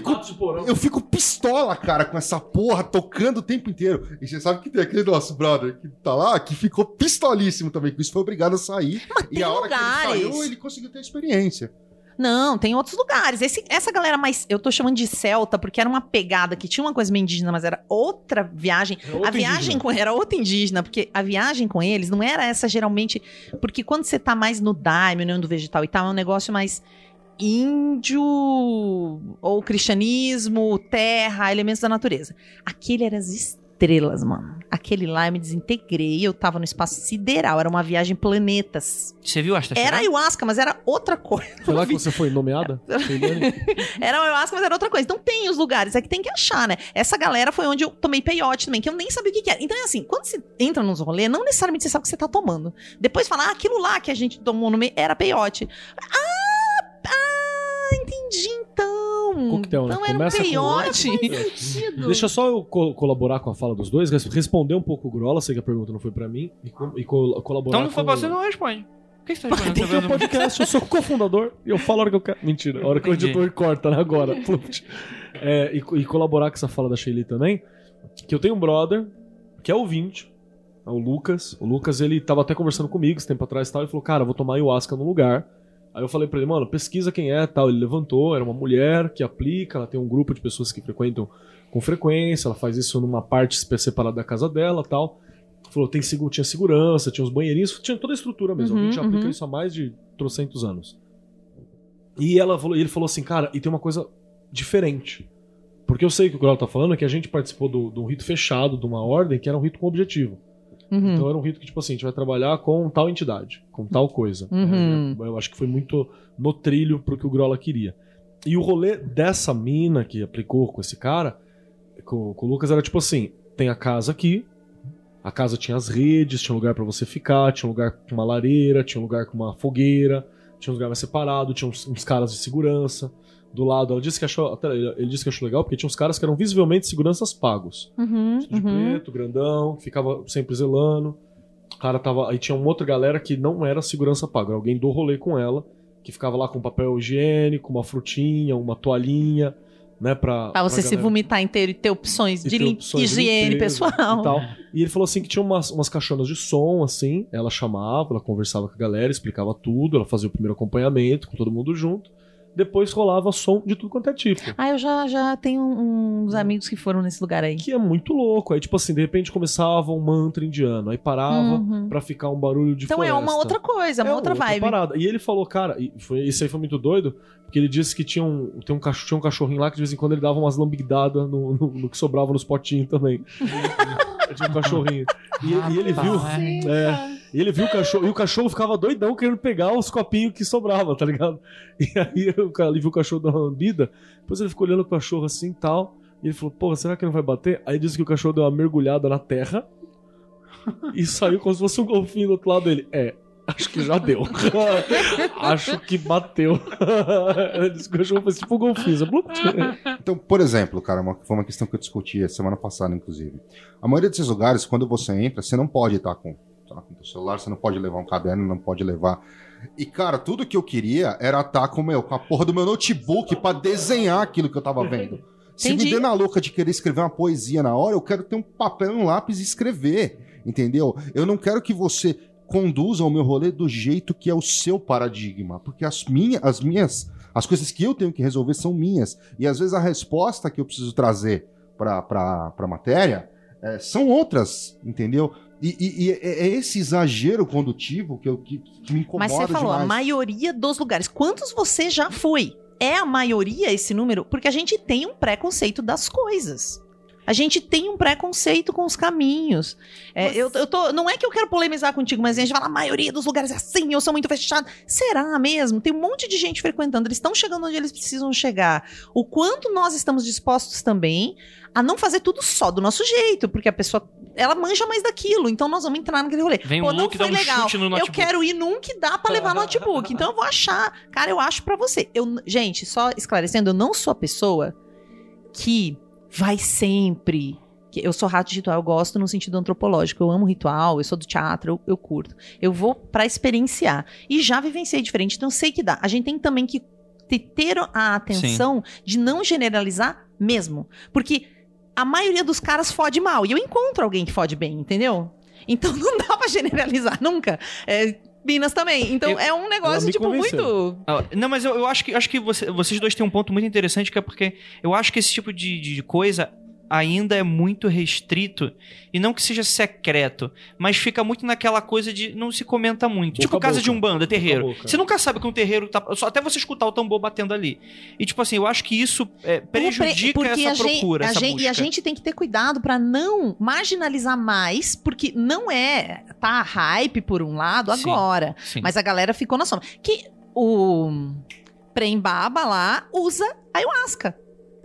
Eu fico pistola, cara, com essa porra tocando o tempo inteiro. E você sabe que tem aquele nosso brother que tá lá, que ficou pistolíssimo também, com isso foi obrigado a sair. e tem a hora que lugares. ele saiu, ele conseguiu ter a experiência. Não, tem outros lugares. Esse- essa galera mais. Eu tô chamando de celta porque era uma pegada que tinha uma coisa meio indígena, mas era outra viagem. outro a viagem indígena. com era outra indígena, porque a viagem com eles não era essa geralmente. Porque quando você tá mais no daime, no do vegetal e tal, é um negócio mais índio ou cristianismo, terra, elementos da natureza. Aquele era as estrelas, mano. Aquele lá eu me desintegrei, eu tava no espaço sideral, era uma viagem planetas. Você viu Asta Era ayahuasca, mas era outra coisa. Foi lá que você foi nomeada? Era ayahuasca, mas era outra coisa. Então tem os lugares, é que tem que achar, né? Essa galera foi onde eu tomei peiote também, que eu nem sabia o que, que era. Então é assim, quando você entra nos rolês, não necessariamente você sabe o que você tá tomando. Depois fala, ah, aquilo lá que a gente tomou no meio era peiote. Ah, ah, entendi então. Coquetel, né? Então era um Começa com- peiote. Deixa só eu co- colaborar com a fala dos dois, res- responder um pouco o Grola, sei que a pergunta não foi pra mim, e, co- e co- colaborar Então não foi com... pra você, não responde. Por que você tá respondendo? Porque é um podcast, eu sou cofundador e eu falo a hora que eu quero. Mentira, a hora que o editor corta, né, agora. É, e, e colaborar com essa fala da Shelly também, que eu tenho um brother, que é ouvinte, é o Lucas. O Lucas, ele tava até conversando comigo esse tempo atrás e tal, ele falou, cara, eu vou tomar ayahuasca num lugar. Aí eu falei pra ele, mano, pesquisa quem é tal. Ele levantou, era uma mulher que aplica, ela tem um grupo de pessoas que frequentam com frequência, ela faz isso numa parte separada da casa dela tal. Falou, tem, tinha segurança, tinha os banheirinhos, tinha toda a estrutura mesmo. Uhum, a gente já aplica uhum. isso há mais de trocentos anos. E ela falou, ele falou assim, cara, e tem uma coisa diferente. Porque eu sei que o Grau tá falando é que a gente participou de um rito fechado, de uma ordem, que era um rito com objetivo. Uhum. Então era um rito que, tipo assim, a gente vai trabalhar com tal entidade, com tal coisa. Uhum. É, eu acho que foi muito no trilho pro que o Grola queria. E o rolê dessa mina que aplicou com esse cara, com, com o Lucas, era tipo assim: tem a casa aqui, a casa tinha as redes, tinha um lugar pra você ficar, tinha um lugar com uma lareira, tinha um lugar com uma fogueira, tinha um lugar mais separado, tinha uns, uns caras de segurança. Do lado, ela disse que achou. Ele disse que achou legal porque tinha uns caras que eram visivelmente seguranças pagos Uhum, de uhum. preto, grandão, ficava sempre zelando. O cara tava. Aí tinha uma outra galera que não era segurança paga, era alguém do rolê com ela, que ficava lá com papel higiênico, uma frutinha, uma toalhinha, né, pra... Pra você se galera. vomitar inteiro e ter opções E de ter opções de higiene limpeza pessoal. E, tal. e ele falou assim que tinha umas, umas caixonas de som, assim. Ela chamava, ela conversava com a galera, explicava tudo, ela fazia o primeiro acompanhamento com todo mundo junto. Depois rolava som de tudo quanto é tipo. Ah, eu já, já tenho uns amigos que foram nesse lugar aí. Que é muito louco. Aí, tipo assim, de repente começava um mantra indiano, aí parava Uhum. pra ficar um barulho de Então é uma floresta. outra coisa, é uma outra vibe. parada. E ele falou, cara, e foi, isso aí foi muito doido, porque ele disse que tinha um, tem um, cachorro, tinha um cachorrinho lá que de vez em quando ele dava umas lambidadas no, no, no que sobrava nos potinhos também. tinha um cachorrinho. E, e ele viu. É, e ele viu o cachorro, e o cachorro ficava doidão querendo pegar os copinhos que sobrava, tá ligado? E aí o cara viu o cachorro dar uma lambida, depois ele ficou olhando o cachorro assim e tal. E ele falou, porra, será que não vai bater? Aí disse que o cachorro deu uma mergulhada na terra e saiu como se fosse um golfinho do outro lado dele. É, acho que já deu. acho que bateu. Disse que o cachorro fez tipo um golfinho. Então, por exemplo, cara, uma, foi uma questão que eu discuti semana passada, inclusive. A maioria desses lugares, quando você entra, você não pode estar com, tá, com o celular, você não pode levar um caderno, não pode levar. E, cara, tudo que eu queria era estar com, meu, com a porra do meu notebook pra desenhar aquilo que eu tava vendo. Se Entendi. me der na louca de querer escrever uma poesia na hora, eu quero ter um papel e um lápis e escrever. Entendeu? Eu não quero que você conduza o meu rolê do jeito que é o seu paradigma. Porque as, minha, as minhas. As coisas que eu tenho que resolver são minhas. E às vezes a resposta que eu preciso trazer pra, pra matéria é, são outras, entendeu? E, e- e é é esse exagero condutivo que, eu, que, que me incomoda Mas você falou, a demais. maioria dos lugares. Quantos você já foi? É a maioria esse número? Porque a gente tem um preconceito das coisas. A gente tem um preconceito com os caminhos. É, eu, eu tô, não é que eu quero polemizar contigo, mas a gente fala, a maioria dos lugares é assim, eu sou muito fechado. Será mesmo? Tem um monte de gente frequentando, eles estão chegando onde eles precisam chegar. O quanto nós estamos dispostos também a não fazer tudo só do nosso jeito, porque a pessoa, ela manja mais daquilo, então nós vamos entrar naquele rolê. Vem Pô, o não foi um legal. chute no Eu quero ir num que dá pra levar notebook. Então eu vou achar. Cara, eu acho pra você. Eu, gente, só esclarecendo, eu não sou a pessoa que vai sempre. Eu sou rato de ritual, eu gosto no sentido antropológico. Eu amo ritual, eu sou do teatro, eu, eu curto. Eu vou pra experienciar. E já vivenciei diferente, então eu sei que dá. A gente tem também que te- ter a atenção de não generalizar mesmo. Porque a maioria dos caras fode mal. E eu encontro alguém que fode bem, entendeu? Então não dá pra generalizar nunca. É, Minas também. Então Eu- é um negócio, tipo, convenceu. muito. Não, mas eu, eu acho que, acho que você- vocês dois têm um ponto muito interessante, que é porque eu acho que esse tipo de, de coisa ainda é muito restrito, e não que seja secreto, mas fica muito naquela coisa de não se comenta muito. Boca tipo a casa boca. de umbanda, terreiro. Boca. Você nunca sabe que um terreiro tá... Só até você escutar o tambor batendo ali. E tipo assim, eu acho que isso é, prejudica Porque essa a gente- procura, a essa gente, busca. E a gente tem que ter cuidado pra não marginalizar mais, porque não é. Tá hype por um lado Sim, agora. Sim. Mas a galera ficou na sombra. Que o Prembaba lá usa ayahuasca.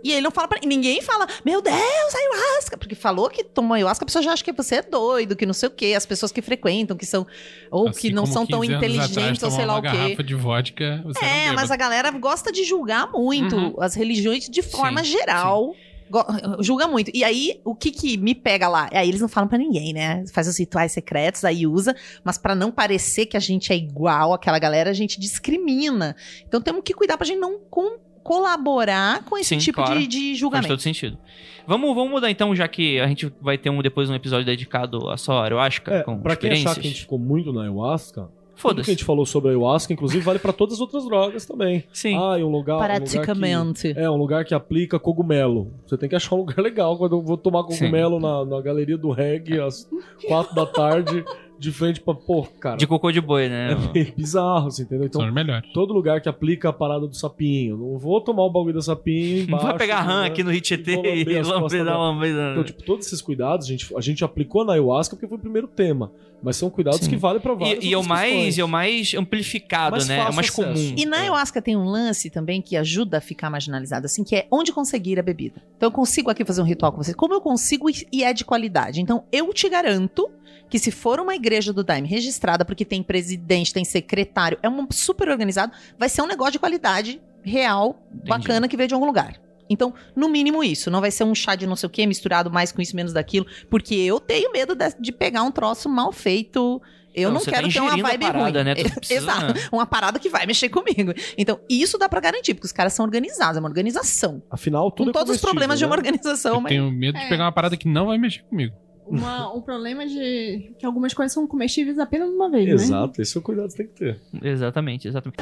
E ele não fala pra ninguém fala, meu Deus, ayahuasca. Porque falou que tomou ayahuasca, a pessoa já acha que você é doido, que não sei o quê. As pessoas que frequentam, que são. Ou Assim que não são tão 15 anos inteligentes, atrás, ou sei lá o quê. garrafa de vodka, você É, mas a galera gosta de julgar muito Uhum. as religiões de forma Sim, geral. Go- Julga muito. E aí, o que que me pega lá? Aí eles não falam pra ninguém, né? Faz os rituais secretos, aí usa, mas pra não parecer que a gente é igual àquela galera, a gente discrimina. Então temos que cuidar pra gente não com- colaborar com esse Sim, tipo claro. de, de Faz julgamento. todo sentido. Vamos, vamos mudar então, já que a gente vai ter um, depois um episódio dedicado a só ayahuasca, É, com pra quem achar que a gente ficou muito na ayahuasca, tudo que a Foda-se. gente falou sobre a ayahuasca, inclusive, vale pra todas as outras drogas também. Sim. Ah, e um lugar. Um lugar Praticamente. que, é, um lugar que aplica cogumelo. Você tem que achar um lugar legal. Quando eu vou tomar cogumelo na, na galeria do reggae às quatro da tarde, de frente pra. Pô, cara. De cocô de boi, né? É meio bizarro, assim, entendeu? Então, São os melhores. todo lugar que aplica a parada do sapinho. Não vou tomar o bagulho do sapinho Não embaixo. vai pegar rã né? aqui no Hit Vou lamber e as lamber costas dar da- lambida. Então, tipo, todos esses cuidados a gente, a gente aplicou na ayahuasca porque foi o primeiro tema. Mas são cuidados Sim. que valem pra várias E, e é o mais, é o mais amplificado, Mais né? É o mais acesso. comum. E na ayahuasca tem um lance também que ajuda a ficar marginalizado, assim, que é onde conseguir a bebida. Então eu consigo aqui fazer um ritual com vocês. Como eu consigo e é de qualidade. Então eu te garanto que se for uma igreja do Daime registrada, porque tem presidente, tem secretário, é um super organizado, vai ser um negócio de qualidade real, bacana, que veio de algum lugar. Então, no mínimo isso. Não vai ser um chá de não sei o que, misturado mais com isso, menos daquilo. Porque eu tenho medo de, de pegar um troço mal feito. Eu Não, não, você quero tá ter uma vibe parada, ruim. né? Precisa- Exato. Uma parada que vai mexer comigo. Então, isso dá pra garantir, porque os caras são organizados, é uma organização. Afinal, tudo Com é todos os problemas de né? uma organização, Eu mas. tenho medo de É. pegar uma parada que não vai mexer comigo. Uma- um problema de que algumas coisas são comestíveis apenas uma vez, né? Exato, esse é o cuidado que você tem que ter. Exatamente, exatamente.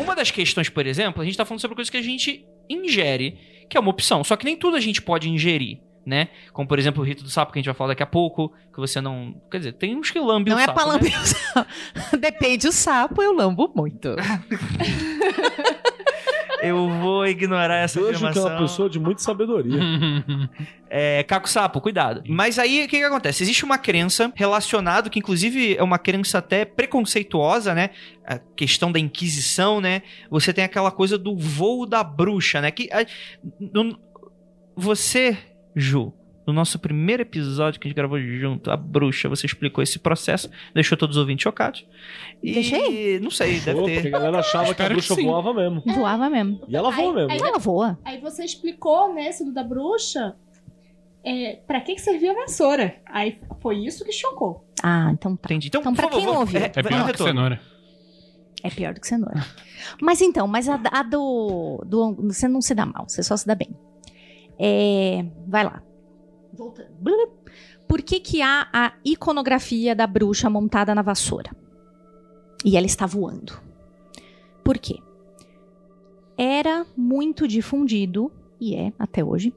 Uma das questões, por exemplo, a gente tá falando sobre coisas que a gente ingere, que é uma opção. Só que nem tudo a gente pode ingerir, né? Como, por exemplo, o rito do sapo, que a gente vai falar daqui a pouco, que você não... Quer dizer, tem uns que lambem Não o é sapo, pra né? lamber o sapo. Depende do sapo, eu lambo muito. Eu vou ignorar essa Vejo que é afirmação. uma pessoa de muita sabedoria. É, caco sapo, cuidado. Mas aí, o que, que acontece? Existe uma crença relacionada, que inclusive é uma crença até preconceituosa, né? A questão da Inquisição, né? Você tem aquela coisa do voo da bruxa, né? Que, a- no- você, Ju, no nosso primeiro episódio que a gente gravou junto, a bruxa, você explicou esse processo, deixou todos os ouvintes chocados. E, Deixei? Não sei, deve Pô, porque a ter. galera achava que a que bruxa sim. voava mesmo. Voava mesmo. E ela voa Aí- mesmo. aí- Ela voa. Aí você explicou, né, esse do da bruxa, é, pra que, que servia a vassoura. Aí foi isso que chocou. Ah, então tá. Entendi. Então, Então, pra quem não ouviu? é, É pior que retorno. cenoura. É pior do que cenoura. Mas então, mas a, a do, do. Você não se dá mal, você só se dá bem. É, vai lá. Voltando. Por que, que há a iconografia da bruxa montada na vassoura? E ela está voando. Por quê? Era muito difundido, e é até hoje,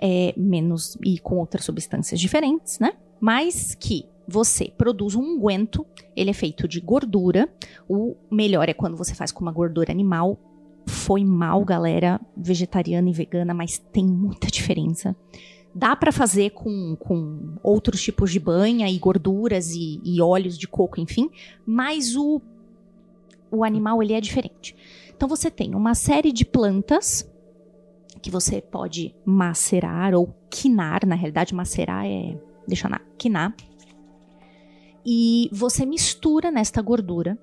é, menos e com outras substâncias diferentes, né? Mas que você produz um unguento, ele é feito de gordura, o melhor é quando você faz com uma gordura animal. Foi mal, galera, vegetariana e vegana, mas tem muita diferença. Dá pra fazer com, com outros tipos de banha e gorduras e, e óleos de coco, enfim, mas o, o animal ele é diferente. Então você tem uma série de plantas que você pode macerar ou quinar, na realidade macerar é, deixa na, quinar. E você mistura nesta gordura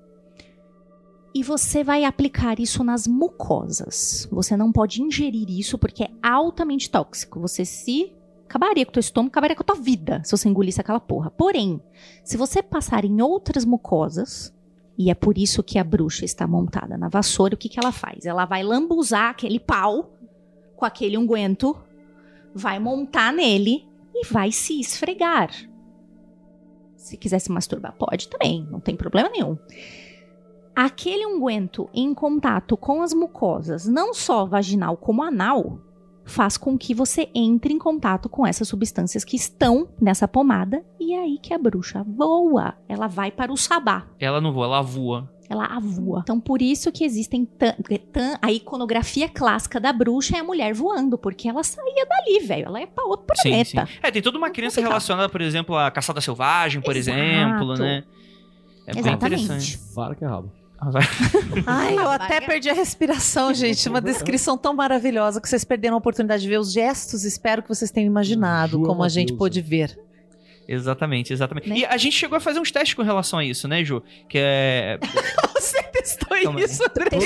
e você vai aplicar isso nas mucosas. Você não pode ingerir isso porque é altamente tóxico. Você se acabaria com o teu estômago, acabaria com a tua vida se você engolisse aquela porra. Porém, se você passar em outras mucosas, e é por isso que a bruxa está montada na vassoura, o que, que ela faz? Ela vai lambuzar aquele pau com aquele unguento, vai montar nele e vai se esfregar. Se quiser se masturbar, pode também, não tem problema nenhum. Aquele unguento em contato com as mucosas, não só vaginal como anal, faz com que você entre em contato com essas substâncias que estão nessa pomada e é aí que a bruxa voa. Ela vai para o sabá. Ela não voa, ela voa. Ela avua. Então, por isso que existem tan- tan- a iconografia clássica da bruxa é a mulher voando, porque ela saía dali, velho. Ela ia pra outro Sim, planeta. sim. É, tem toda uma crença complicado. relacionada, por exemplo, à caçada selvagem, por Exato. exemplo, né? É bem Exatamente. interessante. Vara que é rabo. Ah. Ai, eu até perdi a respiração, gente. Uma descrição tão maravilhosa que vocês perderam a oportunidade de ver os gestos. Espero que vocês tenham imaginado é como a gente pôde ver. Exatamente, exatamente. Né? E a gente chegou a fazer uns testes com relação a isso, né, Ju? Que é. Você testou Calma isso, André? Os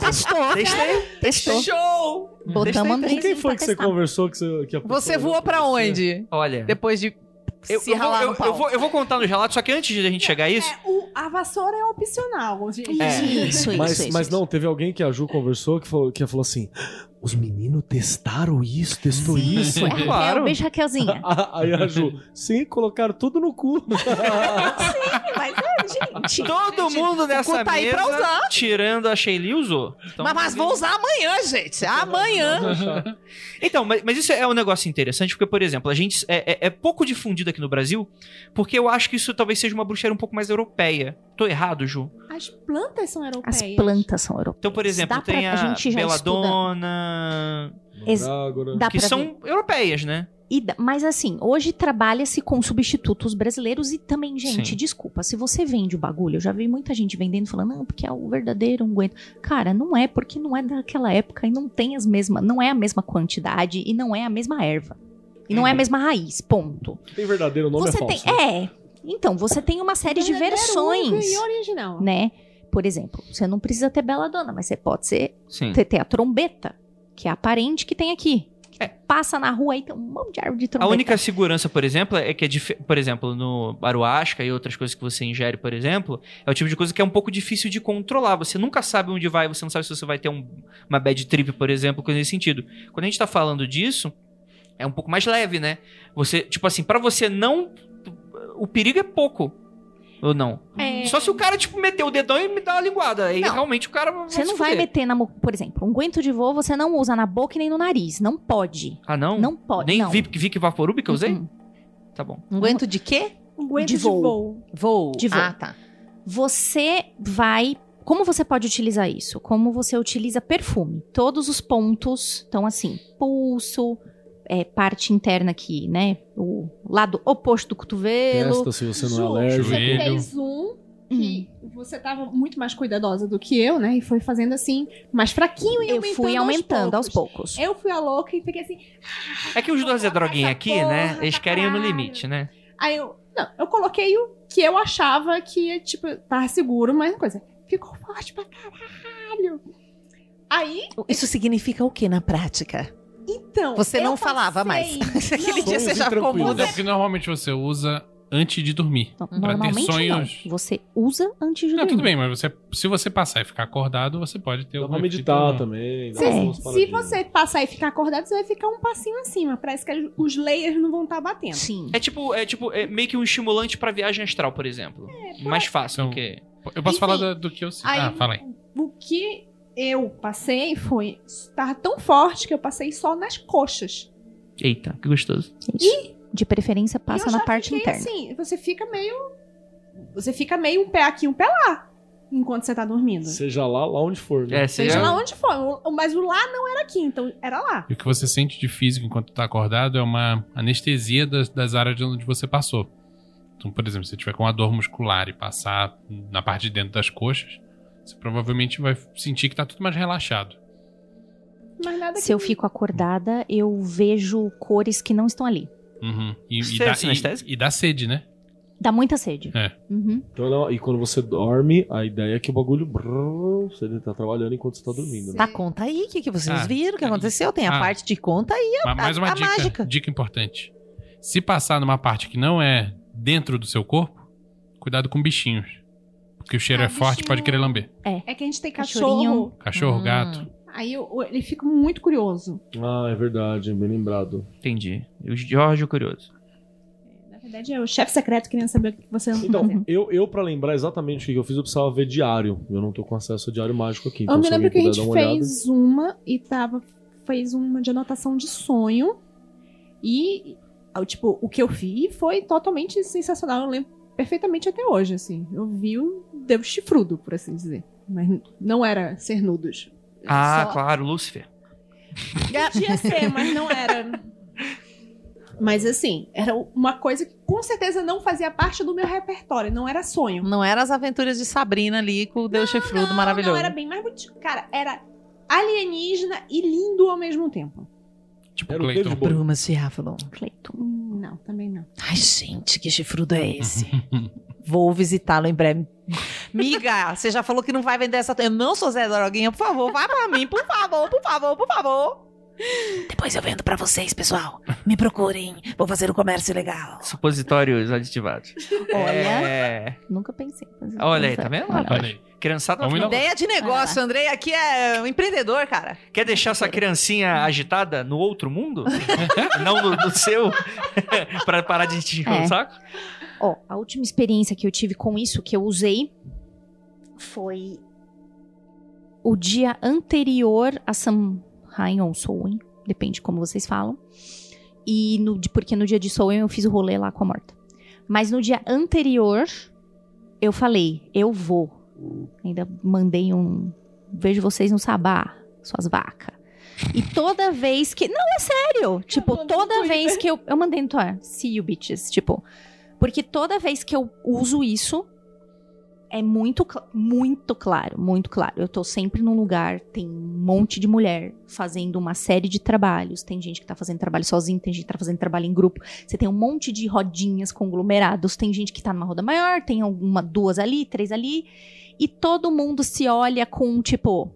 Testou, Testei. testou. Show! Botamos Com Andrezinho quem foi que você testar. conversou que, você, que Você voou pra você? onde? Olha. Depois de Eu, se eu, vou, ralar eu, no eu pau. vou, eu vou contar nos relatos, só que antes de a gente chegar a isso. É, o- a vassoura é opcional, gente. É. Isso, isso, Mas, isso. mas isso. não, teve alguém que a Ju conversou que falou, que falou assim: os meninos testaram isso, testou Sim, isso. foi Raquel, Claro. beijo Raquelzinha. Aí a Ju, sim, colocaram tudo no cu. mas é, gente. Todo mundo nessa cu tá aí mesa, pra usar. tirando a Sheili, usou. Então, mas, mas vou usar amanhã, gente. Amanhã. Então, mas, mas isso é um negócio interessante, porque, por exemplo, a gente é, é- é pouco difundido aqui no Brasil, porque eu acho que isso talvez seja uma bruxaria um pouco mais europeia. Tô errado, Ju? As plantas são europeias. As plantas são europeias. Então, por exemplo, Dá pra- tem a, gente já Beladona, Ex- que pra são europeias, né? E mas assim, hoje trabalha-se com substitutos brasileiros e também, gente, Sim. desculpa, se você vende o bagulho, eu já vi muita gente vendendo falando, não, porque é o verdadeiro unguento. Cara, não é, porque não é daquela época e não tem as mesmas, não é a mesma quantidade e não é a mesma erva. E não é a mesma raiz, ponto. Tem verdadeiro nome você é tem, falso. né? é. Então, você tem uma série de versões, E original. né? Por exemplo, você não precisa ter beladona, mas você pode ser Sim. ter, ter a trombeta, que é a parente que tem aqui. que passa na rua aí tem um monte de árvore de A trombeta. única segurança, por exemplo, é que é dif... por exemplo, no Aruasca e outras coisas que você ingere, por exemplo, é o tipo de coisa que é um pouco difícil de controlar. Você nunca sabe onde vai, você não sabe se você vai ter um- uma bad trip, por exemplo, coisa nesse sentido. Quando a gente tá falando disso, é um pouco mais leve, né? Você, tipo assim, pra você não o perigo é pouco. Ou não? É. Só se o cara, tipo, meter o dedão e me dar uma linguada. Aí Não. realmente o cara vai Você se não vai meter na... Por exemplo, um guento de voo você não usa na boca e nem no nariz. Não pode. Ah, não? Não pode, Nem não. Vic, Vic Vaporub que eu usei? Uh-uh. Tá bom. Um aguento de quê? Um aguento De de voo. voo. Voo. De voo. Ah, tá. Você vai. Como você pode utilizar isso? Como você utiliza perfume? Todos os pontos estão assim: pulso, é, parte interna aqui, né? O lado oposto do cotovelo. Testa se você não é alérgico. Você fez um que você tava muito mais cuidadosa do que eu, né? E foi fazendo assim, mais fraquinho e Eu aumentando fui aumentando aos poucos. poucos. Eu fui a louca e fiquei assim. É que os dois é droguinha aqui, né? porra Eles pra querem ir no limite, né? Aí eu. Não, eu coloquei o que eu achava que, tipo, tava seguro, mas uma coisa. Ficou forte pra caralho. Aí, Isso significa o que na prática? Então. Você não falava mais. Aquele Não, dia você já ficou muda. É porque normalmente você usa antes de dormir. Pra ter normalmente sonhos- não. Você usa antes de Não, dormir. tudo bem, mas você, se você passar e ficar acordado, você pode ter Dá pra meditar também. dá Se, você passar e ficar acordado, você vai ficar um passinho acima. Parece que os layers não vão estar batendo. Sim. É tipo, é tipo, é meio que um estimulante pra viagem astral, por exemplo. Mais fácil Então, do que. Eu posso Enfim, falar do, do que eu sei. aí- Ah, fala aí. O que eu passei foi. Tava tão forte que eu passei só nas coxas. Eita, que gostoso. Isso. De preferência, E passa na parte interna. assim, você fica meio. Você fica meio um pé aqui, um pé lá. Enquanto você tá dormindo. Seja lá, lá onde for. Né? É, Seja seja lá onde for. Mas o lá não era aqui, então era lá. E o que você sente de físico enquanto tá acordado é uma anestesia das, das áreas de onde você passou. Então, por exemplo, se você tiver com uma dor muscular e passar na parte de dentro das coxas, você provavelmente vai sentir que tá tudo mais relaxado. Mas nada Se eu fico acordada, eu vejo cores que não estão ali. Uhum. E, e dá, é sinestésico? e- e dá sede, né? Dá muita sede. É. Uhum. Então, não, e quando você dorme, a ideia é que o bagulho. brrr, você tá trabalhando enquanto você tá dormindo. Né? Tá, conta aí o que, que vocês Ah, viram, o que aí. aconteceu. Tem a Ah. parte de conta aí. Mas mais uma a dica, mágica. dica importante. Se passar numa parte que não é dentro do seu corpo, cuidado com bichinhos. Porque o cheiro Ah, é forte, bichinho- pode querer lamber. É que a gente tem Cachorrinho. cachorro. Cachorro, Hum. gato. Aí eu- ele fica muito curioso. Ah, é verdade, bem lembrado. Entendi. O Jorge o Curioso. Na verdade, é o chefe secreto querendo saber o que você anda Então, fazendo. eu, eu pra lembrar exatamente o que eu fiz, eu precisava ver diário. Eu não tô com acesso a diário mágico aqui. Então, eu me lembro que a gente uma olhada. fez uma e tava. Fez uma de anotação de sonho. E, tipo, o que eu vi foi totalmente sensacional. Eu lembro perfeitamente até hoje, assim. Eu vi o Deus chifrudo, por assim dizer. Mas não era ser nudos. Ah, Só- claro, Lúcifer. Podia ser, mas não era. Mas assim, era uma coisa que com certeza não fazia parte do meu repertório, não era sonho. Não era as aventuras de Sabrina ali com o Deus chifrudo Não, maravilhoso. Não, era bem mais bonito. Cara, era alienígena e lindo ao mesmo tempo. Tipo Era o Clayton. De Avalon. Cleiton. Não, também não. Ai, gente, que chifrudo é esse? Vou visitá-lo em breve. Miga, você já falou que não vai vender essa. Eu não sou Zé Droguinha, por favor, vai pra mim, por favor, por favor, por favor. Depois eu vendo pra vocês, pessoal. Me procurem. Vou fazer um comércio legal. Supositórios aditivados. Olha. É... Nunca pensei. em fazer Olha aí, tá vendo? Olha, Olha aí. Criançada Vamos Ideia de negócio, Andrei aqui é um empreendedor, cara. quer deixar essa criancinha agitada no outro mundo? não no, no seu? pra parar de te encher É. o saco? Ó, a última experiência que eu tive com isso, que eu usei, foi o dia anterior a Samhain ou Samhain, depende como vocês falam. E no, porque no dia de Samhain eu fiz o rolê lá com a morta. Mas no dia anterior, eu falei, eu vou. Ainda mandei um. Vejo vocês no sabá, suas vacas. E toda vez que. Não, é sério! Tipo, toda vez que eu. Eu mandei no Twitter. See you, bitches. Tipo. Porque toda vez que eu uso isso, é muito, muito claro, muito claro. Eu tô sempre num lugar, tem um monte de mulher fazendo uma série de trabalhos. Tem gente que tá fazendo trabalho sozinho, tem gente que tá fazendo trabalho em grupo. Você tem um monte de rodinhas conglomerados. Tem gente que tá numa roda maior, tem alguma, duas ali, três ali. E todo mundo se olha com, tipo.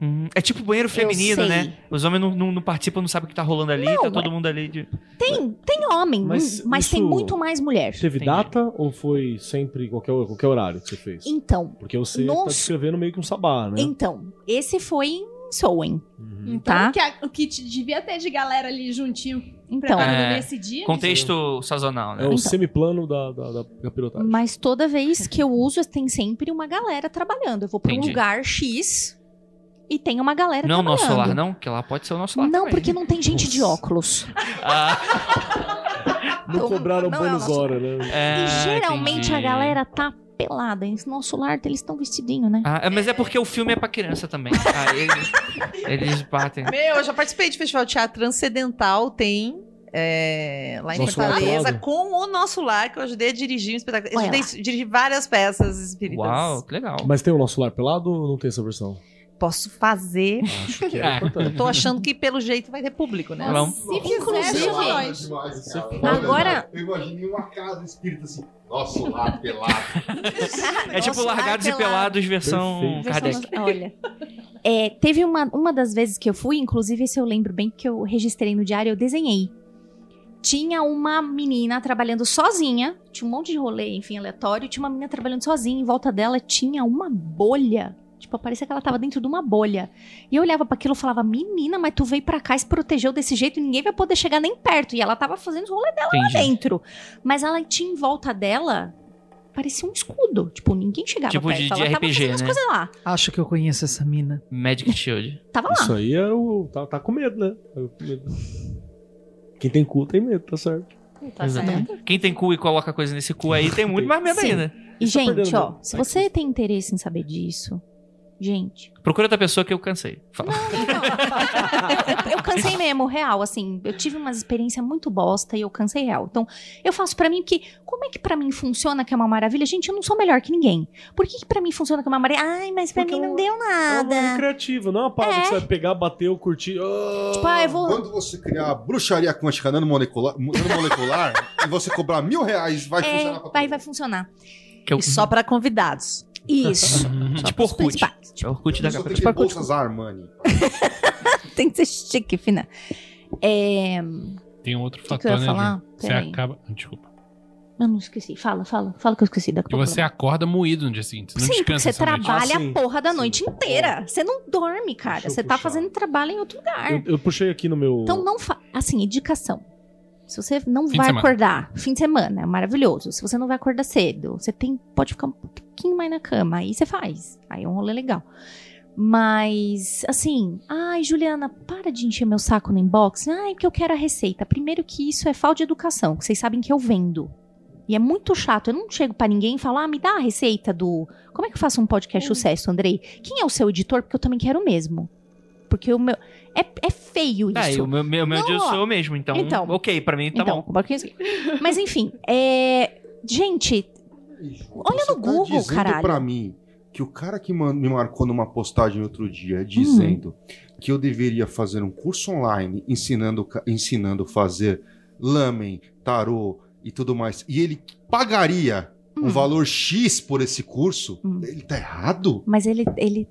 Hum, é tipo banheiro feminino, né? Os homens não, não, não participam, não sabem o que tá rolando ali, Não, tá todo é- mundo ali de. Tem, tem homem, Mas mas, mas tem muito mais mulher. Teve Entendi. data ou foi sempre qualquer, qualquer horário que você fez? Então, Porque você No- tá descrevendo meio que um sabá, né? então, esse foi em Soen, Uhum. Então, Tá. o, que, a- o que te- devia ter de galera ali juntinho então. É, nesse dia. Contexto sazonal, É né? o Então. semiplano da, da, da capirotagem. Mas toda vez que eu uso, tem sempre uma galera trabalhando. Eu vou pra um lugar X e tem uma galera Não o trabalhando. nosso lar, não? Que lá pode ser o nosso lar. Não, também. porque não tem gente de óculos. Ah, Não então, cobraram não é o bônus nosso- hora, né? é, e geralmente entendi. a galera tá pelada. E no nosso lar, eles estão vestidinho, né? Ah, é, mas é porque o filme é pra criança também. Aí eles, eles batem. Meu, eu já participei de festival de teatro transcendental, tem. é, lá em Nosso Lar Fortaleza, com o nosso lar, que eu ajudei a dirigir um espetáculo. Eu ajudei a dirigir várias peças espíritas. Uau, que legal. Mas tem o nosso lar pelado ou não tem essa versão? Posso fazer. Acho que é É. importante. Tô achando que pelo jeito vai ter público, né? Vamos. Se fizer, Inclusive- chama nós. Fala. Agora- Eu imaginei uma casa espírita assim, nosso lar pelado. É tipo Nosso Largados e pelado. Pelados versão Perfeito. Kardec. Versão- Olha. É, teve uma, uma das vezes que eu fui, inclusive esse eu lembro bem que eu registrei no diário, eu desenhei. Tinha uma menina trabalhando sozinha, tinha um monte de rolê, enfim, aleatório, tinha uma menina trabalhando sozinha, em volta dela tinha uma bolha. Tipo, parecia que ela tava dentro de uma bolha. E eu olhava para aquilo e falava, menina, mas tu veio pra cá e se protegeu desse jeito e ninguém vai poder chegar nem perto. E ela tava fazendo os rolê dela Entendi. dentro. Mas ela tinha em volta dela, parecia um escudo. Tipo, ninguém chegava Tipo perto. de- de ela tava RPG, fazendo as né? coisas lá. Acho que eu conheço essa mina. Magic Shield. Tava lá. Isso aí é o. Tá, tá com medo, né? Tá com medo. Quem tem cu tem medo, tá certo. Tá Exatamente. certo. Quem tem cu e coloca coisa nesse cu aí tem muito mais medo Sim. ainda. E, tá gente, perdendo ó, se você tem interesse em saber disso, gente. Procura outra pessoa que eu cansei. Fala. eu, eu cansei mesmo, real, assim. Eu tive uma experiência muito bosta e eu cansei real. Então, eu faço pra mim que. Como é que pra mim funciona que é uma maravilha? Gente, eu não sou melhor que ninguém. Por que, que pra mim funciona que é uma maravilha? Ai, mas pra Porque mim é não deu É uma nada. recreativa, não é uma parada É. que você vai pegar, bater ou curtir. Ah, Tipo, ah, eu vou. Quando você criar bruxaria quântica nanomolecular, nanomolecular e você cobrar mil reais, vai funcionar É, pra vai, vai funcionar. Que eu... E só pra convidados. Isso. Tipo Os Orkut. principais. É o Orkut da capa. que Tipo, bolsas Armani. Tem que ser chique, fina. É. Tem um outro que eu fator, ia né, falar? Você Peraí. acaba. Desculpa. Eu não esqueci. Fala, fala. Fala que eu esqueci daqui Que você acorda moído no dia seguinte. Você não Sim, descansa você essa noite. trabalha Ah, sim. a porra da Sim. noite inteira. Você não dorme, cara. Deixa Você tá puxar. fazendo trabalho em outro lugar. Eu, eu puxei aqui no meu. Então não fa... Assim, indicação. Se você não Fim vai acordar fim de semana, é maravilhoso. Se você não vai acordar cedo, você tem pode ficar um pouquinho mais na cama, aí você faz. Aí é um rolê legal. Mas, assim, ai, Juliana, para de encher meu saco no inbox. Ai, porque eu quero a receita. Primeiro que isso é falta de educação, que vocês sabem que eu vendo. E é muito chato. Eu não chego pra ninguém e falo, ah, me dá a receita do. Como é que eu faço um podcast sucesso, Andrei? Quem é o seu editor? Porque eu também quero mesmo. Porque o meu. É, é feio isso. Ah, e o meu, meu, meu ó. sou eu mesmo, então, Então. ok, pra mim tá então, bom. um assim. Mas enfim, é. Gente, Olha Você no Google, tá dizendo caralho. pra mim que o cara que me marcou numa postagem outro dia dizendo Hum. que eu deveria fazer um curso online ensinando ensinando a fazer lamen, tarô e tudo mais, e ele pagaria um Hum. valor X por esse curso, Hum. ele tá errado? mas ele. ele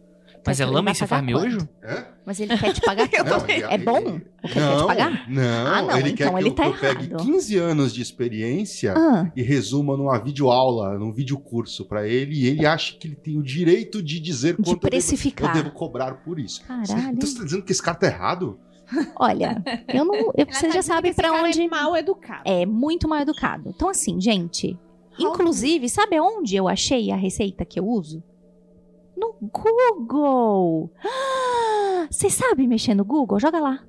Mas é ele lama e você faz miojo? É? Mas ele quer te pagar Não, É bom? ele- O que ele quer te pagar? Não, Ah, não, ele então quer ele que tá eu, eu pegue errado. 15 anos de experiência Ah, e resuma numa videoaula, num videocurso pra ele, e ele acha que ele tem o direito de dizer de quanto eu devo, eu precificar. devo cobrar por isso. Caralho. Então você tá dizendo que esse cara tá errado? Olha, eu não. eu- Ela você tá já sabe que pra cara onde. É mal educado. É muito mal educado. Então, assim, gente. Inclusive, sabe onde eu achei a receita que eu uso? No Google! Você sabe mexer no Google? Joga lá.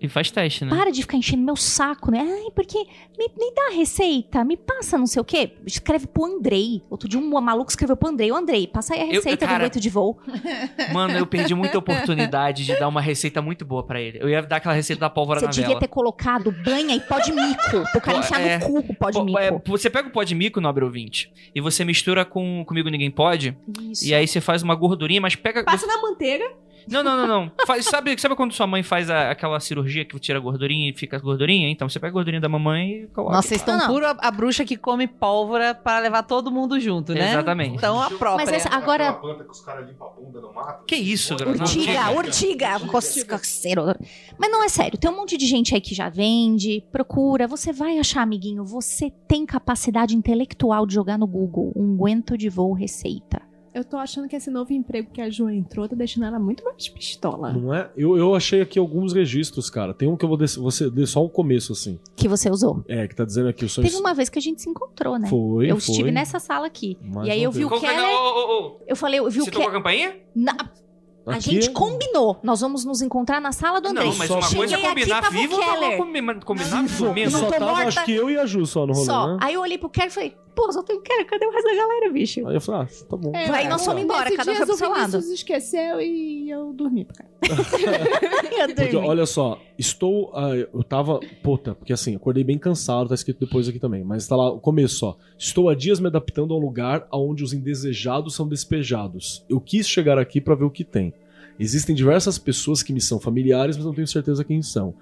E faz teste, né? Para de ficar enchendo meu saco, né? Ai, porque me, me dá a receita, me passa não sei o quê. Escreve pro Andrei. Outro dia um maluco escreveu pro Andrei. Ô, Andrei, passa aí a Eu- receita cara- do aguento de voo. Mano, eu perdi muita oportunidade de dar uma receita muito boa pra ele. Eu ia dar aquela receita da pólvora Você na devia vela. ter colocado banha e pó de mico. Pro cara enfiar é. no cu o pó de mico. é, você pega o pó de mico, nobre ouvinte, e você mistura com Comigo Ninguém Pode, Isso. e aí você faz uma gordurinha, mas pega... Passa na manteiga. Não, não, não, não. Faz- sabe, sabe quando sua mãe faz a- aquela cirurgia que tira a gordurinha e fica a gordurinha? Então você pega a gordurinha da mamãe e coloca. Nossa, vocês estão Não, não. puro a, a bruxa que come pólvora para levar todo mundo junto, né? Exatamente. Então a própria. Mas essa- agora- planta que os caras limpam a bunda no mato. Que isso? Urtiga, urtiga, coceiro. Mas não é sério, tem um monte de gente aí que já vende, procura, você vai achar, amiguinho, você tem capacidade intelectual de jogar no Google unguento de voo receita. Eu tô achando que esse novo emprego que a Ju entrou tá deixando ela muito mais pistola. Não é? Eu, eu achei aqui alguns registros, cara. Tem um que eu vou des- você dê só um começo, assim. Que você usou. É, que tá dizendo aqui o sonho. Teve uma vez que a gente se encontrou, né? Foi, eu foi. estive nessa sala aqui. Mais e aí eu vi o é- Keller. Ô, ô, ô, Eu falei, eu vi o Você tocou a Keller. campainha? Na- A Aqui gente combinou. Nós vamos nos encontrar na sala do André. Não, mas Só uma coisa é combinar vivo, outra Keller. combinar Vivo. Não Só tava, morta. acho que eu e a Ju só no rolê, Só. né? Aí eu olhei pro Keller e falei, pô, só tem o Keller, cadê o resto da galera, bicho? Aí eu falei, ah, tá bom. Aí nós fomos embora, Nesse cada um dia foi pro seu o lado. Vinícius esqueceu e eu dormi. Cara. Eu Porque, dormi. olha só, estou. ah, eu tava. Puta, porque assim, acordei bem cansado, tá escrito depois aqui também. Mas tá lá o começo, ó. Estou há dias me adaptando a um lugar onde os indesejados são despejados. Eu quis chegar aqui pra ver o que tem. Existem diversas pessoas que me são familiares, mas não tenho certeza quem são.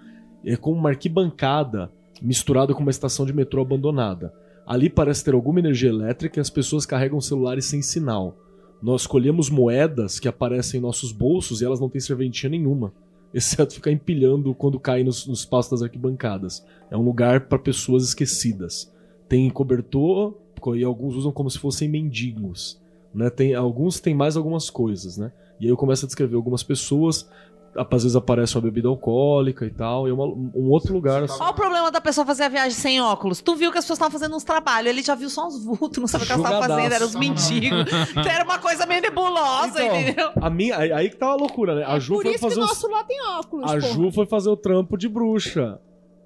É como uma arquibancada misturada com uma estação de metrô abandonada. Ali parece ter alguma energia elétrica e as pessoas carregam celulares sem sinal. Nós colhemos moedas que aparecem em nossos bolsos e elas não têm serventia nenhuma exceto ficar empilhando quando cai nos, nos das arquibancadas. É um lugar para pessoas esquecidas. Tem cobertor co- e alguns usam como se fossem mendigos. Né? Tem, alguns têm mais algumas coisas, né? E aí eu começo a descrever algumas pessoas. Às vezes aparece uma bebida alcoólica e tal. E é uma- um outro lugar. Assim. Qual o problema da pessoa fazer a viagem sem óculos? Tu viu que as pessoas estavam fazendo uns trabalhos, ele já viu só uns vultos, não sabe o que elas estavam fazendo, eram os mendigos. Então era uma coisa meio nebulosa, Então, entendeu? A minha, aí, que tá a loucura, né? A Ju Por foi isso que fazer o os- nosso lá tem óculos. A porra. Ju foi fazer o trampo de bruxa.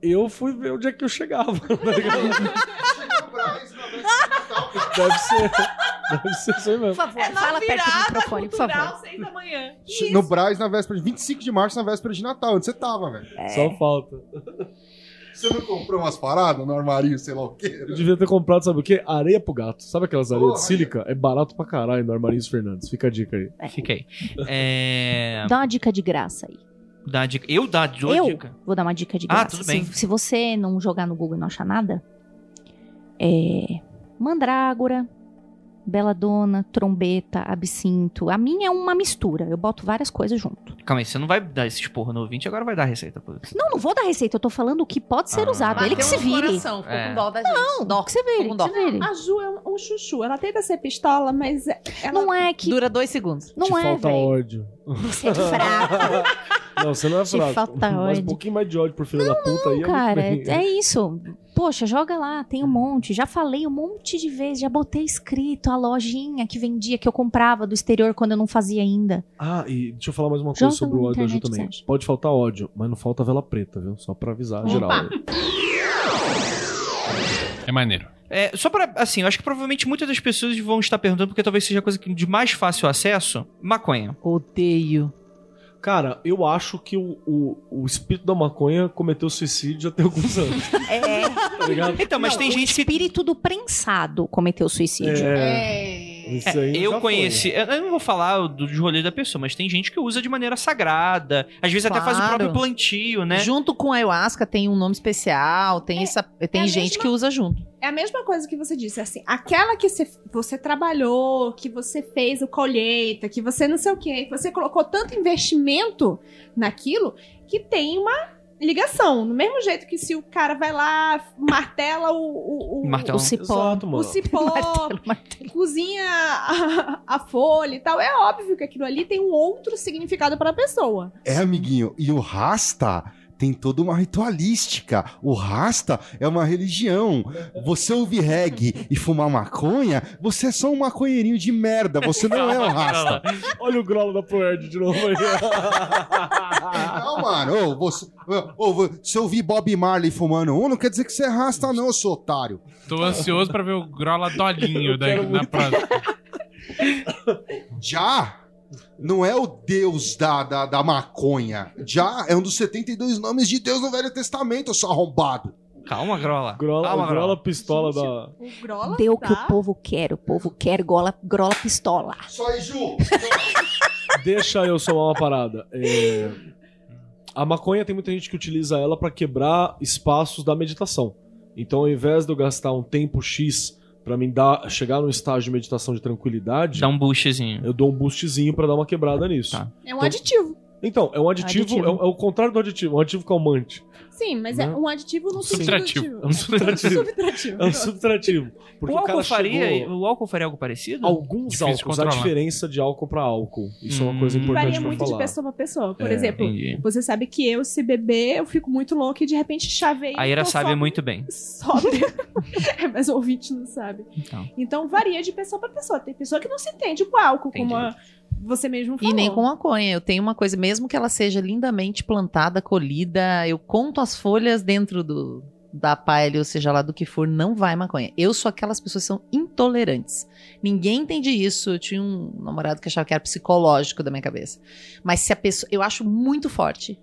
Eu fui ver onde é que eu chegava. tá ligado? Deve ser. Deve ser isso aí mesmo. Por favor, É na fala perto do virada microfone, por favor. seis da manhã. No Braz, na véspera de 25 de março, na véspera de Natal. Onde você tava, velho? Só falta. Você não comprou umas paradas no armarinho, sei lá o quê? Eu devia ter comprado, sabe o quê? Areia pro gato. Sabe aquelas areias de sílica? É barato pra caralho no Armarinhos Fernandes. Fica a dica aí. Fica aí. É... Dá uma dica de graça aí. Dá dica. Eu dá dou Eu dica. vou dar uma dica de Ah, graça. tudo Se- bem. Se, você não jogar no Google e não achar nada, é mandrágora, beladona, trombeta, absinto. A minha é uma mistura. Eu boto várias coisas junto. Calma aí, você não vai dar esse esporro no ouvinte, agora vai dar a receita. Pô. Não, não vou dar receita. Eu tô falando o que pode ser Ah. usado. Ele que se vire. coração, ficou É. com dó da gente. Não, dó. que você vire. Com dó. que você vire. A Ju é um, um chuchu. Ela tenta ser pistola, mas ela... Não é que. Dura dois segundos. Não Te é, falta velho. ódio. Você é fraco. Não, você não é Te fraco. falta Mas um ódio. pouquinho mais de ódio por filho da puta aí. é Cara, muito bem. é, é isso. Poxa, joga lá, tem um monte. Já falei um monte de vezes, já botei escrito a lojinha que vendia, que eu comprava do exterior quando eu não fazia ainda. Ah, e deixa eu falar mais uma coisa Joga sobre o ódio Ju também. Pode faltar ódio, mas não falta vela preta, viu? Só pra avisar Opa. geral. É maneiro. É, só pra, assim, eu acho que provavelmente muitas das pessoas vão estar perguntando, porque talvez seja coisa que- de mais fácil acesso, maconha. Odeio. Cara, eu acho que o, o, o espírito da maconha cometeu suicídio já tem alguns anos. É. Tá ligado? Então, mas Não, tem o gente que... espírito do prensado cometeu suicídio. É. Isso aí eu conheci, eu eu não vou falar do- dos rolês da pessoa, mas tem gente que usa de maneira sagrada, às vezes até faz o Claro. próprio plantio, né? Junto com a ayahuasca tem um nome especial, tem, essa, tem a gente mesma- que usa junto. É a mesma coisa que você disse, assim, aquela que você, você trabalhou, que você fez o colheita, que você não sei o quê, que você colocou tanto investimento naquilo, que tem uma ligação. Do mesmo jeito que se o cara vai lá, martela o, o, o, Martelo. O cipó. Exato, o cipó, Martelo, martelo. cozinha a, a folha e tal, é óbvio que aquilo ali tem um outro significado para a pessoa. É, amiguinho. E o Rasta tem toda uma ritualística. O Rasta é uma religião. Você ouvir reggae e fumar maconha, você é só um maconheirinho de merda. Você não é um Rasta. Olha o grolo da Proerd de novo aí. Não, mano. Ô, você, se eu ouvir Bob Marley fumando um, não quer dizer que você é Rasta, não, seu otário. Tô ansioso pra ver o Grola dolinho da, quero na próxima. Já não é o Deus da, da, da maconha. Já é um dos 72 nomes de Deus no Velho Testamento, seu arrombado. Calma, Grola. Grola, Calma, o Grola pistola da. O Grola Deu o que tá- o povo quer. O povo quer gola, grola pistola. Só aí, Ju. Deixa eu somar uma parada. É, A maconha tem muita gente que utiliza ela pra quebrar espaços da meditação. Então, ao invés de eu gastar um tempo X pra mim dar, chegar num estágio de meditação de tranquilidade, Dá um boostzinho. eu dou um boostzinho pra dar uma quebrada nisso. Tá. É um Então- aditivo. Então, é um aditivo, Aditivo. É, o- é o contrário do aditivo, é um aditivo calmante. Sim, mas é Né? um aditivo no Subtrativo. subtrativo. É um subtrativo. Subtrativo. É um subtrativo. Porque o álcool cara faria, chegou- o álcool faria algo parecido? Alguns Difícil álcools, a diferença de álcool pra álcool. Isso é uma coisa Hum. importante Varia muito falar. de pessoa pra pessoa. Por É, exemplo, Entendi. você sabe que eu, se beber, eu fico muito louca e de repente chavei. A Ira sabe muito bem. Sóbria. é, mas o ouvinte não sabe. Então. Então varia de pessoa pra pessoa. Tem pessoa que não se entende com álcool, Entendi. como a- você mesmo falou. E nem com maconha. Eu tenho uma coisa, mesmo que ela seja lindamente plantada, colhida, eu conto as folhas dentro do da palha, ou seja lá do que for, não vai maconha. Eu sou aquelas pessoas que são intolerantes. Ninguém entende isso. Eu tinha um namorado que achava que era psicológico da minha cabeça. Mas se a pessoa. Eu acho muito forte.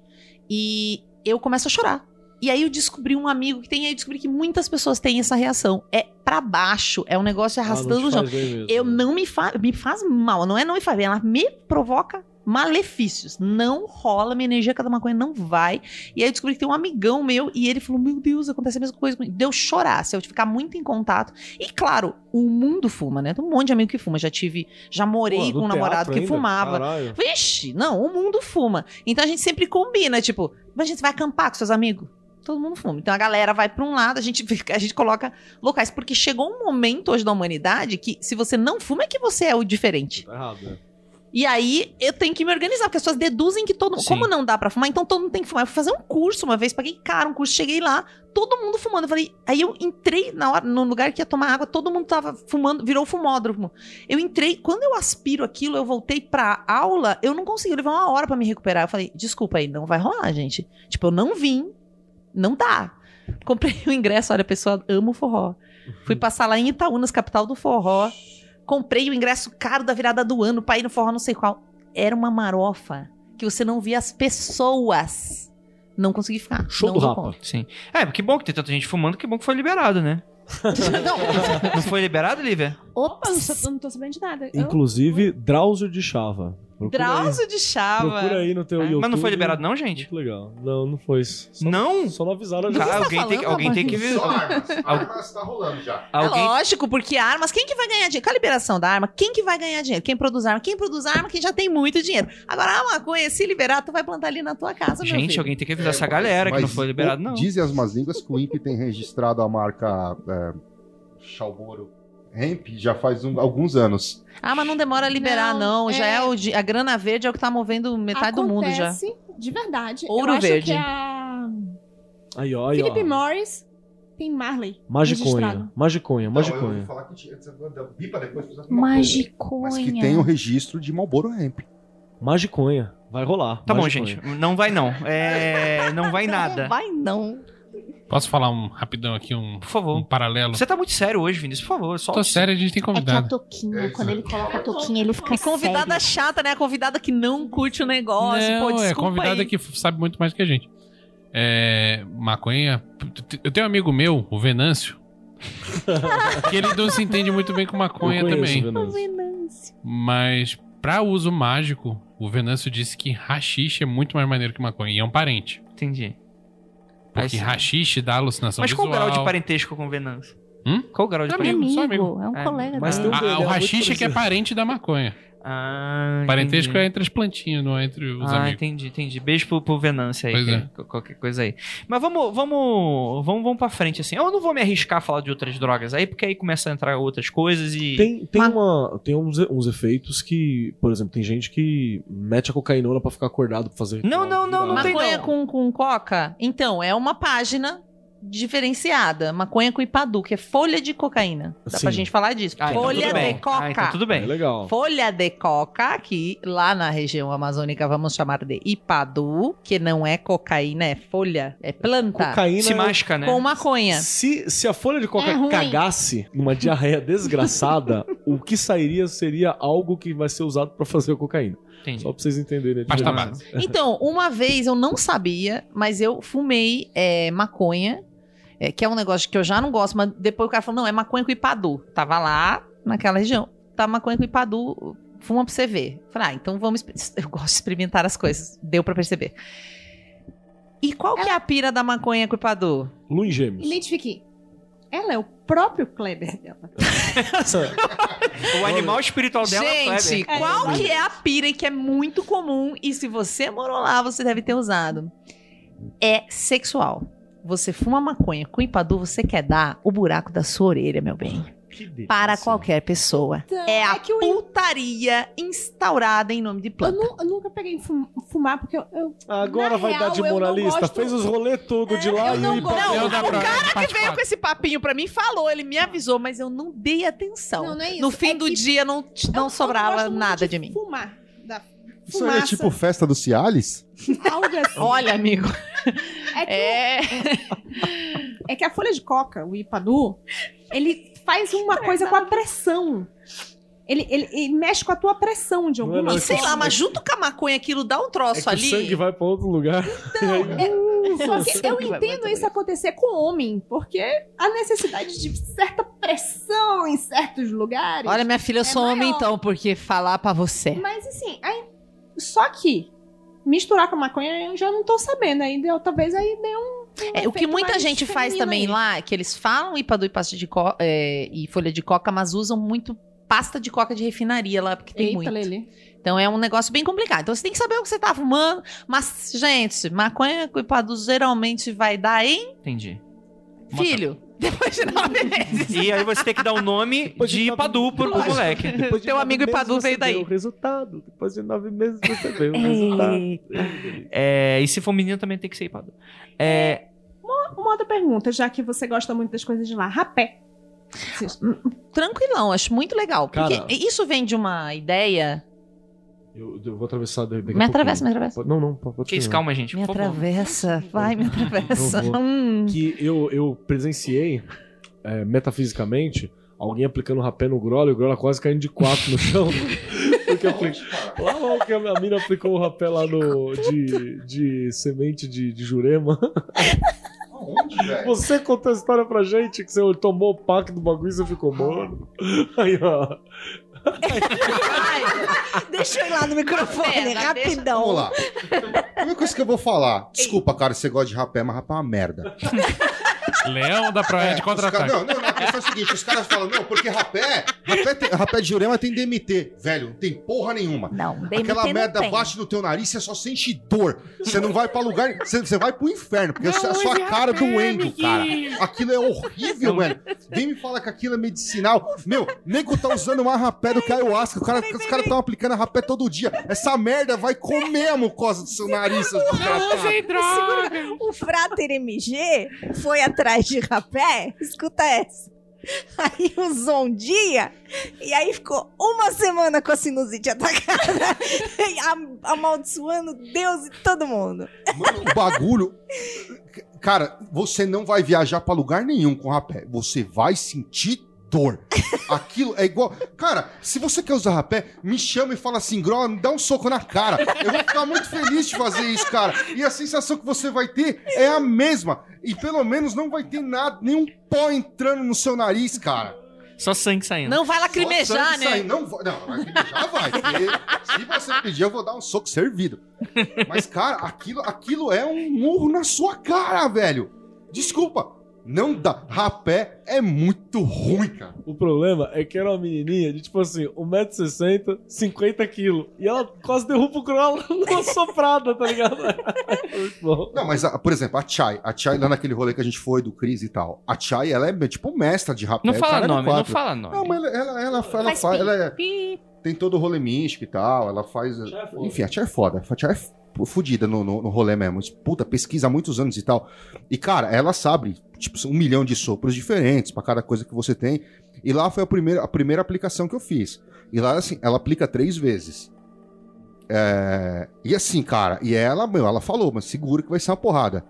E eu começo a chorar. E aí eu descobri um amigo que tem, aí eu descobri que muitas pessoas têm essa reação. É pra baixo, é um negócio arrastando o chão. Eu não me faz, me faz mal, não é não me faz bem, ela me provoca malefícios. Não rola, minha energia cada maconha não vai. E aí eu descobri que tem um amigão meu e ele falou: Meu Deus, acontece a mesma coisa comigo. Deu chorar, se eu ficar muito em contato. E claro, o mundo fuma, né? Tem um monte de amigo que fuma. Já tive, já morei Pô, com um namorado que ainda? fumava. Caralho. Vixe, não, o mundo fuma. Então a gente sempre combina, tipo, a gente vai acampar com seus amigos. Todo mundo fuma. Então a galera vai pra um lado, a gente, a gente coloca locais. Porque chegou um momento hoje da humanidade que se você não fuma é que você é o diferente. Tá errado, né? E aí eu tenho que me organizar, porque as pessoas deduzem que todo mundo. Como não dá pra fumar, então todo mundo tem que fumar. Eu fui fazer um curso uma vez, paguei caro um curso, cheguei lá, todo mundo fumando. Eu falei, aí eu entrei na hora, no lugar que ia tomar água, todo mundo tava fumando, virou fumódromo. Eu entrei, quando eu aspiro aquilo, eu voltei pra aula, eu não consegui, levei uma hora pra me recuperar. Eu falei, desculpa aí, não vai rolar, gente. Tipo, eu não vim, não dá. Comprei o ingresso, olha, a pessoa ama o forró. Fui passar lá em Itaúnas, capital do forró. Comprei o ingresso caro da virada do ano pra ir no forró não sei qual. Era uma marofa que você não via as pessoas. Não consegui ficar. Show não do Rapa. Sim. É, que bom que tem tanta gente fumando, que bom que foi liberado, né? não, Não foi liberado, Lívia? Opa, não, sou- não tô sabendo de nada. Eu- Inclusive, Drauzio de Chava. Procura Drauzio de Chava. procura aí no teu É, YouTube. Mas não foi liberado não, gente? Muito legal. Não, não foi. Só, Não? Só não avisaram a Cara, gente. tá alguém, tem, que- falando, alguém tem que ver. Só armas. Armas tá rolando já. É Alguém... lógico, porque armas, quem que vai ganhar dinheiro? Com a liberação da arma, quem que vai ganhar dinheiro? Quem produz arma? Quem produz arma, quem já tem muito dinheiro. Agora, a maconha, se liberar, tu vai plantar ali na tua casa, meu Gente, filho. alguém tem que avisar essa galera que não foi liberado, não. Dizem as más línguas que o INPE tem registrado a marca é, Chalboro Hemp já faz um- alguns anos. Ah, mas não demora a liberar, não. Não, Já é- é o a grana verde é o que tá movendo metade do mundo já. Acontece de verdade. Ouro eu acho verde. que a Aí, ó, aí, Philip ó. Morris tem Marley. Magiconha. Magiconha, magiconha. Magiconha. Mas que tem o registro de Marlboro Hemp. Magiconha. Vai rolar. Tá bom, Magiconha. gente. Não vai não. É... Não vai nada. Não vai, não. Posso falar um rapidão aqui, um, Por favor. um paralelo? Você tá muito sério hoje, Vinícius, por favor. Só Tô sério, a gente tem É que a convidado. toquinha, quando ele coloca a toquinha, ele fica E convidada sério. chata, né? A convidada que não curte o negócio. Não, Pô, é convidada aí. que sabe muito mais que a gente. É, maconha. Eu tenho um amigo meu, o Venâncio, que ele não se entende muito bem com maconha também. Venâncio. Venâncio. Mas pra uso mágico, o Venâncio disse que rachixe é muito mais maneiro que maconha. E é um parente. Entendi. Porque Aí rachixe dá alucinação Mas qual o visual. grau de parentesco com o Venâncio? Hum? Qual o grau de parentesco? amigo, só amigo, é um É, colega mas dele. um Ah, o é muito rachixe é que é parente da maconha. Ah, Parentesco entendi. é entre as plantinhas, não é entre os ah, amigos. entendi, entendi. Beijo pro, pro Venâncio aí, Pois que- é. qu- qualquer coisa aí. Mas vamos, vamos, vamos, vamos pra frente, assim. Eu não vou me arriscar a falar de outras drogas aí, porque aí começa a entrar outras coisas e... Tem, tem, Ma- uma, tem uns, uns efeitos que, por exemplo, tem gente que mete a cocaína pra ficar acordado pra fazer. Não, não, não, não tem Maconha não. com, com coca? Então, é uma página diferenciada. Maconha com ipadu, que é folha de cocaína. Dá Sim. pra gente falar disso. Ah, então folha bem. de coca. Ah, então tudo É bem. legal. Folha de coca, que lá na região amazônica vamos chamar de ipadu, que não é cocaína, é folha, é planta. Cocaína. Se masca, né? Com maconha. Se, se a folha de coca É cagasse numa diarreia desgraçada, o que sairia seria algo que vai ser usado pra fazer a cocaína. Entendi. Só pra vocês entenderem. a Pasta diferença. base. Então, uma vez eu não sabia, mas eu fumei é, maconha, é, que é um negócio que eu já não gosto, mas depois o cara falou, não, é maconha com ipadu. Tava lá, naquela região. Tá maconha com ipadu, Fuma pra você ver. Falei, ah, então vamos. Eu gosto de experimentar as coisas. Deu pra perceber. E qual que é a pira da maconha com o Ipadu? Em gêmeos. Identifique. Ela é o próprio Kleber dela. O animal espiritual dela é o Gente, Kleber. qual que é a pira e que é muito comum e se você morou lá, você deve ter usado? É sexual. Você fuma maconha com Ipadu, você quer dar o buraco da sua orelha, meu bem. Para qualquer pessoa. Então, É a que eu, putaria instaurada em nome de eu, planta. nu- eu nunca peguei fum- fumar porque eu. eu- Agora Na vai real, dar de eu não moralista. gosto- Fez os rolês tudo de lá eu e não o gosto. Ipadu- Eu da o cara que veio com esse papinho pra mim falou, ele me avisou, mas eu não dei atenção. Não, não é isso. no fim É do que dia não, eu- não eu sobrava gosto muito nada de, mim. Fumar. Da Isso aí é tipo festa do Cialis? algo assim. Olha, amigo. É que, É. é que a folha de coca, o Ipadu, ele faz uma coisa com a pressão. Ele, ele, ele mexe com a tua pressão de é alguma não, E sei lá, mas junto com a maconha aquilo dá um É troço que o ali. sangue vai pra outro lugar. Só que eu entendo isso acontecer com homem, porque a necessidade de certa pressão em certos lugares. Olha, minha filha, eu É sou homem maior. então, porque falar pra você. Mas assim, aí, só que misturar com a maconha eu já não tô sabendo. Aí deu, talvez aí dê um. um É, o que muita mais gente faz também aí. lá, é que eles falam Ipadu e pasta de co é, e folha de coca, mas usam muito pasta de coca de refinaria lá, porque tem Eita, muito. Lele. Então é um negócio bem complicado. Então você tem que saber o que você tá fumando. Mas, gente, maconha com Ipadu geralmente vai dar em Entendi. filho. Depois de nove meses. E aí você tem que dar o nome Depois de de nove- Ipadu pro, pro moleque. Depois de Teu amigo Ipadu veio daí. O resultado. Depois de nove meses você vê o resultado. É, e se for menino também tem que ser Ipadu. É, Uma outra pergunta, já que você gosta muito das coisas de lá. Rapé. Tranquilão, acho muito legal. Porque Cara. isso vem de uma ideia. Eu, eu vou atravessar daqui Me atravessa, me atravessa. Não, não, pode que isso, calma, gente. Me por favor. atravessa, vai, me atravessa. Hum. Que eu, eu presenciei, é, metafisicamente, alguém aplicando rapé no Grola e o Grola quase caindo de quatro no chão. Porque apli- lá lá que a minha mina aplicou o rapé lá no, de, de semente de, de jurema. Velho? Você contou a história pra gente que você tomou o pack do bagulho e você ficou, mano. Aí, ó. Deixa eu ir lá no microfone, Pera, rapidão. Vamos lá. Primeira coisa que eu vou falar. Desculpa, cara, você gosta de rapé, mas rapé é uma merda. Leão da Proerd É, os contra-ataque. não, não, não, a questão é a seguinte: os caras falam, não, porque rapé, rapé, tem- rapé de Jurema tem DMT. Velho, não tem porra nenhuma. Não, DMT Aquela não merda tem. bate no teu nariz, você só sente dor. Você não vai pra lugar. Você, você vai pro inferno, porque é a sua cara doendo, cara. Aquilo é horrível, velho. Vem me falar que aquilo é medicinal. Meu, nego tá usando mais rapé do que ayahuasca. O cara, os caras estão aplicando rapé todo dia. Essa merda vai comer a mucosa do seu nariz, seus desgraçados. Segura. O Frater MG foi atrás de rapé, escuta essa. Aí usou um dia e aí ficou uma semana com a sinusite atacada, am- amaldiçoando Deus e todo mundo. Mano, o bagulho. Cara, você não vai viajar pra lugar nenhum com rapé. Você vai sentir dor. Aquilo é igual. Cara, se você quer usar rapé, me chama e fala assim, Grola, me dá um soco na cara. Eu vou ficar muito feliz de fazer isso, cara. E a sensação que você vai ter é a mesma. E pelo menos não vai ter nada, nenhum pó entrando no seu nariz, cara. Só sangue saindo. Não vai lacrimejar, né? saindo. Não, vai- não, lacrimejar vai. Se você pedir, eu vou dar um soco servido. Mas, cara, aquilo, aquilo é um murro na sua cara, velho. Desculpa. Não dá. Rapé é muito ruim, cara. O problema é que era uma menininha de tipo assim, 1,60m, 50kg. E ela quase derruba o Grola numa soprada, tá ligado? Muito bom. Não, mas, a- por exemplo, a Chai. A Chai, lá naquele rolê que a gente foi do Cris e tal. A Chai, ela é tipo mestra de rapé. Não o fala é nome, não fala nome. Não, mas ela, ela, ela, ela Faz Ela é- tem todo o rolê místico e tal. Ela faz. Chai é. Enfim, a Tia é foda. A Tia é f- fudida no, no, no rolê mesmo. Puta, pesquisa há muitos anos e tal. E, cara, ela sabe, tipo, um milhão de sopros diferentes pra cada coisa que você tem. E lá foi a primeira, a primeira aplicação que eu fiz. E lá, assim, ela aplica três vezes. É, E assim, cara, e ela, meu, ela falou, mas segura que vai ser uma porrada.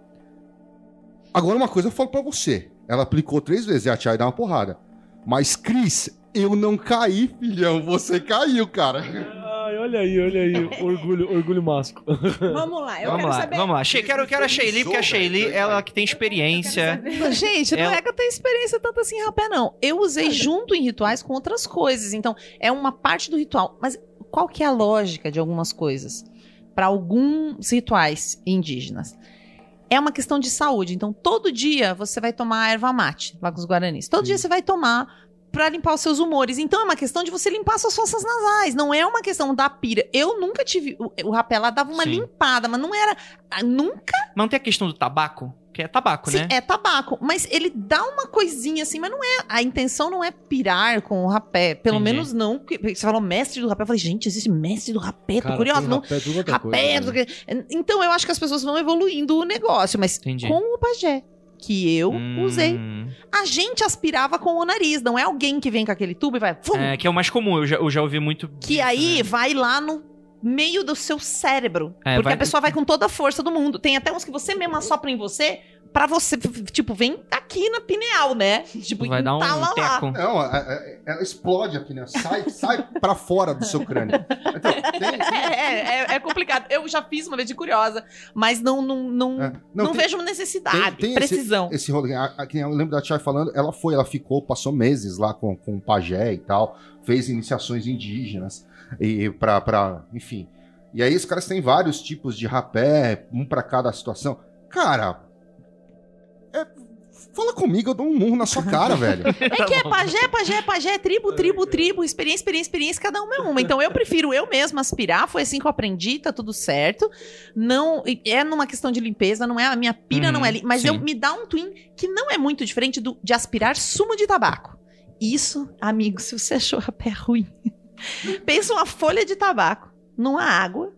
Agora, uma coisa eu falo pra você. Ela aplicou três vezes e a Tia dá uma porrada. Mas, Cris, eu não caí, filhão. Você caiu, cara. Olha aí, olha aí. Orgulho, orgulho másculo. Vamos lá, eu vamos quero lá, saber. vamos lá. Che quero, quero a Sheili, porque a Sheili, ela que tem experiência. Gente, não Ela- é que eu tenho experiência tanto assim em rapé, não. Eu usei junto em rituais com outras coisas. Então, é uma parte do ritual. Mas qual que é a lógica de algumas coisas para alguns rituais indígenas? É uma questão de saúde. Então, todo dia você vai tomar erva mate, lá com os guaranis. Todo dia você vai tomar pra limpar os seus humores. Então, é uma questão de você limpar suas fossas nasais. Não é uma questão da pira. Eu nunca tive... O, o rapé lá dava uma Sim. limpada, mas não era... Nunca Mas não tem a questão do tabaco? Que é tabaco, Sim, né? é tabaco, mas ele dá uma coisinha assim, mas não é. A intenção não é pirar com o rapé. Pelo Entendi. menos não. que- Você falou mestre do rapé. Eu falei, gente, existe mestre do rapé? Tô Cara, tem Não. rapé, é Rapé, coisa, o quê. Então eu acho que as pessoas vão evoluindo o negócio, mas Entendi. com o pajé. Que eu Hum, usei. A gente aspirava com o nariz, não é alguém que vem com aquele tubo e vai. fum, É, que é o mais comum, eu já, eu já ouvi muito. que disso, aí né? vai lá no meio do seu cérebro. É, porque vai- a pessoa vai com toda a força do mundo. Tem até uns que você mesmo assopra em você, pra você, tipo, vem aqui na pineal, né? Tipo, Vai dar um lá. teco. Não, a- a- ela explode aqui, né? Sai, sai pra fora do seu crânio. Então, tem, tem- É, é, é- é complicado. Eu já fiz uma vez de curiosa, mas não, não, não, é. não, tem- vejo necessidade, tem precisão. Esse, esse rolê, a- a- que eu lembro da Tia falando, ela foi, ela ficou, passou meses lá com, com o pajé e tal, fez iniciações indígenas e pra, pra, enfim. E aí os caras têm vários tipos de rapé, um pra cada situação. Cara, é, fala comigo, eu dou um murro na sua cara, velho. É que é pajé, pajé, pajé, tribo, tribo, tribo, experiência, experiência, experiência, cada uma é uma. Então eu prefiro eu mesma aspirar, foi assim que eu aprendi, tá tudo certo. Não, é numa questão de limpeza, não é, a minha pira Uhum, não é, li- mas sim. eu me dá um twin que não é muito diferente do, de aspirar sumo de tabaco. Isso, amigo, se você achou rapé ruim, pensa uma folha de tabaco numa água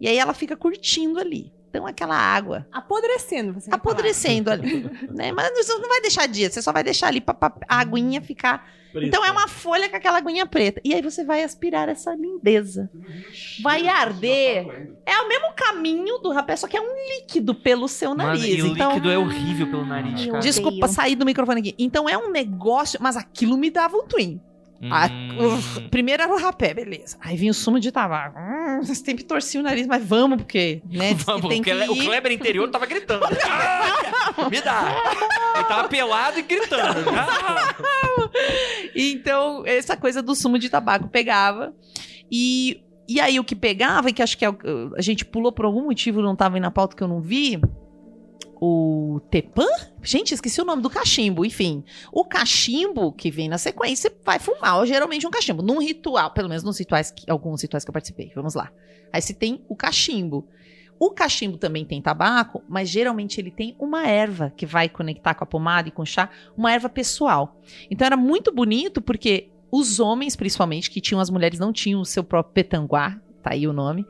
e aí ela fica curtindo ali. Então aquela água Apodrecendo, você apodrecendo ali, né? Mas você não vai deixar dia, você só vai deixar ali pra, pra a aguinha ficar. Então é uma folha com aquela aguinha preta. E aí você vai aspirar essa lindeza. Vai arder. É o mesmo caminho do rapé, só que é um líquido pelo seu Mano, nariz. e o então, líquido é horrível pelo nariz, cara. desculpa, sair do microfone aqui. Então é um negócio, mas aquilo me dava um twin. A- Hum. o- primeiro era o rapé, beleza. Aí vinha o sumo de tabaco. Hum, sempre torcia o nariz, mas vamos, porque, né? Vamos, tem o. Kleber interior tava gritando. Ah, Me dá! Ele tava pelado e gritando. Ah! Então, essa coisa do sumo de tabaco pegava. E, e aí, o que pegava, e que acho que é o- a gente pulou por algum motivo, não tava aí na pauta que eu não vi. O Tepã? Gente, esqueci o nome do cachimbo. Enfim, o cachimbo que vem na sequência vai fumar, geralmente um cachimbo. Num ritual, pelo menos nos rituais, que- alguns rituais que eu participei. Vamos lá. Aí se tem o cachimbo. O cachimbo também tem tabaco, mas geralmente ele tem uma erva que vai conectar com a pomada e com o chá, uma erva pessoal. Então era muito bonito porque os homens, principalmente, que tinham as mulheres não tinham o seu próprio petanguá, tá aí o nome.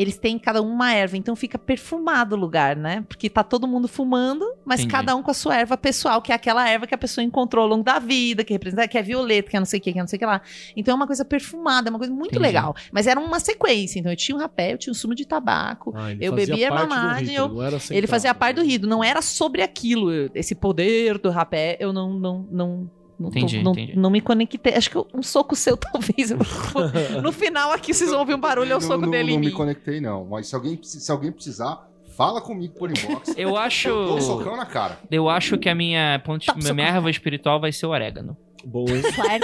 Eles têm cada um uma erva, então fica perfumado o lugar, né? Porque tá todo mundo fumando, mas Entendi. cada um com a sua erva pessoal, que é aquela erva que a pessoa encontrou ao longo da vida, que representa, que é violeta, que é não sei o que, que é não sei o que lá. Então é uma coisa perfumada, é uma coisa muito Entendi. legal. Mas era uma sequência, então eu tinha um rapé, eu tinha um sumo de tabaco, Ah, eu bebia mamagem, rito, eu- ele fazia parte do rido, não era sobre aquilo, esse poder do rapé, eu não não não não, tô- Entendi, não, entendi. não me conectei. Acho que eu- um soco seu talvez. eu- no final aqui vocês vão ouvir um barulho, é o Não- soco não, dele Não em me mim. conectei, não. Mas se alguém, se alguém precisar, fala comigo por inbox. Eu acho. Eu dou um socão na cara. Eu acho que a minha ponte, Tá, minha erva espiritual vai ser o orégano.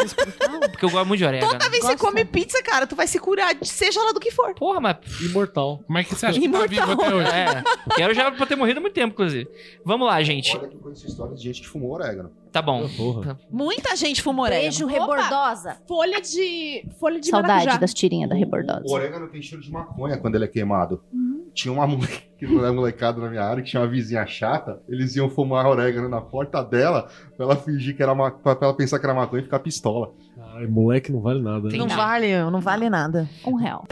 Espiritual? Porque eu gosto muito de orégano. Toda vez que você come pizza, cara, tu vai se curar, seja lá do que for. Porra, mas. Imortal. Como é que você acha que tá Imortal. vivo até hoje? É. Quero já pra ter morrido há muito tempo, inclusive. Vamos lá, gente. Olha que conheço história de gente que fumou orégano. Tá bom. Porra. Muita gente fuma orégano. Beijo Opa! rebordosa. Folha de. Folha de Saudade maracujá. das tirinhas da O rebordosa. orégano tem cheiro de maconha quando ele é queimado. Tinha uma moleque, molecada na minha área, que tinha uma vizinha chata. Eles iam fumar orégano na porta dela pra ela fingir que era ma... pra ela pensar que era maconha e ficar pistola. Ai, moleque não vale nada. Tem Não vale, não vale nada. Um real.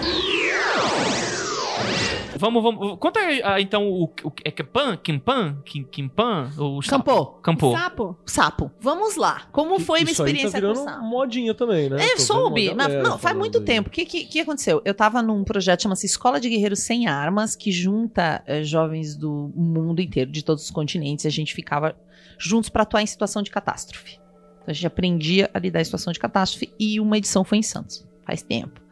Vamos, vamos. Conta ah, então o, o é Kimpan? Kimpan? Kim- Kimpan? O sapo? Campô, Campô. Sapo. sapo. Vamos lá. Como foi minha Isso aí experiência tá com virando sapo? modinha também, né? É, Tô soube. Mas, não, faz muito aí. tempo. O que, que, que aconteceu? Eu tava num projeto chama-se Escola de Guerreiros Sem Armas, que junta eh, jovens do mundo inteiro, de todos os continentes. A gente ficava juntos pra atuar em situação de catástrofe. Então, a gente aprendia a lidar em situação de catástrofe e uma edição foi em Santos. Faz tempo.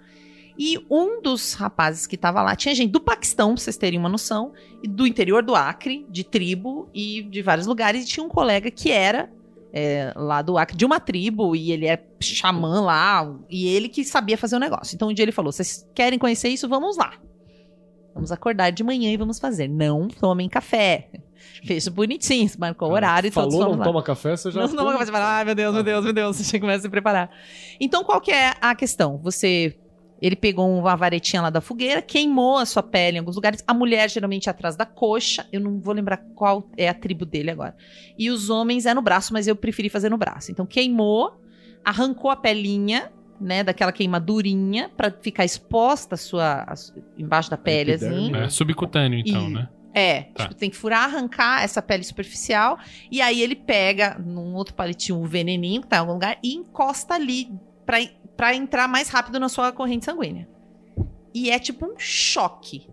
E um dos rapazes que tava lá, tinha gente do Paquistão, pra vocês terem uma noção, e do interior do Acre, de tribo e de vários lugares, e tinha um colega que era é, lá do Acre, de uma tribo, e ele é xamã lá, e ele que sabia fazer o negócio. Então um dia ele falou: vocês querem conhecer isso? Vamos lá. Vamos acordar de manhã e vamos fazer. Não tomem café. Fez bonitinho, marcou o horário e todos Falou, fomos não lá. toma café, você já. Não, não vai falar, ai meu Deus, meu Deus, meu Deus, você começa a se preparar. Então, qual que é a questão? Você. Ele pegou uma varetinha lá da fogueira, queimou a sua pele em alguns lugares. A mulher, geralmente, atrás da coxa. Eu não vou lembrar qual é a tribo dele agora. E os homens é no braço, mas eu preferi fazer no braço. Então, queimou, arrancou a pelinha, né, daquela queimadurinha, pra ficar exposta a sua, a embaixo da pele, assim. É subcutâneo, então, E- né? É, Tá. tipo, tem que furar, arrancar essa pele superficial. E aí ele pega num outro palitinho o veneninho que tá em algum lugar e encosta ali pra, pra entrar mais rápido na sua corrente sanguínea. E é tipo um choque.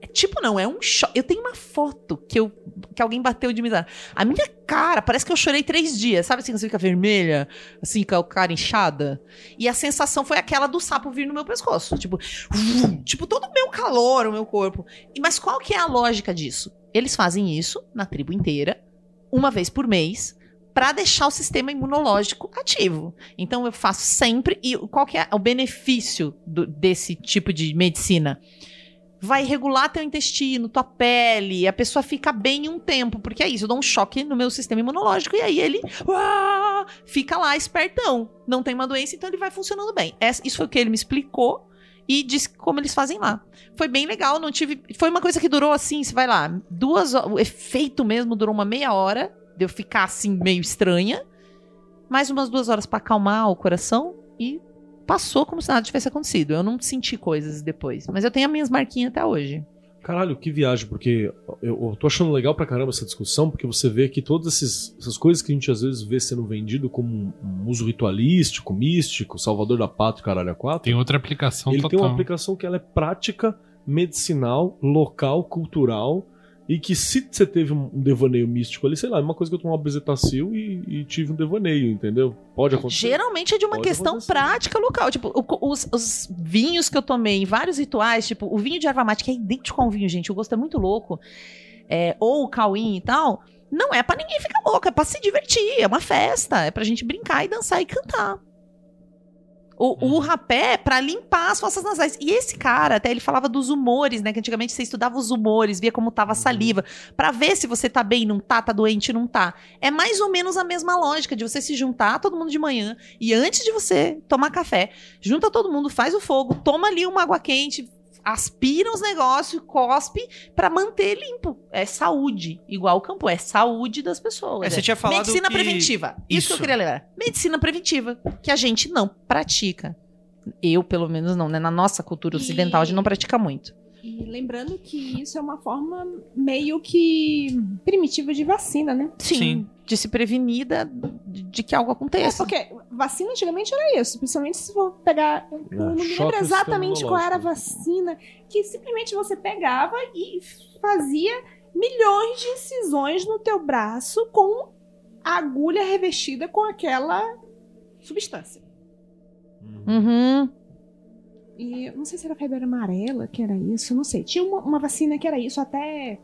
É tipo, não, é um choque. Eu tenho uma foto que, eu, que alguém bateu de mim. A minha cara, parece que eu chorei três dias. Sabe assim, você fica vermelha? Assim, com a cara inchada? E a sensação foi aquela do sapo vir no meu pescoço. Tipo, tipo todo o meu calor, o meu corpo. Mas qual que é a lógica disso? Eles fazem isso na tribo inteira, uma vez por mês, pra deixar o sistema imunológico ativo. Então eu faço sempre. E qual que é o benefício do- desse tipo de medicina? Vai regular teu intestino, tua pele, a pessoa fica bem em um tempo, porque é isso, eu dou um choque no meu sistema imunológico e aí ele fica lá espertão. Não tem uma doença, então ele vai funcionando bem. Essa- isso foi o que ele me explicou e disse como eles fazem lá. Foi bem legal, não tive. Foi uma coisa que durou assim, você vai lá, duas O efeito mesmo durou uma meia hora, de eu ficar assim, meio estranha. Mais umas duas horas pra acalmar o coração e passou como se nada tivesse acontecido. Eu não senti coisas depois. Mas eu tenho as minhas marquinhas até hoje. Caralho, que viagem, porque eu, eu tô achando legal pra caramba essa discussão, porque você vê que todas esses- essas coisas que a gente às vezes vê sendo vendido como um, um uso ritualístico, místico, salvador da pátria, caralho, a quatro. Tem outra aplicação Ele total. tem uma aplicação que ela é prática, medicinal, local, cultural, e que se você teve um devaneio místico ali, sei lá, é uma coisa que eu tomei uma bezetacil e, e tive um devaneio, entendeu? Pode acontecer. Geralmente é de uma Pode questão acontecer. prática local. Tipo, o- os, os vinhos que eu tomei em vários rituais, tipo, o vinho de erva mate, que é idêntico a um vinho, gente, o gosto é muito louco. é, ou o cauim e tal, não é pra ninguém ficar louco, é pra se divertir, é uma festa, é pra gente brincar e dançar e cantar. O, Uhum. o rapé é pra limpar as fossas nasais. E esse cara, até ele falava dos humores, né? Que antigamente você estudava os humores, via como Uhum. tava a saliva, pra ver se você tá bem, não tá, tá doente, não tá. É mais ou menos a mesma lógica de você se juntar todo mundo de manhã e antes de você tomar café, junta todo mundo, faz o fogo, toma ali uma água quente, aspira os negócios, cospe pra manter limpo. É saúde, igual o campo, é saúde das pessoas. É, você tinha falado Medicina que- preventiva. Isso, que eu Isso. queria lembrar. Medicina preventiva, que a gente não pratica. Eu, pelo menos, não, né? Na nossa cultura ocidental, a gente não pratica muito. E lembrando que isso é uma forma meio que primitiva de vacina, né? Sim. De se prevenir da- de, que algo É, aconteça. porque vacina antigamente era isso. Principalmente se for pegar. Eu não me lembro exatamente qual era a vacina. Que simplesmente você pegava e fazia milhões de incisões no teu braço com a agulha revestida com aquela substância. Uhum. E eu não sei se era febre amarela que era isso, não sei. Tinha uma, uma vacina que era isso até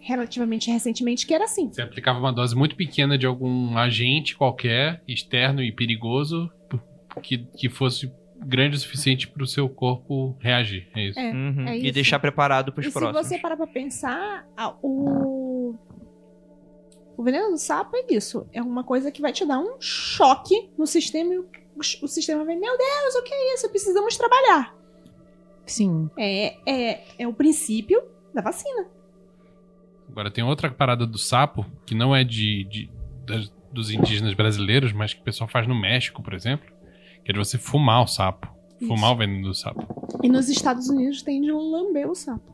relativamente recentemente, que era assim. Você aplicava uma dose muito pequena de algum agente qualquer, externo e perigoso, que, que fosse grande o suficiente para o seu corpo reagir. É isso. É, Uhum. é E isso. deixar preparado pros E próximos. se você parar pra pensar, a- o. O veneno do sapo é isso. É uma coisa que vai te dar um choque no sistema e o, sistema vai, meu Deus, o que é isso? Precisamos trabalhar. Sim. É, é, é o princípio da vacina. Agora tem outra parada do sapo, que não é de, de- das- dos indígenas brasileiros, mas que o pessoal faz no México, por exemplo, que é de você fumar o sapo. Fumar o veneno do sapo. E nos Estados Unidos tem de lamber o sapo.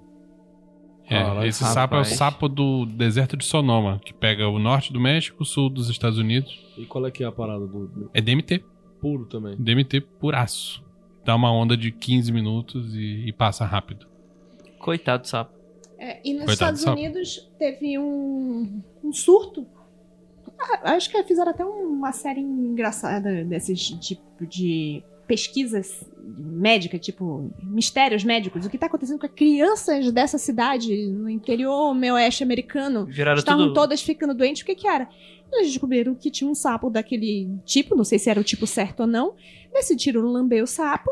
É, Caralho, esse sapo é o rapaz. sapo do deserto de Sonoma, que pega o norte do México, o sul dos Estados Unidos. E qual é que é a parada do, do É DMT. Puro também? DMT puraço. Dá uma onda de 15 minutos e, e passa rápido. Coitado do sapo. É, e nos Coitado do Estados. Unidos teve um, um surto. Ah, acho que fizeram até uma série engraçada desse tipo de pesquisas médicas, tipo, mistérios médicos. O que tá acontecendo com as crianças dessa cidade, no interior meio-oeste americano, Viraram estavam tudo- todas ficando doentes. O que que era? Eles descobriram que tinha um sapo daquele tipo, não sei se era o tipo certo ou não. Decidiram lamber o sapo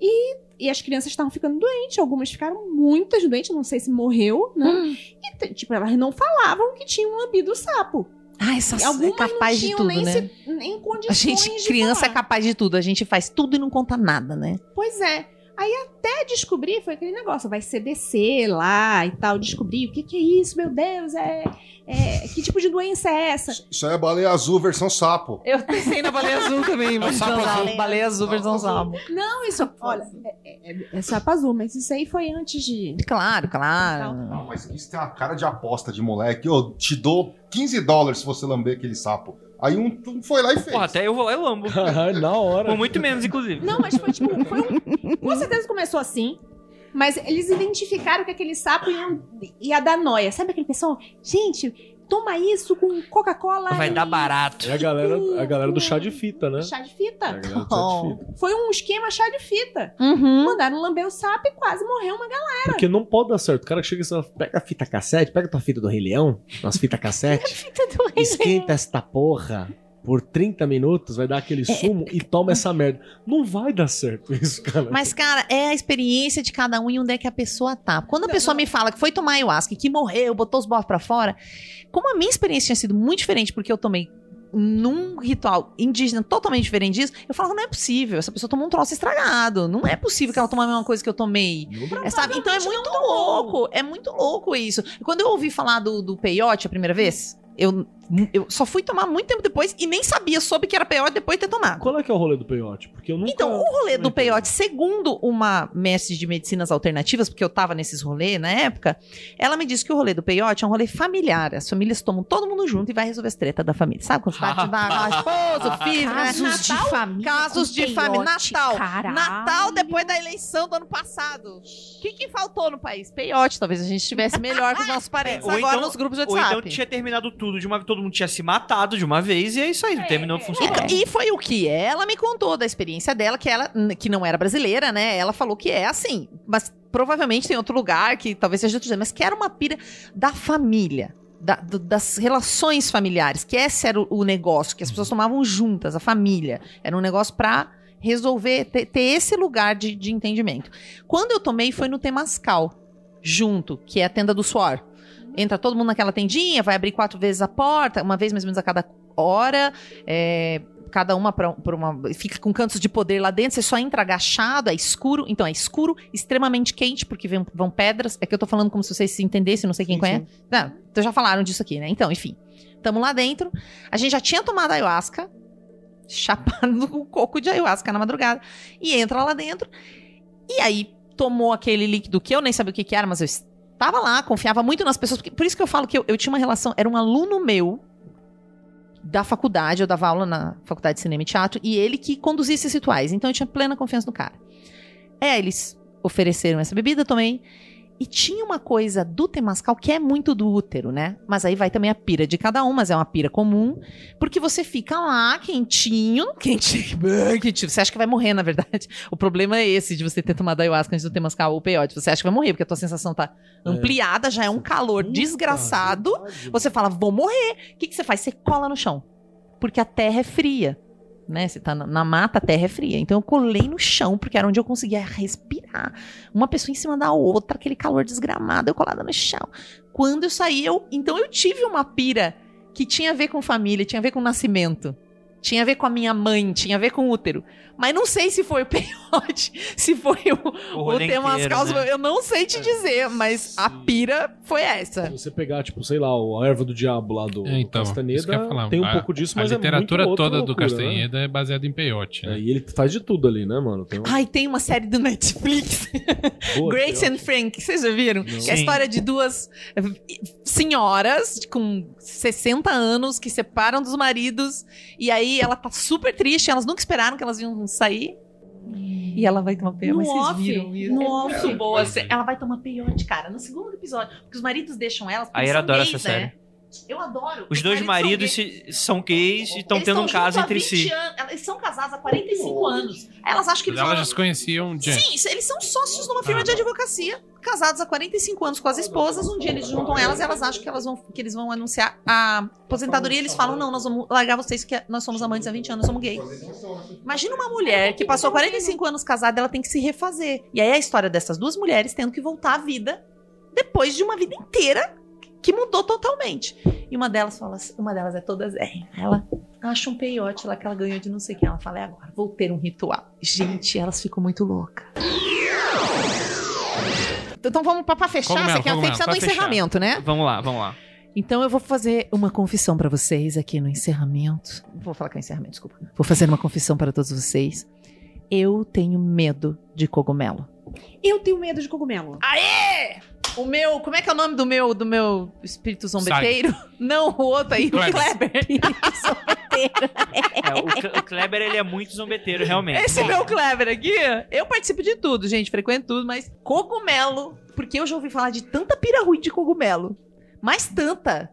e, e as crianças estavam ficando doentes. Algumas ficaram muitas doentes, não sei se morreu, né? E, t- tipo, elas não falavam que tinham lambido o sapo. Ah, essa é algumas capaz não de tudo, nem, né? se- nem A condições gente, de criança, é capaz de tudo. A gente faz tudo e não conta nada, né? Pois é. Aí até descobrir, foi aquele negócio, vai CDC lá e tal, descobrir o que, que é isso, meu Deus, é, é- Que tipo de doença é essa? Isso aí é baleia azul versão sapo. Eu pensei na baleia azul também, mas sapo azul. não, baleia azul versão sapo. Não, isso, olha, é, é, é sapo azul, mas isso aí foi antes de. Claro, claro. Não, mas isso tem uma cara de aposta de moleque. Eu te dou 15 dólares se você lamber aquele sapo. Aí um, um foi lá e fez. Porra, até eu vou lá e lambo. Na hora. Por muito menos, inclusive. Não, mas foi tipo, foi um. Com certeza começou assim. Mas eles identificaram que aquele sapo ia, ia dar noia. Sabe aquele pessoal? Gente, toma isso com Coca-Cola. Vai e dar barato. É a galera, a galera do chá de fita, né? Chá de É fita. do Oh. de fita. Foi um esquema chá de fita. Uhum. Mandaram lamber o sapo e quase morreu uma galera. Porque não pode dar certo. O cara que chega e fala, Pega a fita cassete, pega tua fita do Rei Leão, nossa fita cassete, esquenta esta porra por 30 minutos, vai dar aquele sumo e toma essa merda. Não vai dar certo isso, cara. Mas, cara, é a experiência de cada um e onde é que a pessoa tá. Quando a pessoa me fala que foi tomar ayahuasca e que morreu, botou os bofs pra fora, como a minha experiência tinha sido muito diferente, porque eu tomei num ritual indígena totalmente diferente disso, eu falo, não é possível, essa pessoa tomou um troço estragado, não é possível que ela tome a mesma coisa que eu tomei. É, sabe? Então é muito louco, é muito louco isso. Quando eu ouvi falar do, do peiote a primeira vez, eu, eu só fui tomar muito tempo depois e nem sabia, soube que era peiote depois de ter tomado. Qual é que é o rolê do peiote? Porque eu nunca... Então, o rolê do peiote, segundo uma mestre de medicinas alternativas, porque eu tava nesses rolês na época, ela me disse que o rolê do peiote é um rolê familiar. As famílias tomam todo mundo junto e vai resolver as tretas da família. Sabe quando você vai ajudar a esposa, o filho, né? Casos de família. Casos de família. Natal. caralho. Natal depois da eleição do ano passado. O que, que faltou no país? Peiote. Talvez a gente estivesse melhor com os nossos parentes Ou agora então- nos grupos de Ou WhatsApp. então tinha terminado tudo de uma todo mundo tinha se matado de uma vez e é isso aí, terminou funcionando. Então, e foi o que ela me contou da experiência dela, que ela, que não era brasileira, né? Ela falou que é assim, mas provavelmente tem outro lugar que talvez seja outro jeito, mas que era uma pira da família. da- do- das relações familiares, que esse era o, o negócio, que as pessoas tomavam juntas, a família. Era um negócio pra resolver, ter, ter esse lugar de, de entendimento. Quando eu tomei, foi no Temascal, junto, que é a tenda do suor. Entra todo mundo naquela tendinha, vai abrir quatro vezes a porta, uma vez mais ou menos a cada hora. é, cada uma pra uma. Fica com cantos de poder lá dentro, você só entra agachado, é escuro. Então é escuro, extremamente quente, porque vem- vão pedras. É que eu tô falando como se vocês se entendessem, não sei quem Sim, conhece. Não, então já falaram disso aqui, né? Então, enfim. Tamo lá dentro. A gente já tinha tomado ayahuasca, chapado com coco de ayahuasca na madrugada. E entra lá dentro. E aí tomou aquele líquido que eu nem sabia o que, que era, mas eu estava lá, confiava muito nas pessoas. por isso que eu falo que eu, eu tinha uma relação. Era um aluno meu da faculdade, eu dava aula na faculdade de cinema e teatro, e ele que conduzia esses rituais. Então eu tinha plena confiança no cara. É, eles ofereceram essa bebida, tomei. E tinha uma coisa do temascal que é muito do útero, né? Mas aí vai também a pira de cada um, mas é uma pira comum. Porque você fica lá, quentinho, quentinho, quentinho. Você acha que vai morrer, na verdade. O problema é esse de você ter tomado ayahuasca antes do temascal ou peiote. Você acha que vai morrer, porque a tua sensação tá ampliada, já é um calor desgraçado. Você fala, vou morrer. O que, que você faz? Você cola no chão. Porque a terra é fria. Né? Você tá na, na mata, a terra é fria. Então eu colei no chão, porque era onde eu conseguia respirar. Uma pessoa em cima da outra, aquele calor desgramado, eu colada no chão. Quando eu saí, eu. Então eu tive uma pira que tinha a ver com família, tinha a ver com nascimento. Tinha a ver com a minha mãe, tinha a ver com o útero. Mas não sei se foi o peiote, se foi o, O o tema causas. né? Eu não sei te dizer, mas a pira foi essa. Se você pegar, tipo, sei lá, a erva do diabo lá do, É, então, do Castaneda, falar. tem um A- pouco disso, mas a é literatura muito outra toda do loucura, né? É baseada em peiote, né? É, e ele faz de tudo ali, né, mano? Tem um... Ai, tem uma série do Netflix, Boa, Grace and Frank, vocês já viram? Que é a história de duas eh, senhoras com 60 anos que separam dos maridos e aí ela tá super triste, elas nunca esperaram que elas iam sair. E ela vai tomar peiote. Vocês off, viram isso? no é off. muito boa. Ela vai tomar peiote, cara, no segundo episódio. Porque os maridos deixam elas. porque A eles Ira são adora gays, essa né? série. Eu adoro. Os dois maridos são se- são gays e estão tendo um caso entre 20 si. Eles são casados há 45 anos. Elas acham que eles Elas já se conheciam de. Sim, eles são sócios numa firma Ah. de advocacia, casados há 45 anos com as esposas. Um dia eles juntam elas e elas acham que, elas vão, que eles vão anunciar a aposentadoria. Eles falam: não, nós vamos largar vocês, que nós somos amantes há 20 anos, somos gays. Imagina uma mulher que passou 45 anos casada, ela tem que se refazer. E aí a história dessas duas mulheres tendo que voltar à vida depois de uma vida inteira que mudou totalmente. E uma delas fala, assim- uma delas é toda Zé. Ela acha um peiote lá que ela ganhou de não sei quem. Ela fala, é agora, vou ter um ritual. Gente, elas ficam muito loucas. Então vamos pra, pra fechar, Cogumelo, você quer cogumelo, fechar pra no fechar. encerramento, né? Vamos lá, vamos lá. Então eu vou fazer uma confissão pra vocês aqui no encerramento. Vou falar que é o encerramento, desculpa. Vou fazer uma confissão para todos vocês. Eu tenho medo de cogumelo. Eu tenho medo de cogumelo. Aê! O meu, como é que é o nome do meu do meu espírito zombeteiro? Não, o outro aí, o Kleber. Kleber. É, o, Kleber, ele é muito zombeteiro, realmente. Esse meu Kleber aqui, eu participo de tudo, gente, frequento tudo, mas cogumelo, porque eu já ouvi falar de tanta pira ruim de cogumelo. Mas tanta.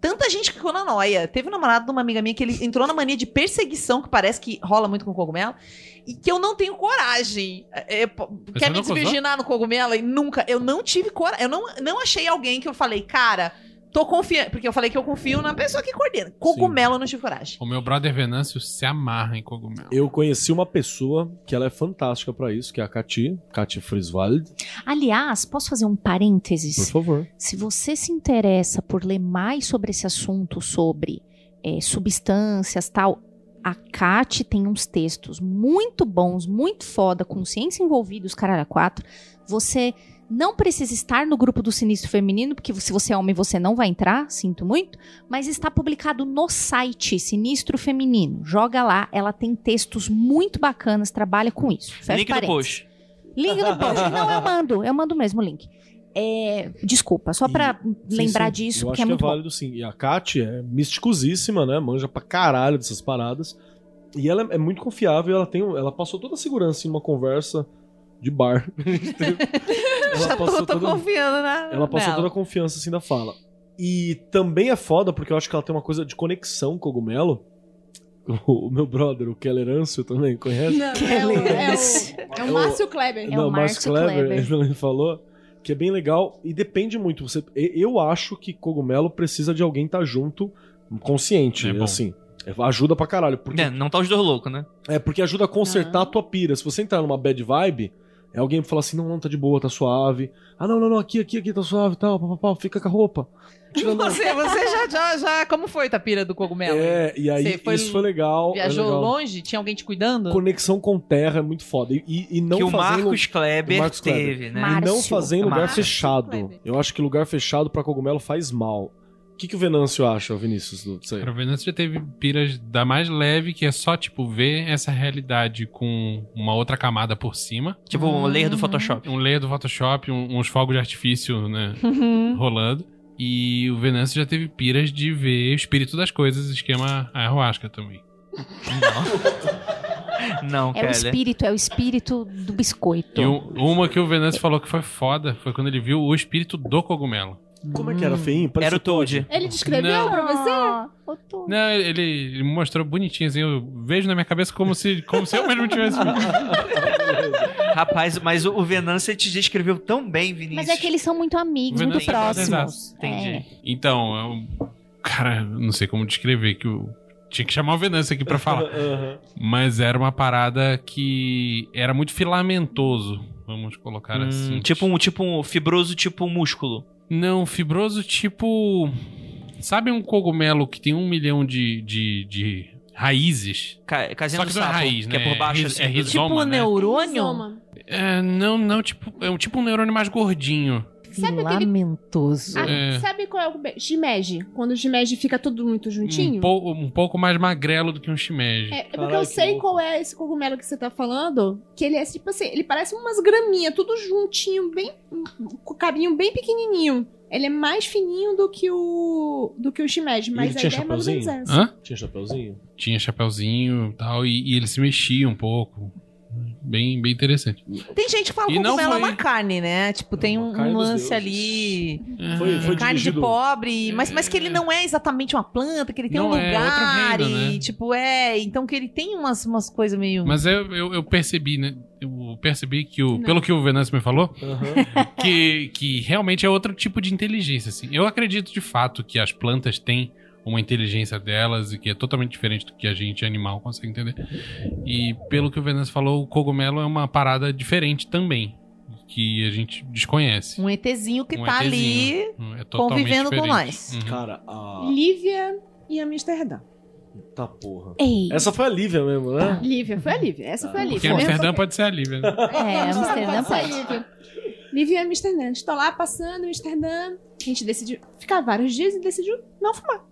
Tanta gente que ficou na noia. Teve um namorado de uma amiga minha que ele entrou na mania de perseguição, que parece que rola muito com cogumelo, e que eu não tenho coragem. É, é, quer me desvirginar no cogumelo? E nunca. Eu não tive coragem. Eu não, não achei alguém que eu falei, cara, tô confiando. Porque eu falei que eu confio na pessoa que coordena. Cogumelo eu não tive coragem. O meu brother Venâncio se amarra em cogumelo. Eu conheci uma pessoa que ela é fantástica pra isso, que é a Cati, Cati Friswald. Aliás, posso fazer um parênteses? Por favor. Se você se interessa por ler mais sobre esse assunto, sobre é, substâncias tal, a Kat tem uns textos muito bons, muito foda, com ciência envolvida, os caralho a quatro. Você não precisa estar no grupo do Sinistro Feminino, porque se você é homem você não vai entrar, sinto muito, mas está publicado no site Sinistro Feminino. Joga lá, ela tem textos muito bacanas, trabalha com isso. Fecha Link do parênteses. post. Link do post. Não, eu mando, eu mando mesmo o link. É, desculpa, só pra lembrar Sim, sim. disso, Eu porque acho é que muito é bom. válido sim. E a Kat é misticosíssima, né? Manja pra caralho dessas paradas. E ela é muito confiável, ela tem, ela passou toda a segurança em uma conversa de bar. Já tô, passou tô toda- confiando na. Ela passou nela. toda a confiança assim da fala. E também é foda porque eu acho que ela tem uma coisa de conexão cogumelo. O, o meu brother, o Keller Ancio também, conhece? Não, é, o, é, o, é o Márcio Kleber. Não, Márcio Kleber, ele falou que é bem legal e depende muito. Você, eu acho que cogumelo precisa de alguém estar junto, consciente, É assim. É, Ajuda pra caralho. Porque, É, não tá os dois loucos, né? é porque ajuda a consertar a tua pira. Se você entrar numa bad vibe, é alguém que fala assim: não, não, tá de boa, tá suave. Ah, não, não, não, aqui, aqui, aqui, tá suave e tal, pá, pá, pá, fica com a roupa. Tira não. Você, você já, já, já. Como foi, Tapira, do cogumelo? É, e aí foi- isso foi legal. é Viajou legal. longe? Tinha alguém te cuidando? Conexão com terra é muito foda. E, e, não Que o Marcos Kleber o Marcos Kleber. teve, né? E não Márcio. fazer em lugar Márcio fechado. Eu acho que lugar fechado pra cogumelo faz mal. O que, que o Venâncio acha, Vinícius, disso aí? Cara, o Venâncio já teve piras da mais leve, que é só, tipo, ver essa realidade com uma outra camada por cima. Tipo um layer do Photoshop. Um layer do Photoshop, um- uns fogos de artifício, né? rolando. E o Venâncio já teve piras de ver o espírito das coisas, esquema ayahuasca também. Não, É o espírito, é o espírito do biscoito. E um- uma que o Venâncio falou que foi foda foi quando ele viu o espírito do cogumelo. Como é que era, feinho? Era o Toad. Ele descreveu Não. pra você? Não, ele, mostrou bonitinho, assim, eu vejo na minha cabeça como se, como se eu mesmo tivesse Rapaz, mas o o Venâncio te descreveu tão bem, Vinícius. Mas é que eles são muito amigos, muito Venâncio é próximos. exato. Entendi. Então, eu, cara, não sei como descrever que eu tinha que chamar o Venâncio aqui pra falar. Aham. Mas era uma parada que era muito filamentoso, vamos colocar Hum, assim. tipo um tipo um fibroso, tipo um músculo. Não, fibroso tipo. Sabe um cogumelo que tem um milhão de, de, de raízes? Ca casinha Só do que não é sapo, raiz, que né? é por baixo, É ris- assim, é do- rizoma, Tipo um né? neurônio? É, não, não, tipo, é um tipo um neurônio mais gordinho. Sabe aquele- Lamentoso. Ah, É. Sabe qual é o shimeji? Quando o shimeji fica tudo muito juntinho? Um, pou- um pouco mais magrelo do que um shimeji. É, é porque eu sei qual é esse cogumelo que você tá falando. Que ele é tipo assim, ele parece umas graminhas, tudo juntinho, bem. Com cabinho bem pequenininho. Ele é mais fininho do que o. do que o shimeji, E mas ele a tinha ideia é mais ou menos essa. Hã? Tinha chapeuzinho? Tinha chapeuzinho e tal, e, e ele se mexia um pouco. Bem, bem interessante. Tem gente que fala que não cogumelo é foi- uma carne, né? Tipo, tem um, um lance ali. Foi, foi carne de dirigido- pobre, mas, mas que ele não é exatamente uma planta, que ele tem um Não é, é outro lugar reino, e, né? tipo, é. Então que ele tem umas, umas coisas meio. Mas eu, eu, eu percebi, né? Eu percebi que o. Não. Pelo que o Venâncio me falou, Aham. que, que realmente é outro tipo de inteligência, assim. Eu acredito de fato que as plantas têm uma inteligência delas e que é totalmente diferente do que a gente animal consegue entender. E pelo que o Venâncio falou, o cogumelo é uma parada diferente também, que a gente desconhece. Um ETzinho que Um tá ETzinho. ali. É convivendo com diferente. nós. Uhum. Cara, a. Lívia e Amsterdã. Tá porra. Ei. Essa foi a Lívia mesmo, né? Lívia, foi a Lívia. Essa foi a Lívia. Porque Amsterdã pode ser a Lívia. né? É, Amsterdã Pode ser a pode. Lívia. Lívia e Amsterdã. A gente tá lá passando em Amsterdã. A gente decidiu ficar vários dias e decidiu não fumar.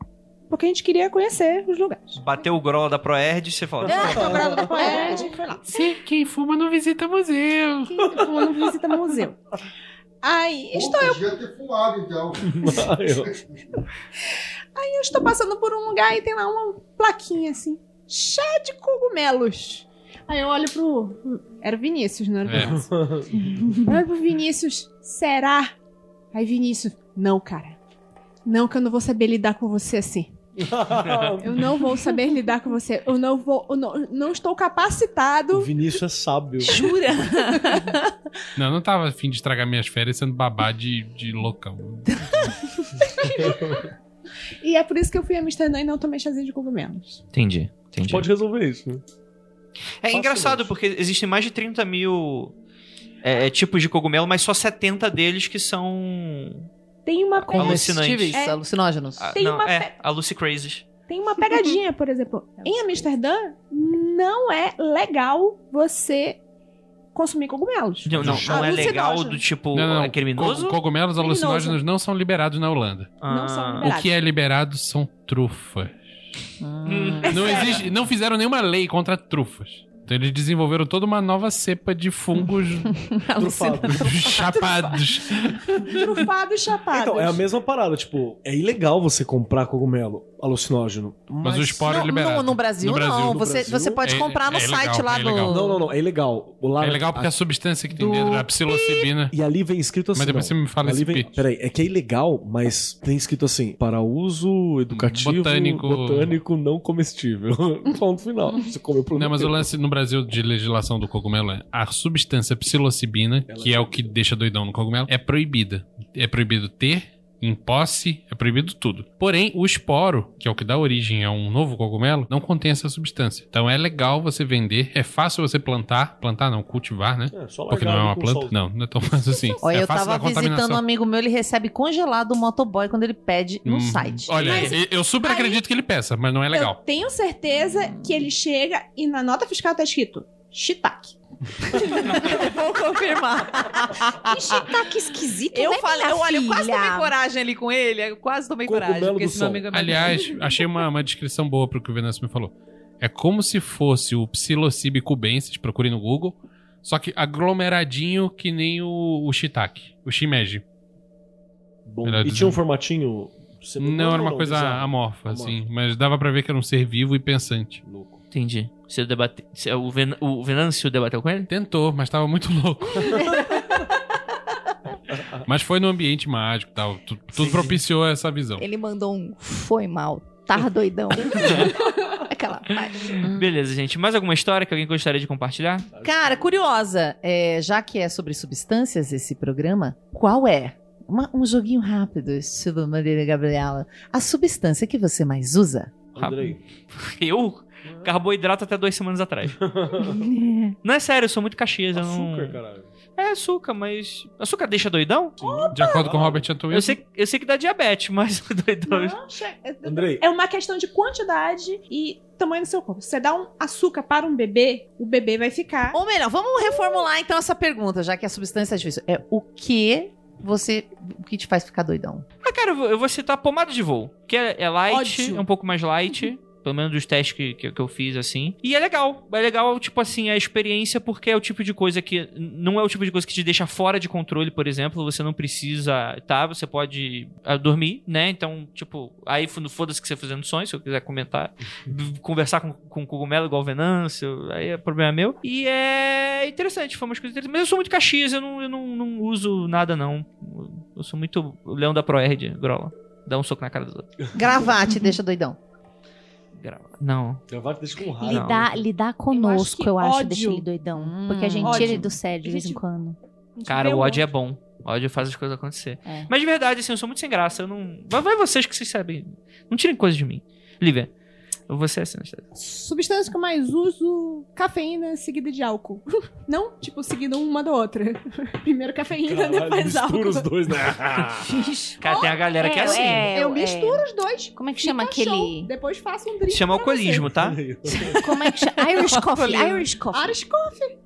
Porque a gente queria conhecer os lugares. Bateu o grola da Proerd, você fala. Ah, cobrado da Poed, foi lá. Se quem fuma não visita museu. Quem fuma não visita museu. Aí, estou, Pô, podia ter fumado, então. eu estou passando por um lugar e tem lá uma plaquinha assim, cheia de cogumelos. Aí eu olho pro. Era o Vinícius, não era o É. Vinícius. Eu olho pro Vinícius, será? Aí Vinícius, não, cara. Não, que eu não vou saber lidar com você assim. Eu não vou saber lidar com você. Eu não vou. Eu não, não estou o capacitado. Vinícius é sábio. Jura? Não, eu não tava afim de estragar minhas férias sendo babá de, de loucão. E é por isso que eu fui a Amsterdã e não tomei chazinho de cogumelos. Entendi, entendi. pode resolver isso, né? É engraçado, porque existem mais de 30 mil é, tipos de cogumelo, mas só 70 deles que são. Tem uma Comestíveis, É. alucinógenos. Ah, Tem não, uma é, a Lucy Crazes. Tem uma pegadinha, por exemplo. Em Amsterdã, não é legal você consumir cogumelos. Não, não, não é legal do tipo. Não, não, É criminoso? co- cogumelos Criminoso. alucinógenos não são liberados na Holanda. Não são Ah. liberados. O que é liberado são trufas. Hum. Não, existe, não fizeram nenhuma lei contra trufas. Então eles desenvolveram toda uma nova cepa de fungos chapados. Trufados chapados. Então, é a mesma parada, tipo, é ilegal você comprar cogumelo alucinógeno. Mas o esporo é no, liberado. no, no Brasil, No Brasil. não. No você, Brasil, você pode é- comprar no é legal, site lá é do. Não, não, não, é ilegal. O lá, É legal porque a substância que tem do dentro é a psilocibina. E ali vem escrito assim. Mas depois não. você me fala ali esse vem. Peraí, é que é ilegal, mas tem escrito assim: para uso educativo, Botânico. botânico não comestível. Ponto final. Você comeu por Não, mas o lance no Brasil de legislação do cogumelo é a substância psilocibina, que é o que deixa doidão no cogumelo, é proibida. É proibido ter, em posse, é proibido tudo. Porém, o esporo, que é o que dá origem a um novo cogumelo, não contém essa substância. Então é legal você vender, é fácil você plantar, plantar não, cultivar, né? É, só Porque não é uma planta. sol. Não, não é tão fácil assim. Olha, é eu fácil tava visitando um amigo meu, ele recebe congelado o motoboy quando ele pede no Hum, site. Olha, Mas- eu- eu super aí- acredito que ele peça, mas não é Eu legal. tenho certeza que ele chega e na nota fiscal tá escrito shiitake. Vou confirmar. Que shiitake esquisito, Eu né, falei, eu, olha, eu quase tomei coragem ali com ele. Eu quase tomei Cogumelo coragem. Porque esse meu amigo é meu Aliás, achei uma, uma descrição boa pro que o Venâncio me falou. É como se fosse o Psilocybe cubensis, procure no Google, só que aglomeradinho que nem o, o shiitake, o shimeji. Bom, e dizer. tinha um formatinho. celular Não, era uma ou coisa bizarro? amorfa, Amorfa. assim, mas dava pra ver que era um ser vivo e pensante. Louco. Entendi. Você debate... o, Ven... o Venâncio debateu com ele? Tentou, mas tava muito louco. mas foi no ambiente mágico e tal. tu- Tudo propiciou essa visão. Ele mandou um foi mal, tá doidão. Aquela. ai, Beleza, gente. Mais alguma história que alguém gostaria de compartilhar? Cara, curiosa, é, já que é sobre substâncias esse programa, qual é? Uma- um joguinho rápido, estilo Maria Gabriela. A substância que você mais usa? Andrei. Eu? Carboidrato até duas semanas atrás. Não é sério, eu sou muito caxias. Eu Açúcar, não... caralho. É açúcar, mas. Açúcar deixa doidão? De acordo com o Robert Anton Eu sei, eu sei que dá diabetes, mas doidão. Não, che- é- Andrei. É uma questão de quantidade e tamanho do seu corpo. Você dá um açúcar para um bebê, o bebê vai ficar. Ou melhor, vamos reformular então essa pergunta, já que a substância é difícil. É o que você. O que te faz ficar doidão? Ah, cara, eu vou, eu vou citar pomada de voo. Que é, é light, Ódio. é um pouco mais light. Pelo menos dos testes que, que, que eu fiz, assim. E é legal. É legal, tipo assim, a experiência, porque é o tipo de coisa que. Não é o tipo de coisa que te deixa fora de controle, por exemplo. Você não precisa. Tá, você pode ah, dormir, né? Então, tipo, aí foda-se que você fazendo sonho, se eu quiser comentar. B- Conversar com, com cogumelo igual Venâncio, aí é problema meu. E é interessante, foi umas coisas interessantes. Mas eu sou muito Caxias, eu não, eu não, não uso nada, não. Eu sou muito o leão da Proerd, Grola. Dá um soco na cara dos outros. Gravate, deixa doidão. Não. Deixa com raiva. Lidar, lidar conosco, que eu acho, ódio- deixa ele doidão. Hum, porque a gente ódio. tira ele do sério de vez em quando. Cara, o ódio é bom. O ódio faz as coisas acontecer. É. Mas de verdade, assim, eu sou muito sem graça. Eu não. Vai, vai vocês que vocês sabem. Não tirem coisa de mim. Lívia, você é assim, Anastasia. Substância que eu mais uso, cafeína seguida de álcool. Não, tipo, seguido uma da outra. Primeiro cafeína, Caralho, depois mistura álcool. os dois, né? Cara, tem a galera que é assim. é, eu é- misturo os dois. Como é que chama show. aquele. Depois faço um drink. Chama alcoolismo, tá? Como é que chama? Irish Coffee. Irish. Coffee. Irish Coffee.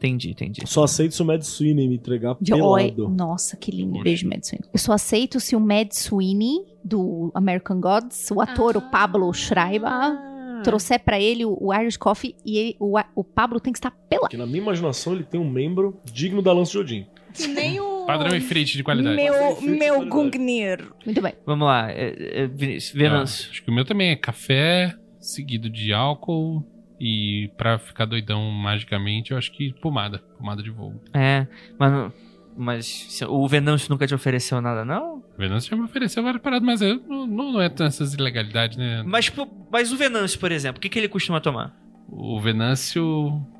Entendi, entendi. Só aceito se o Mad Sweeney me entregar De oi. pelado. Nossa, que lindo. Beijo, Mad Sweeney. Eu só aceito se o Mad Sweeney, do American Gods, o ator, o Pablo Schreiber, Ah. trouxer pra ele o, Irish Coffee e ele- o, o Pablo tem que estar pelado. Porque na minha imaginação ele tem um membro digno da Lança de Odin. Que nem o... Padrão e frite de qualidade. Meu, meu. Gungnir. Muito bem. Vamos lá. É, é, Vinícius, Venâncio. Ah, acho que o meu também é café, seguido de álcool. E pra ficar doidão magicamente, eu acho que pomada. Pomada de voo. É, mas, mas o Venâncio nunca te ofereceu nada, não? O Venâncio já me ofereceu várias paradas, mas eu, não, não não é tanto essas ilegalidades, né? Mas, mas o Venâncio, por exemplo, o que, que ele costuma tomar? O Venâncio.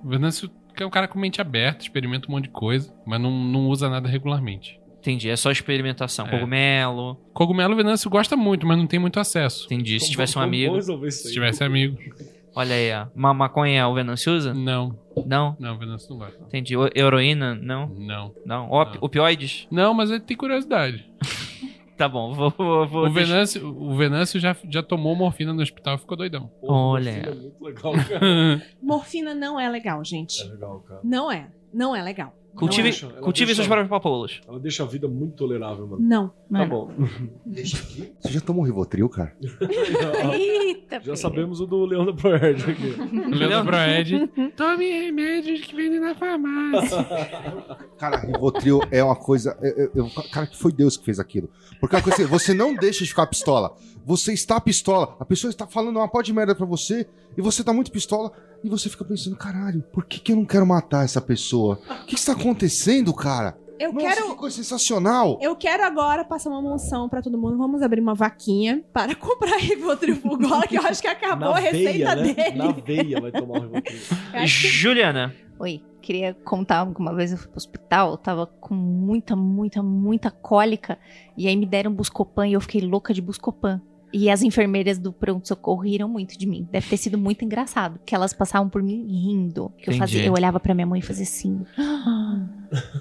O Venâncio é um cara com mente aberta, experimenta um monte de coisa, mas não, não usa nada regularmente. Entendi, é só experimentação. É. Cogumelo. Cogumelo o Venâncio gosta muito, mas não tem muito acesso. Entendi. Se tivesse um amigo. Se tivesse amigo. Olha aí, ó. Uma maconha o Venâncio usa? Não, Não? não, o Venâncio não gosta. não. Entendi. O- heroína? Não? Não. Não. Op- Não. Opioides? Não, mas ele tem curiosidade. Tá bom, vou. vou, vou O Venâncio, o Venâncio já, já tomou morfina no hospital e ficou doidão. Olha. morfina É muito legal, cara. Morfina não é legal, gente. É legal, cara. Não é. Não é legal. Cultive, Ela deixa- cultive deixa- suas próprias papoulas. Ela deixa a vida muito tolerável, mano. Não. Tá Mano. bom. Você já tomou Rivotril, cara? Eita, Já sabemos o do Leão da Proerd aqui. O Leandro Proed. Tome remédios que vendem na farmácia. Cara, Rivotril é uma coisa. eu- eu- eu- cara, que foi Deus que fez aquilo. Porque é uma coisa assim, você não deixa de ficar pistola. Você está pistola. A pessoa está falando uma pó de merda pra você e você tá muito pistola e você fica pensando, caralho, por que, que eu não quero matar essa pessoa? O que, que está acontecendo, cara? Eu Nossa, quero. que coisa sensacional. Eu quero agora passar uma moção pra todo mundo. Vamos abrir uma vaquinha para comprar Rivotril pro Gola, que eu acho que acabou Na a receita veia, né? dele. Na veia vai tomar o Rivotril. Que- Juliana. Oi, queria contar que uma vez eu fui pro hospital, eu tava com muita, muita, muita cólica, e aí me deram Buscopan e eu fiquei louca de Buscopan. E as enfermeiras do pronto-socorro riram muito de mim. Deve ter sido muito engraçado, porque elas passavam por mim rindo. Que eu, fazia, eu olhava pra minha mãe e fazia assim.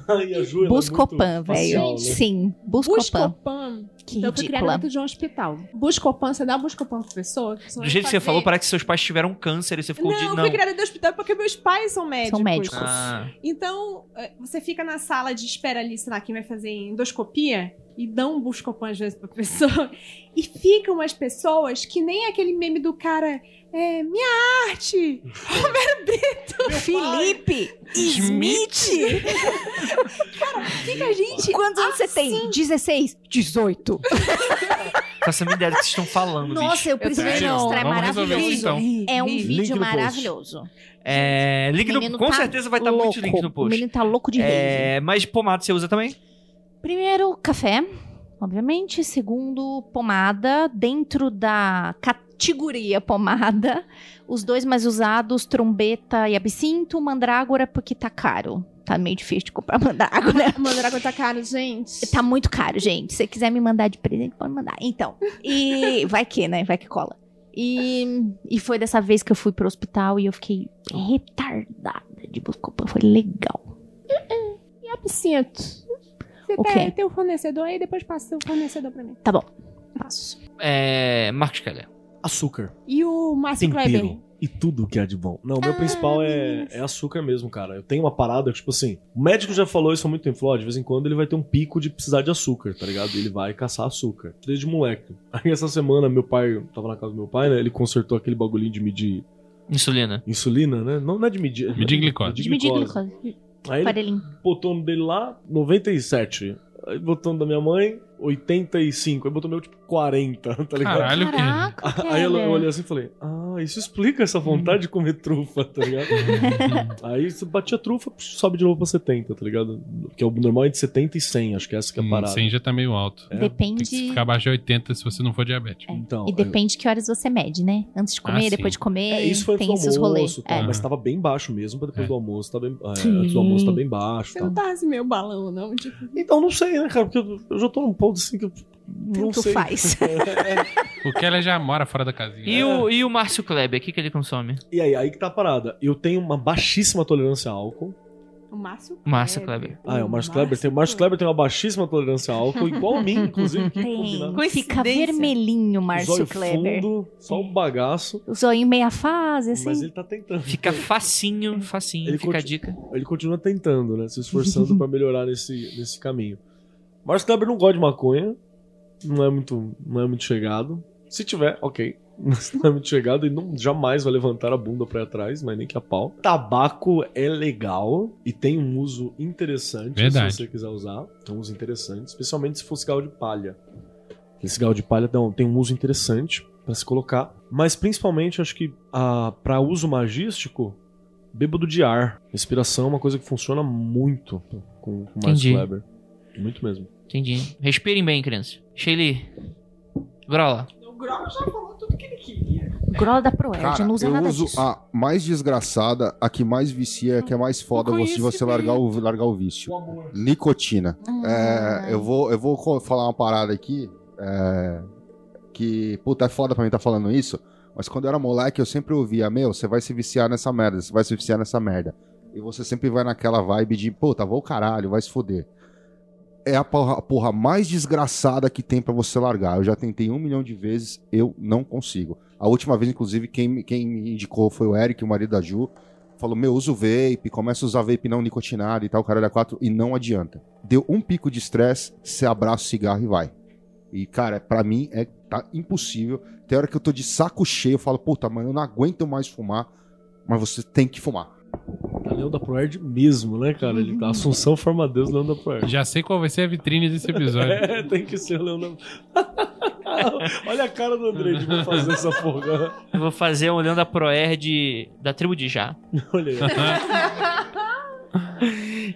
É Buscopan, velho. né? Sim, Buscopan. Buscopan. Que então eu fui dentro de um hospital. Buscopan, você dá Buscopan pra pessoa? que Do jeito que você falou, parece que seus pais tiveram câncer e você ficou Não, de. eu Não. fui criada dentro do hospital porque meus pais são médicos. médicos. Ah, Então, eh, você fica na sala de espera ali, sei lá, quem vai fazer endoscopia e dão um Buscopan às vezes pra pessoa. E ficam umas pessoas que nem aquele meme do cara, é, minha arte! Felipe Smith. Fica a gente. Quantos anos você tem? 16? 18. faço a minha ideia do que vocês estão falando, bicho. Nossa, eu preciso mostrar, é isso, maravilhoso. então. É um Link vídeo maravilhoso. É, link O no, com tá certeza vai estar louco. muito link no O post. menino tá louco de rave. É, mas pomada você usa também? Primeiro, café, obviamente. Segundo, pomada. Dentro da categoria pomada, os dois mais usados, trombeta e absinto, mandrágora, porque tá caro. Tá meio difícil de comprar mandrágora. Mandragora tá caro, gente. Tá muito caro, gente. Se você quiser me mandar de presente, pode mandar. Então, e vai que, né? Vai que cola. E, e foi dessa vez que eu fui pro hospital e eu fiquei retardada de Buscopan. Foi legal. E absinto? Você O tem, tem o fornecedor aí, depois passa o fornecedor pra mim. Tá bom. Passo. É, Marcos Keller. Açúcar. E o Márcio. Kleber? e tudo que há de bom. Não, o meu principal é, é açúcar mesmo, cara. Eu tenho uma parada, tipo assim, o médico já falou isso há muito tempo, falou, ó, de vez em quando ele vai ter um pico de precisar de açúcar, tá ligado? Ele vai caçar açúcar, desde moleque. Aí essa semana meu pai, tava na casa do meu pai, né, ele consertou aquele bagulhinho de medir Insulina. insulina, né? Não, não é de medir... Medir glicose. Medir De medir glicose. Aí Aparelhinho. botou no dele lá, 97. Aí botou no da minha mãe, 85. Aí botou meu, tipo, 40, tá ligado? Caralho, que. Aí eu, eu olhei assim e falei, ah, isso explica essa vontade de comer trufa, tá ligado? Aí você batia trufa, sobe de novo pra 70, tá ligado? Porque o normal é de 70 e 100, acho que essa que é a Hum, parada. 100 já tá meio alto. É. Depende. Tem que ficar abaixo de 80 se você não for diabético. Então, E depende que horas você mede, né? Antes de comer, Ah, depois de comer, É, isso foi tem esses rolês. almoço, tá? É. mas tava bem baixo mesmo, pra depois É. do almoço, tá bem, é, antes do almoço tá bem baixo, Você tá? não tá assim meio balão, não? Tipo, Então não sei, né, cara, porque eu, eu já tô num ponto assim que eu não Tanto sei. faz. O Keller já mora fora da casinha. E o, e o Márcio Kleber, o que, que ele consome? E aí, aí que tá a parada. Eu tenho uma baixíssima tolerância a álcool. o Márcio Márcio Kleber. Ah, é, o Márcio Kleber tem, o Márcio Kleber tem uma baixíssima tolerância a álcool, igual a mim, inclusive, que Tem. Fica vermelhinho, Márcio Zóio Kleber. fundo, só um bagaço, O zoinho meia fase, assim. mas ele tá tentando. Fica facinho, facinho. Ele fica a dica. Ele continua tentando, né? Se esforçando pra melhorar nesse, nesse caminho. Márcio Kleber não gosta de maconha. Não é muito, não é muito chegado. Se tiver, ok. Mas não é muito chegado e não jamais vai levantar a bunda pra ir atrás, mas nem que a pau. Tabaco é legal e tem um uso interessante Verdade. se você quiser usar. Tem um uso interessante, especialmente se for cigarro de palha. Esse cigarro de palha não, tem um uso interessante pra se colocar. Mas principalmente, acho que ah, para uso magístico, bêbado de ar. Respiração é uma coisa que funciona muito com, com o. Márcio Kleber. Muito mesmo. Entendi. Respirem bem, crianças. Shelly. Grola. O Grau já falou tudo que ele queria. Grola da Proerd, Cara, não usa eu nada uso disso. a mais desgraçada, a que mais vicia, a que é mais foda você, de você largar o, largar o vício. Nicotina. Ah. É, eu, vou, eu vou falar uma parada aqui. é, que, puta, é foda pra mim estar falando isso. Mas quando eu era moleque, eu sempre ouvia: Meu, você vai se viciar nessa merda, você vai se viciar nessa merda. E você sempre vai naquela vibe de: Puta, vou o caralho, vai se foder. É a porra, mais desgraçada que tem pra você largar. Eu já tentei um milhão de vezes, eu não consigo. A última vez, inclusive, quem, me- quem me indicou foi o Eric, o marido da Ju. Falou, meu, usa o vape, começa a usar vape não nicotinado e tal, caralho a quatro, e não adianta. Deu um pico de estresse, você abraça o cigarro e vai. E, cara, pra mim é tá impossível. Tem hora que eu tô de saco cheio, eu falo, puta, mano, eu não aguento mais fumar, mas você tem que fumar. Tá Leão da Proerd mesmo, né, cara? Ele, tá Assunção forma Deus, Leão da Proerd. Já sei qual vai ser a vitrine desse episódio. É, tem que ser o Leão da Olha a cara do André de vou fazer essa porra. Eu vou fazer um olhando da Proerd da tribo de Já. Olha aí.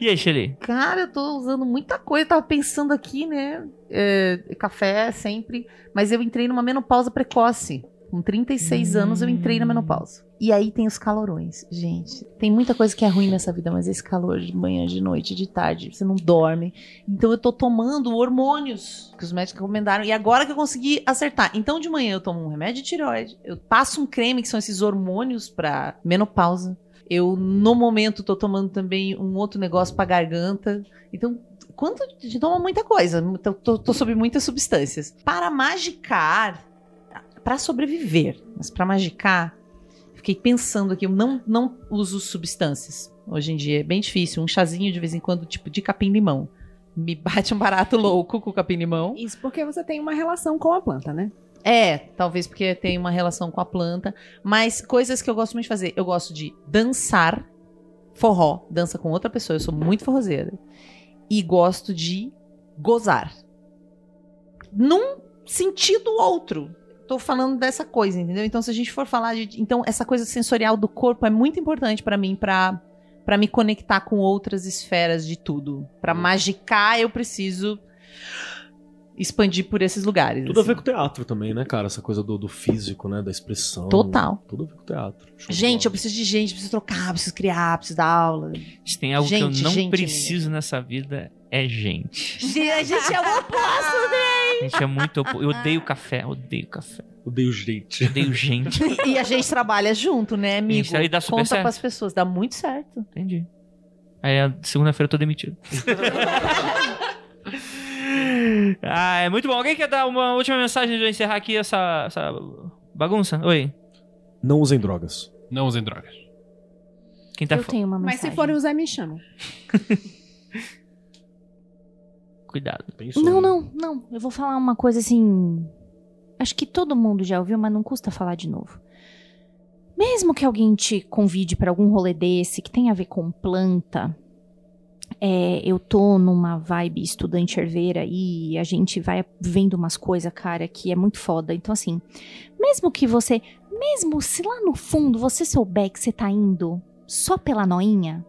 E aí, Shelly? Cara, eu tô usando muita coisa, tava pensando aqui, né? É, café sempre, mas eu entrei numa menopausa precoce. Com 36 anos eu entrei na menopausa. E aí tem os calorões. Gente, tem muita coisa que é ruim nessa vida, mas esse calor de manhã, de noite, de tarde, você não dorme. Então eu tô tomando hormônios que os médicos recomendaram. E agora que eu consegui acertar. Então de manhã eu tomo um remédio de tireoide, eu passo um creme que são esses hormônios pra menopausa. Eu, no momento, tô tomando também um outro negócio pra garganta. Então, quando a gente toma muita coisa, tô, tô, tô sob muitas substâncias. Para magicar, para sobreviver, mas para magicar, fiquei pensando aqui, eu não, não uso substâncias. Hoje em dia é bem difícil. Um chazinho de vez em quando, tipo de capim-limão. Me bate um barato louco com o capim-limão. Isso porque você tem uma relação com a planta, né? É, talvez porque tem uma relação com a planta. Mas coisas que eu gosto muito de fazer. Eu gosto de dançar forró, dança com outra pessoa. Eu sou muito forrozeira. E gosto de gozar. Num sentido outro. Tô falando dessa coisa, entendeu? Então, se a gente for falar de. Então, essa coisa sensorial do corpo é muito importante pra mim, pra para me conectar com outras esferas de tudo. Pra magicar, eu preciso expandir por esses lugares. Tudo a assim. ver com o teatro também, né, cara? Essa coisa do, do físico, né? Da expressão. Total. Tudo a ver com o teatro. Show Gente, eu preciso de gente, preciso trocar, preciso criar, preciso dar aula. Se tem algo Gente, que eu não gente, preciso nessa vida, é gente. A gente é o oposto, né? A gente é muito. opo- Eu odeio café, odeio café. Odeio gente. Odeio gente. E a gente trabalha junto, né, amigo? Isso aí dá super Conta certo. pras pessoas, dá muito certo. Entendi. Aí, a segunda-feira eu tô demitido. ah, é muito bom. Alguém quer dar uma última mensagem de eu encerrar aqui essa, essa bagunça? Oi. Não usem drogas. Não usem drogas. Quem tá Eu fo- tenho uma Mas mensagem. se forem usar, me chamam. Cuidado. Não, não, não. Eu vou falar uma coisa assim. Acho que todo mundo já ouviu, mas não custa falar de novo. Mesmo que alguém te convide pra algum rolê desse que tem a ver com planta, é, eu tô numa vibe estudante herveira e a gente vai vendo umas coisas, cara, que é muito foda. Então, assim, mesmo que você. Mesmo se lá no fundo você souber que você tá indo só pela noinha,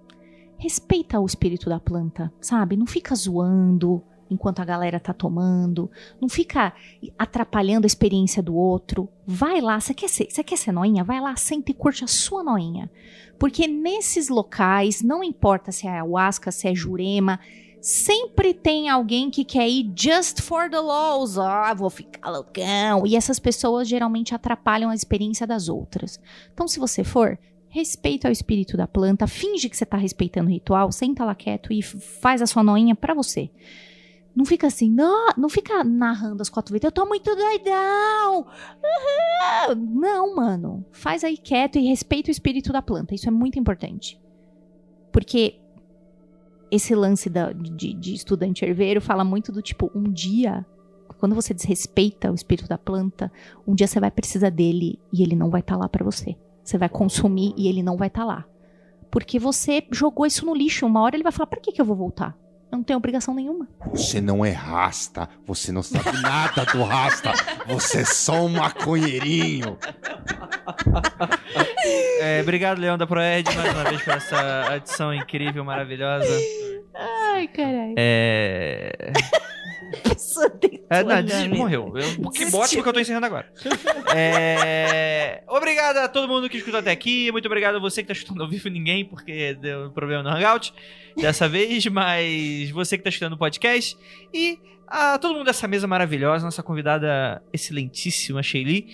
respeita o espírito da planta, sabe? Não fica zoando enquanto a galera tá tomando, não fica atrapalhando a experiência do outro. Vai lá, você quer ser, você quer ser noinha? Vai lá, senta e curte a sua noinha. Porque nesses locais, não importa se é ayahuasca, se é jurema, sempre tem alguém que quer ir just for the laws. Ah, vou ficar loucão. E essas pessoas geralmente atrapalham a experiência das outras. Então, se você for, respeita o espírito da planta, finge que você tá respeitando o ritual, senta lá quieto e faz a sua noinha pra você. Não fica assim, não, não fica narrando as quatro vezes, eu tô muito doidão. Não, mano. Faz aí quieto e respeita o espírito da planta. Isso é muito importante. Porque esse lance da- de, de estudante herveiro fala muito do tipo, um dia, quando você desrespeita o espírito da planta, um dia você vai precisar dele e ele não vai estar lá pra você. Você vai consumir e ele não vai estar lá. Porque você jogou isso no lixo. Uma hora ele vai falar: pra que, que eu vou voltar? Eu não tenho obrigação nenhuma. Você não é rasta, você não sabe nada do rasta, você é só um maconheirinho. É, obrigado, Leão da Proed, mais uma vez por essa adição incrível, maravilhosa. Ai, caralho. É. É, não, desistiu, morreu. Eu, que ótimo que eu tô encerrando agora. É... Obrigado a todo mundo que escutou até aqui. Muito obrigado a você que tá escutando ao vivo ninguém, porque deu problema no Hangout dessa vez, mas você que tá escutando o podcast. E a todo mundo dessa mesa maravilhosa, nossa convidada excelentíssima, Sheili.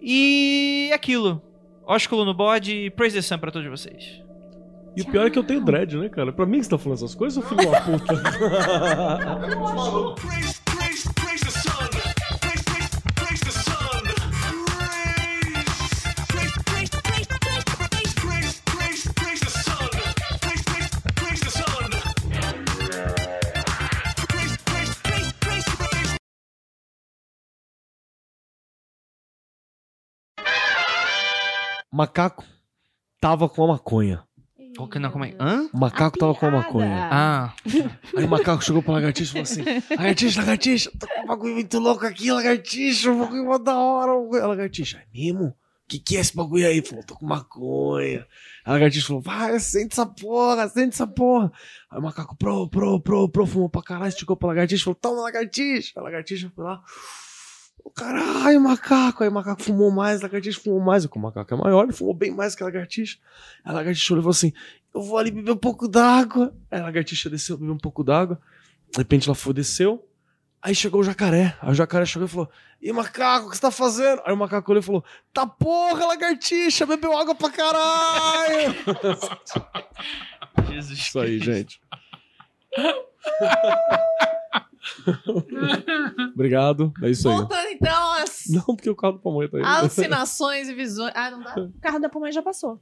E aquilo. Ósculo no bode, praise the sun pra todos vocês. E o pior é que eu tenho dread, né, cara? Pra mim que você tá falando essas coisas, filho da puta? Macaco tava com a maconha. Qual que não, como é? Hã? O macaco tava com a maconha. Ah. Aí o macaco chegou pra lagartixa e falou assim: Lagartixa, lagartixa, tô com um bagulho muito louco aqui, lagartixa, um bagulho mó da hora. um bagulho." A lagartixa, é mesmo? Que que é esse bagulho aí? Falou, tô com maconha. A lagartixa falou, vai, sente essa porra, sente essa porra. Aí o macaco, pro, pro, pro, pro, fumou pra caralho, esticou pra lagartixa, falou, toma lagartixa. A lagartixa foi lá, o caralho, macaco. Aí o macaco fumou mais, a lagartixa fumou mais. O macaco é maior, ele fumou bem mais que a lagartixa. A lagartixa olhou e falou assim, eu vou ali beber um pouco d'água. Aí a lagartixa desceu, bebeu um pouco d'água. De repente ela foi, desceu. Aí chegou o jacaré. Aí o jacaré chegou e falou: E macaco, o que você tá fazendo? Aí o macaco olhou e falou: Tá porra, lagartixa, bebeu água pra caralho. Jesus Isso aí, gente. Obrigado. É isso aí. Voltando então às Não, porque o carro do pamonha tá aí. alucinações e visões. Ah, não dá? O carro da Puma já passou.